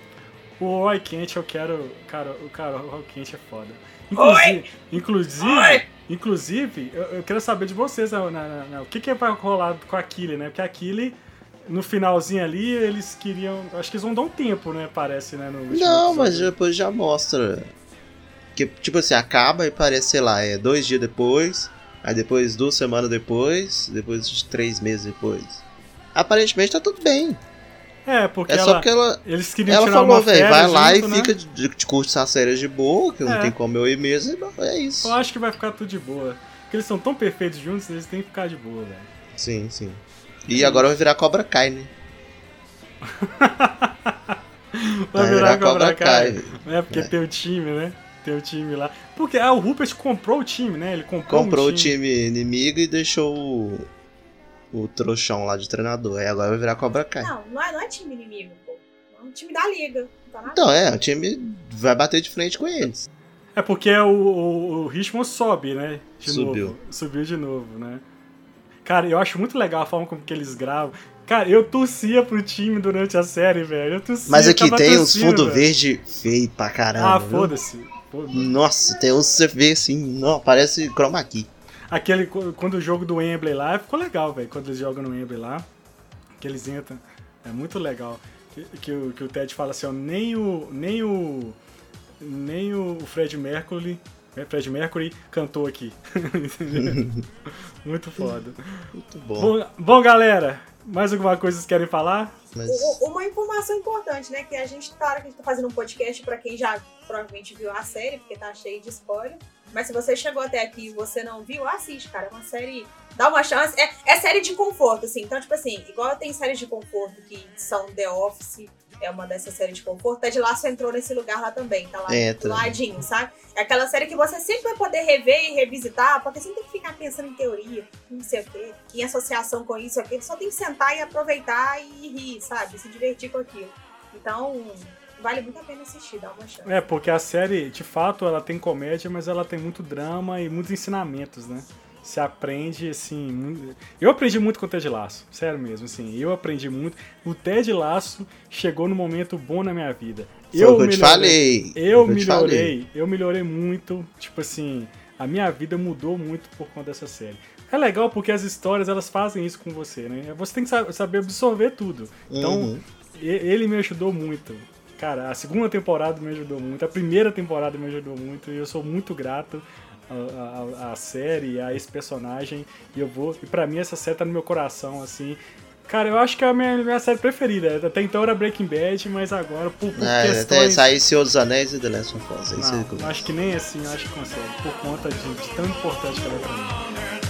O Roy Kent eu quero. Cara, o cara, o Roy Kent é foda. Inclusive, inclusive, Oi! inclusive eu, eu, quero saber de vocês na, na, na, o que, que vai rolar com a Killy, né? Porque a Killy, no finalzinho ali, eles queriam. Acho que eles vão dar um tempo, né? Parece, né? não, episódio. mas depois já mostra. Que, tipo assim, acaba e parece, sei lá, é dois dias depois, aí depois duas semanas depois, depois de três meses depois. Aparentemente tá tudo bem. É, porque é ela, só porque ela, eles queriam ela tirar falou, velho, vai lá junto, e né? fica de, de curso as séries de boa, que é. não tem como eu ir mesmo, é isso. Eu acho que vai ficar tudo de boa. Porque eles são tão perfeitos juntos, eles têm que ficar de boa, velho. Sim, sim. E sim. agora vai virar Cobra Kai, né? vai, virar, virar Cobra, Kai. Kai. É, porque é. tem o time, né? tem o time lá. Porque ah, o Rupert comprou o time, né? Ele comprou, comprou um o time inimigo e deixou o, o trouxão lá de treinador. Aí agora vai virar Cobra Kai. Não, não é, não é time inimigo, pô. É um time da liga. Tá então, é, o time vai bater de frente com eles. É porque o, o, o Richmond sobe, né? De Subiu. Novo. Subiu de novo, né? Cara, eu acho muito legal a forma como que eles gravam. Cara, eu torcia pro time durante a série, velho. Eu torcia, Mas aqui tem uns fundo verde feio pra caramba. Ah, foda-se. Nossa, tem uns você vê assim, não, parece chroma key. Aquele, quando o jogo do Wembley lá, ficou legal, velho. Quando eles jogam no Wembley lá, que eles entram. É muito legal. Que, que, o, que o Ted fala assim, ó, nem o. Nem o. Nem o Fred Mercury. Né, Fred Mercury cantou aqui. muito foda. Muito bom. bom. Bom, galera, mais alguma coisa vocês querem falar? Mas... Uma informação importante, né? Que a gente, claro que a gente tá fazendo um podcast para quem já provavelmente viu a série, porque tá cheio de spoiler. Mas se você chegou até aqui e você não viu, assiste, cara. É uma série. Dá uma chance. É, é série de conforto, assim. Então, tipo assim, igual tem séries de conforto que são The Office, é uma dessas séries de conforto. Ted Lasso entrou nesse lugar lá também, tá lá é, do ladinho, sabe? É aquela série que você sempre vai poder rever e revisitar, porque você não tem que ficar pensando em teoria, não sei o quê, em associação com isso aqui. Só tem que sentar e aproveitar e rir, sabe? Se divertir com aquilo. Então, vale muito a pena assistir, dá uma chance. É, porque a série, de fato, ela tem comédia, mas ela tem muito drama e muitos ensinamentos, né? se aprende, assim. Eu aprendi muito com o Ted Laço, sério mesmo, assim. Eu aprendi muito. O Ted Laço chegou no momento bom na minha vida. Foi eu, eu te falei. Eu melhorei, eu melhorei muito. Tipo assim, a minha vida mudou muito por conta dessa série. É legal porque as histórias elas fazem isso com você, né? Você tem que saber absorver tudo. Então, uhum. ele me ajudou muito. Cara, a segunda temporada me ajudou muito, a primeira temporada me ajudou muito e eu sou muito grato a, série, a esse personagem. E eu vou. E pra mim essa série tá no meu coração, assim. Cara, eu acho que é a minha, minha série preferida. Até então era Breaking Bad, mas agora, por, por é, questões... Até sair Senhor dos Anéis e The Last of Us. Não, acho que nem assim, eu acho que consegue. Por conta de, de tão importante que ela é pra mim.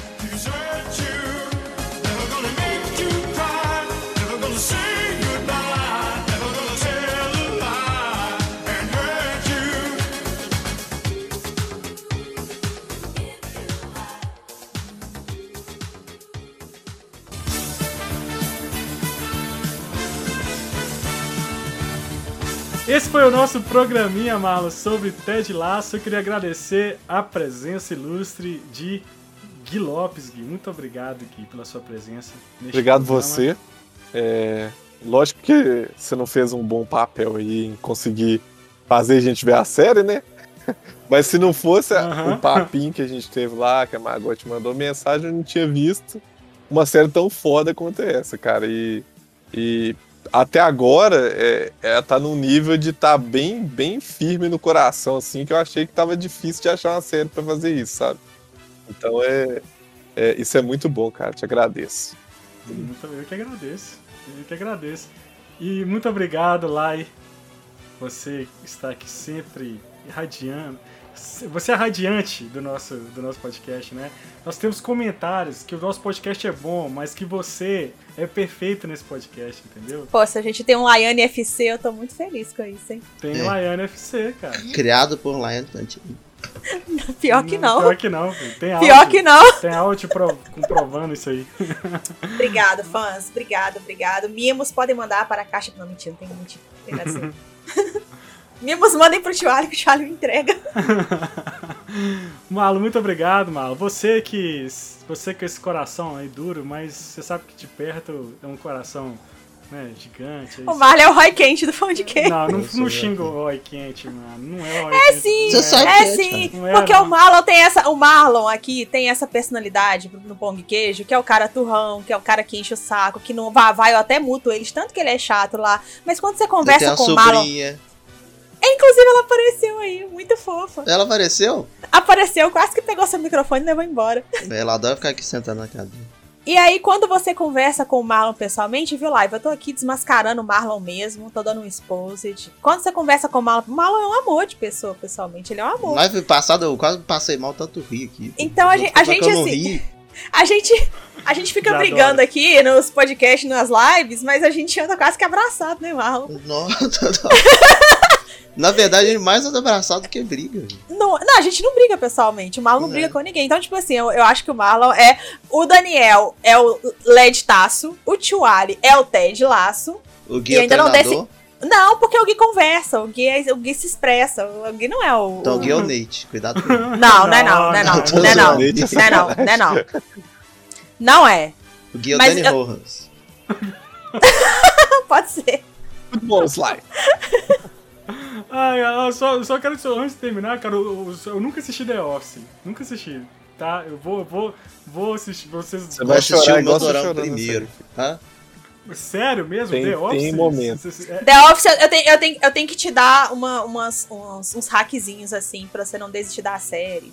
Esse foi o nosso programinha, Marlon, sobre Ted Lasso. Eu queria agradecer a presença ilustre de Gui Lopes. Gui, muito obrigado, Gui, pela sua presença. Obrigado programa. você. É, lógico que você não fez um bom papel aí em conseguir fazer a gente ver a série, né? Mas se não fosse uhum. o papinho que a gente teve lá, que a Margot mandou mensagem, eu não tinha visto uma série tão foda quanto essa, cara. E, e até agora é, é, tá num nível de estar tá bem, bem firme no coração, assim, que eu achei que tava difícil de achar uma série para fazer isso, sabe? Então é, é, Isso é muito bom, cara. Te agradeço. Eu que agradeço. Eu que agradeço. E muito obrigado, Lai. Você está aqui sempre irradiando você é radiante do nosso, do nosso podcast, né? Nós temos comentários que o nosso podcast é bom, mas que você é perfeito nesse podcast, entendeu? Pô, se a gente tem um Laiane FC, eu tô muito feliz com isso, hein? Tem é. Laiane FC, cara. Criado por Laiane Pior que não. Pior que não, filho. Tem Pior áudio, que não. Tem áudio pro, comprovando isso aí. Obrigado, fãs. Obrigado, obrigado. Mimos podem mandar para a caixa. Não, mentira, não tem mentira. Tem. Mimos mandem pro Charlie que o me entrega. Malo, muito obrigado, Malo. Você que. Você com esse coração aí duro, mas você sabe que de perto é um coração né, gigante. É o Marlon é o Roy Quente do Fão de Quente. Não, não, não xinga o Roy Quente, mano. Não é o Roy é Quente. Sim, é, é sim, é Porque o Marlon tem essa. O Marlon aqui tem essa personalidade no pão de queijo, que é o cara turrão, que é o cara que enche o saco, que não vai, vai eu até muto eles, tanto que ele é chato lá. Mas quando você conversa com o Marlon. Inclusive, ela apareceu aí, muito fofa. Ela apareceu? Apareceu, quase que pegou seu microfone e levou embora. Ela adora ficar aqui sentada na cadeira. E aí, quando você conversa com o Marlon pessoalmente, viu, Live? Eu tô aqui desmascarando o Marlon mesmo, tô dando um exposed. Quando você conversa com o Marlon, o Marlon é um amor de pessoa, pessoalmente. Ele é um amor. Live passado eu quase passei mal tanto rir aqui. Então a gente, a gente assim. A gente, a gente fica Já brigando adoro. aqui nos podcasts, nas lives, mas a gente anda quase que abraçado, né, Marlon? Nossa, Na verdade, ele mais anda abraçado do que briga. Não, não, a gente não briga pessoalmente. O Marlon não É. briga com ninguém. Então, tipo assim, eu, eu acho que o Marlon é. O Daniel é o Led Taço. O Tio é o Ted Laço. O E Gui é o ainda não treinador, Não, porque o Gui conversa. O Gui, é- o Gui se expressa. O Gui não é o. então o Gui é o Nate. Cuidado com ele. Não, não é não, não é não. Não, tô Não é não. Não é não, não é não. Não é. O Gui é o Mas Danny eu- Rojas. Pode ser. Futebol Sly. Ai, eu só, só quero só, antes de terminar, cara, eu, eu- eu nunca assisti The Office. Nunca assisti. Tá? Eu vou, vou, vou assistir. Vocês. Você Vou vai assistir chorar o igual você chorando primeiro. Hã? Sério mesmo? Tem- The Office? tem momentos. É- The Office, eu tenho, eu tenho, eu tenho que te dar uma, umas, uns, uns hackzinhos assim, pra você não desistir da série.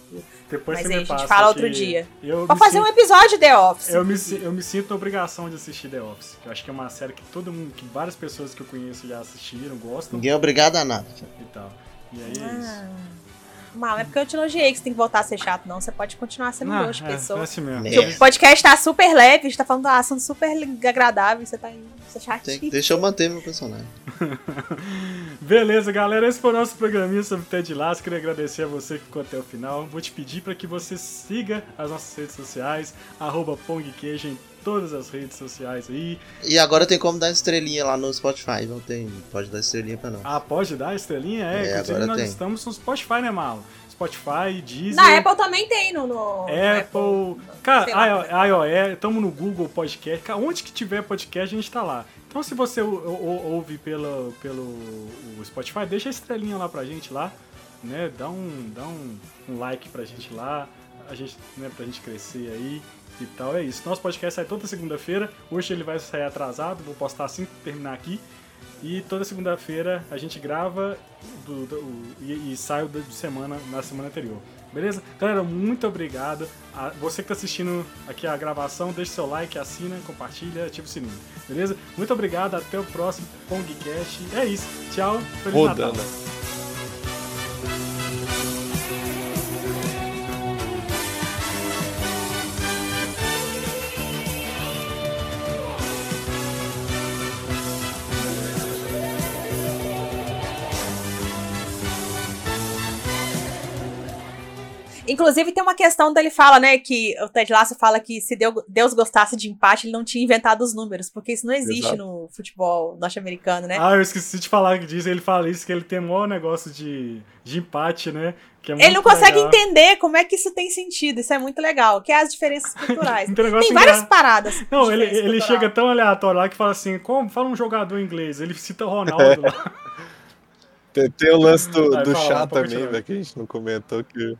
depois Mas você aí me a gente fala outro dia. Pra fazer um sinto- episódio de The Office. Eu me, eu me sinto na obrigação de assistir The Office. Eu acho que é uma série que todo mundo, que várias pessoas que eu conheço já assistiram, gostam Ninguém é obrigado a nada. e tal. E aí é isso. Ah, Mal, é porque eu te elogiei que você tem que voltar a ser chato, não. Você pode continuar sendo Ah, um de é, pessoa. é assim mesmo. É. O podcast tá super leve, a gente tá falando de um assunto super agradável, você tá você é Tem- chatinho. deixa eu manter meu personagem. Beleza, galera. Esse foi o nosso programinha sobre Ted Lasso. Queria agradecer a você que ficou até o final. Vou te pedir para que você siga as nossas redes sociais, arroba PongQueijo em todas as redes sociais aí. E agora tem como dar estrelinha lá no Spotify. Não tem. Pode dar estrelinha pra nós. Ah, pode dar estrelinha? É, É, agora nós tem. estamos no Spotify, né, Malo? Spotify, Deezer... Na Apple também tem, no, no Apple. sei Cara, iOS, estamos no Google Podcast. Cara, onde que tiver podcast, a gente tá lá. Então, se você ou- ou- ouve pelo, pelo o Spotify, deixa a estrelinha lá pra gente lá, né? Dá um, dá um, um like pra gente lá, a gente, né, pra gente crescer aí e tal. É isso. Nosso podcast sai toda segunda-feira. Hoje ele vai sair atrasado, vou postar assim que terminar aqui. E toda segunda-feira a gente grava do- do- e, e sai o da- de semana na semana anterior. Beleza? Galera, muito obrigado. A- você que está assistindo aqui a gravação, deixe seu like, assina, compartilha, ativa o sininho. Beleza? Muito obrigado. Até o próximo Pongcast. É isso. Tchau. Feliz Natal. Inclusive, tem uma questão dele fala, né, que o Ted Lasso fala que se Deu- Deus gostasse de empate, ele não tinha inventado os números, porque isso não existe Exato. no futebol norte-americano, né? Ah, eu esqueci de falar que diz, ele fala isso, que ele tem um maior negócio de, de empate, né? Que é ele não consegue legal. entender como é que isso tem sentido, isso é muito legal, que é as diferenças culturais. Tem tem várias paradas. Não, ele, ele cultural. chega tão aleatório lá que fala assim, como? Fala um jogador inglês. Ele cita o Ronaldo lá. Tem, tem o lance do, do chá também, velho, que a gente não comentou que.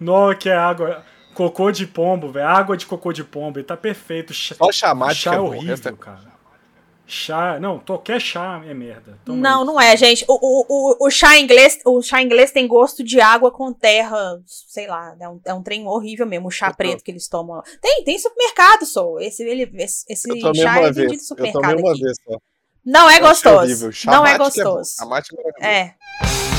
Não, que é água. Cocô de pombo, velho. Água de cocô de pombo. Ele tá perfeito. Chá, Só chamate chá que é é bom, horrível, essa é- cara. Chá. Não, qualquer chá é merda. Toma Não, aí. não é, gente. O, o, o, o chá inglês, o chá inglês tem gosto de água com terra, sei lá, é um, é um trem horrível mesmo, o chá Eu tô- preto que eles tomam. lá. Tem, tem supermercado, só. Esse, ele, esse, esse chá é vendido no vez. Eu tomei supermercado uma aqui. vez só. Não é gostoso. Não é bom. gostoso. É. É.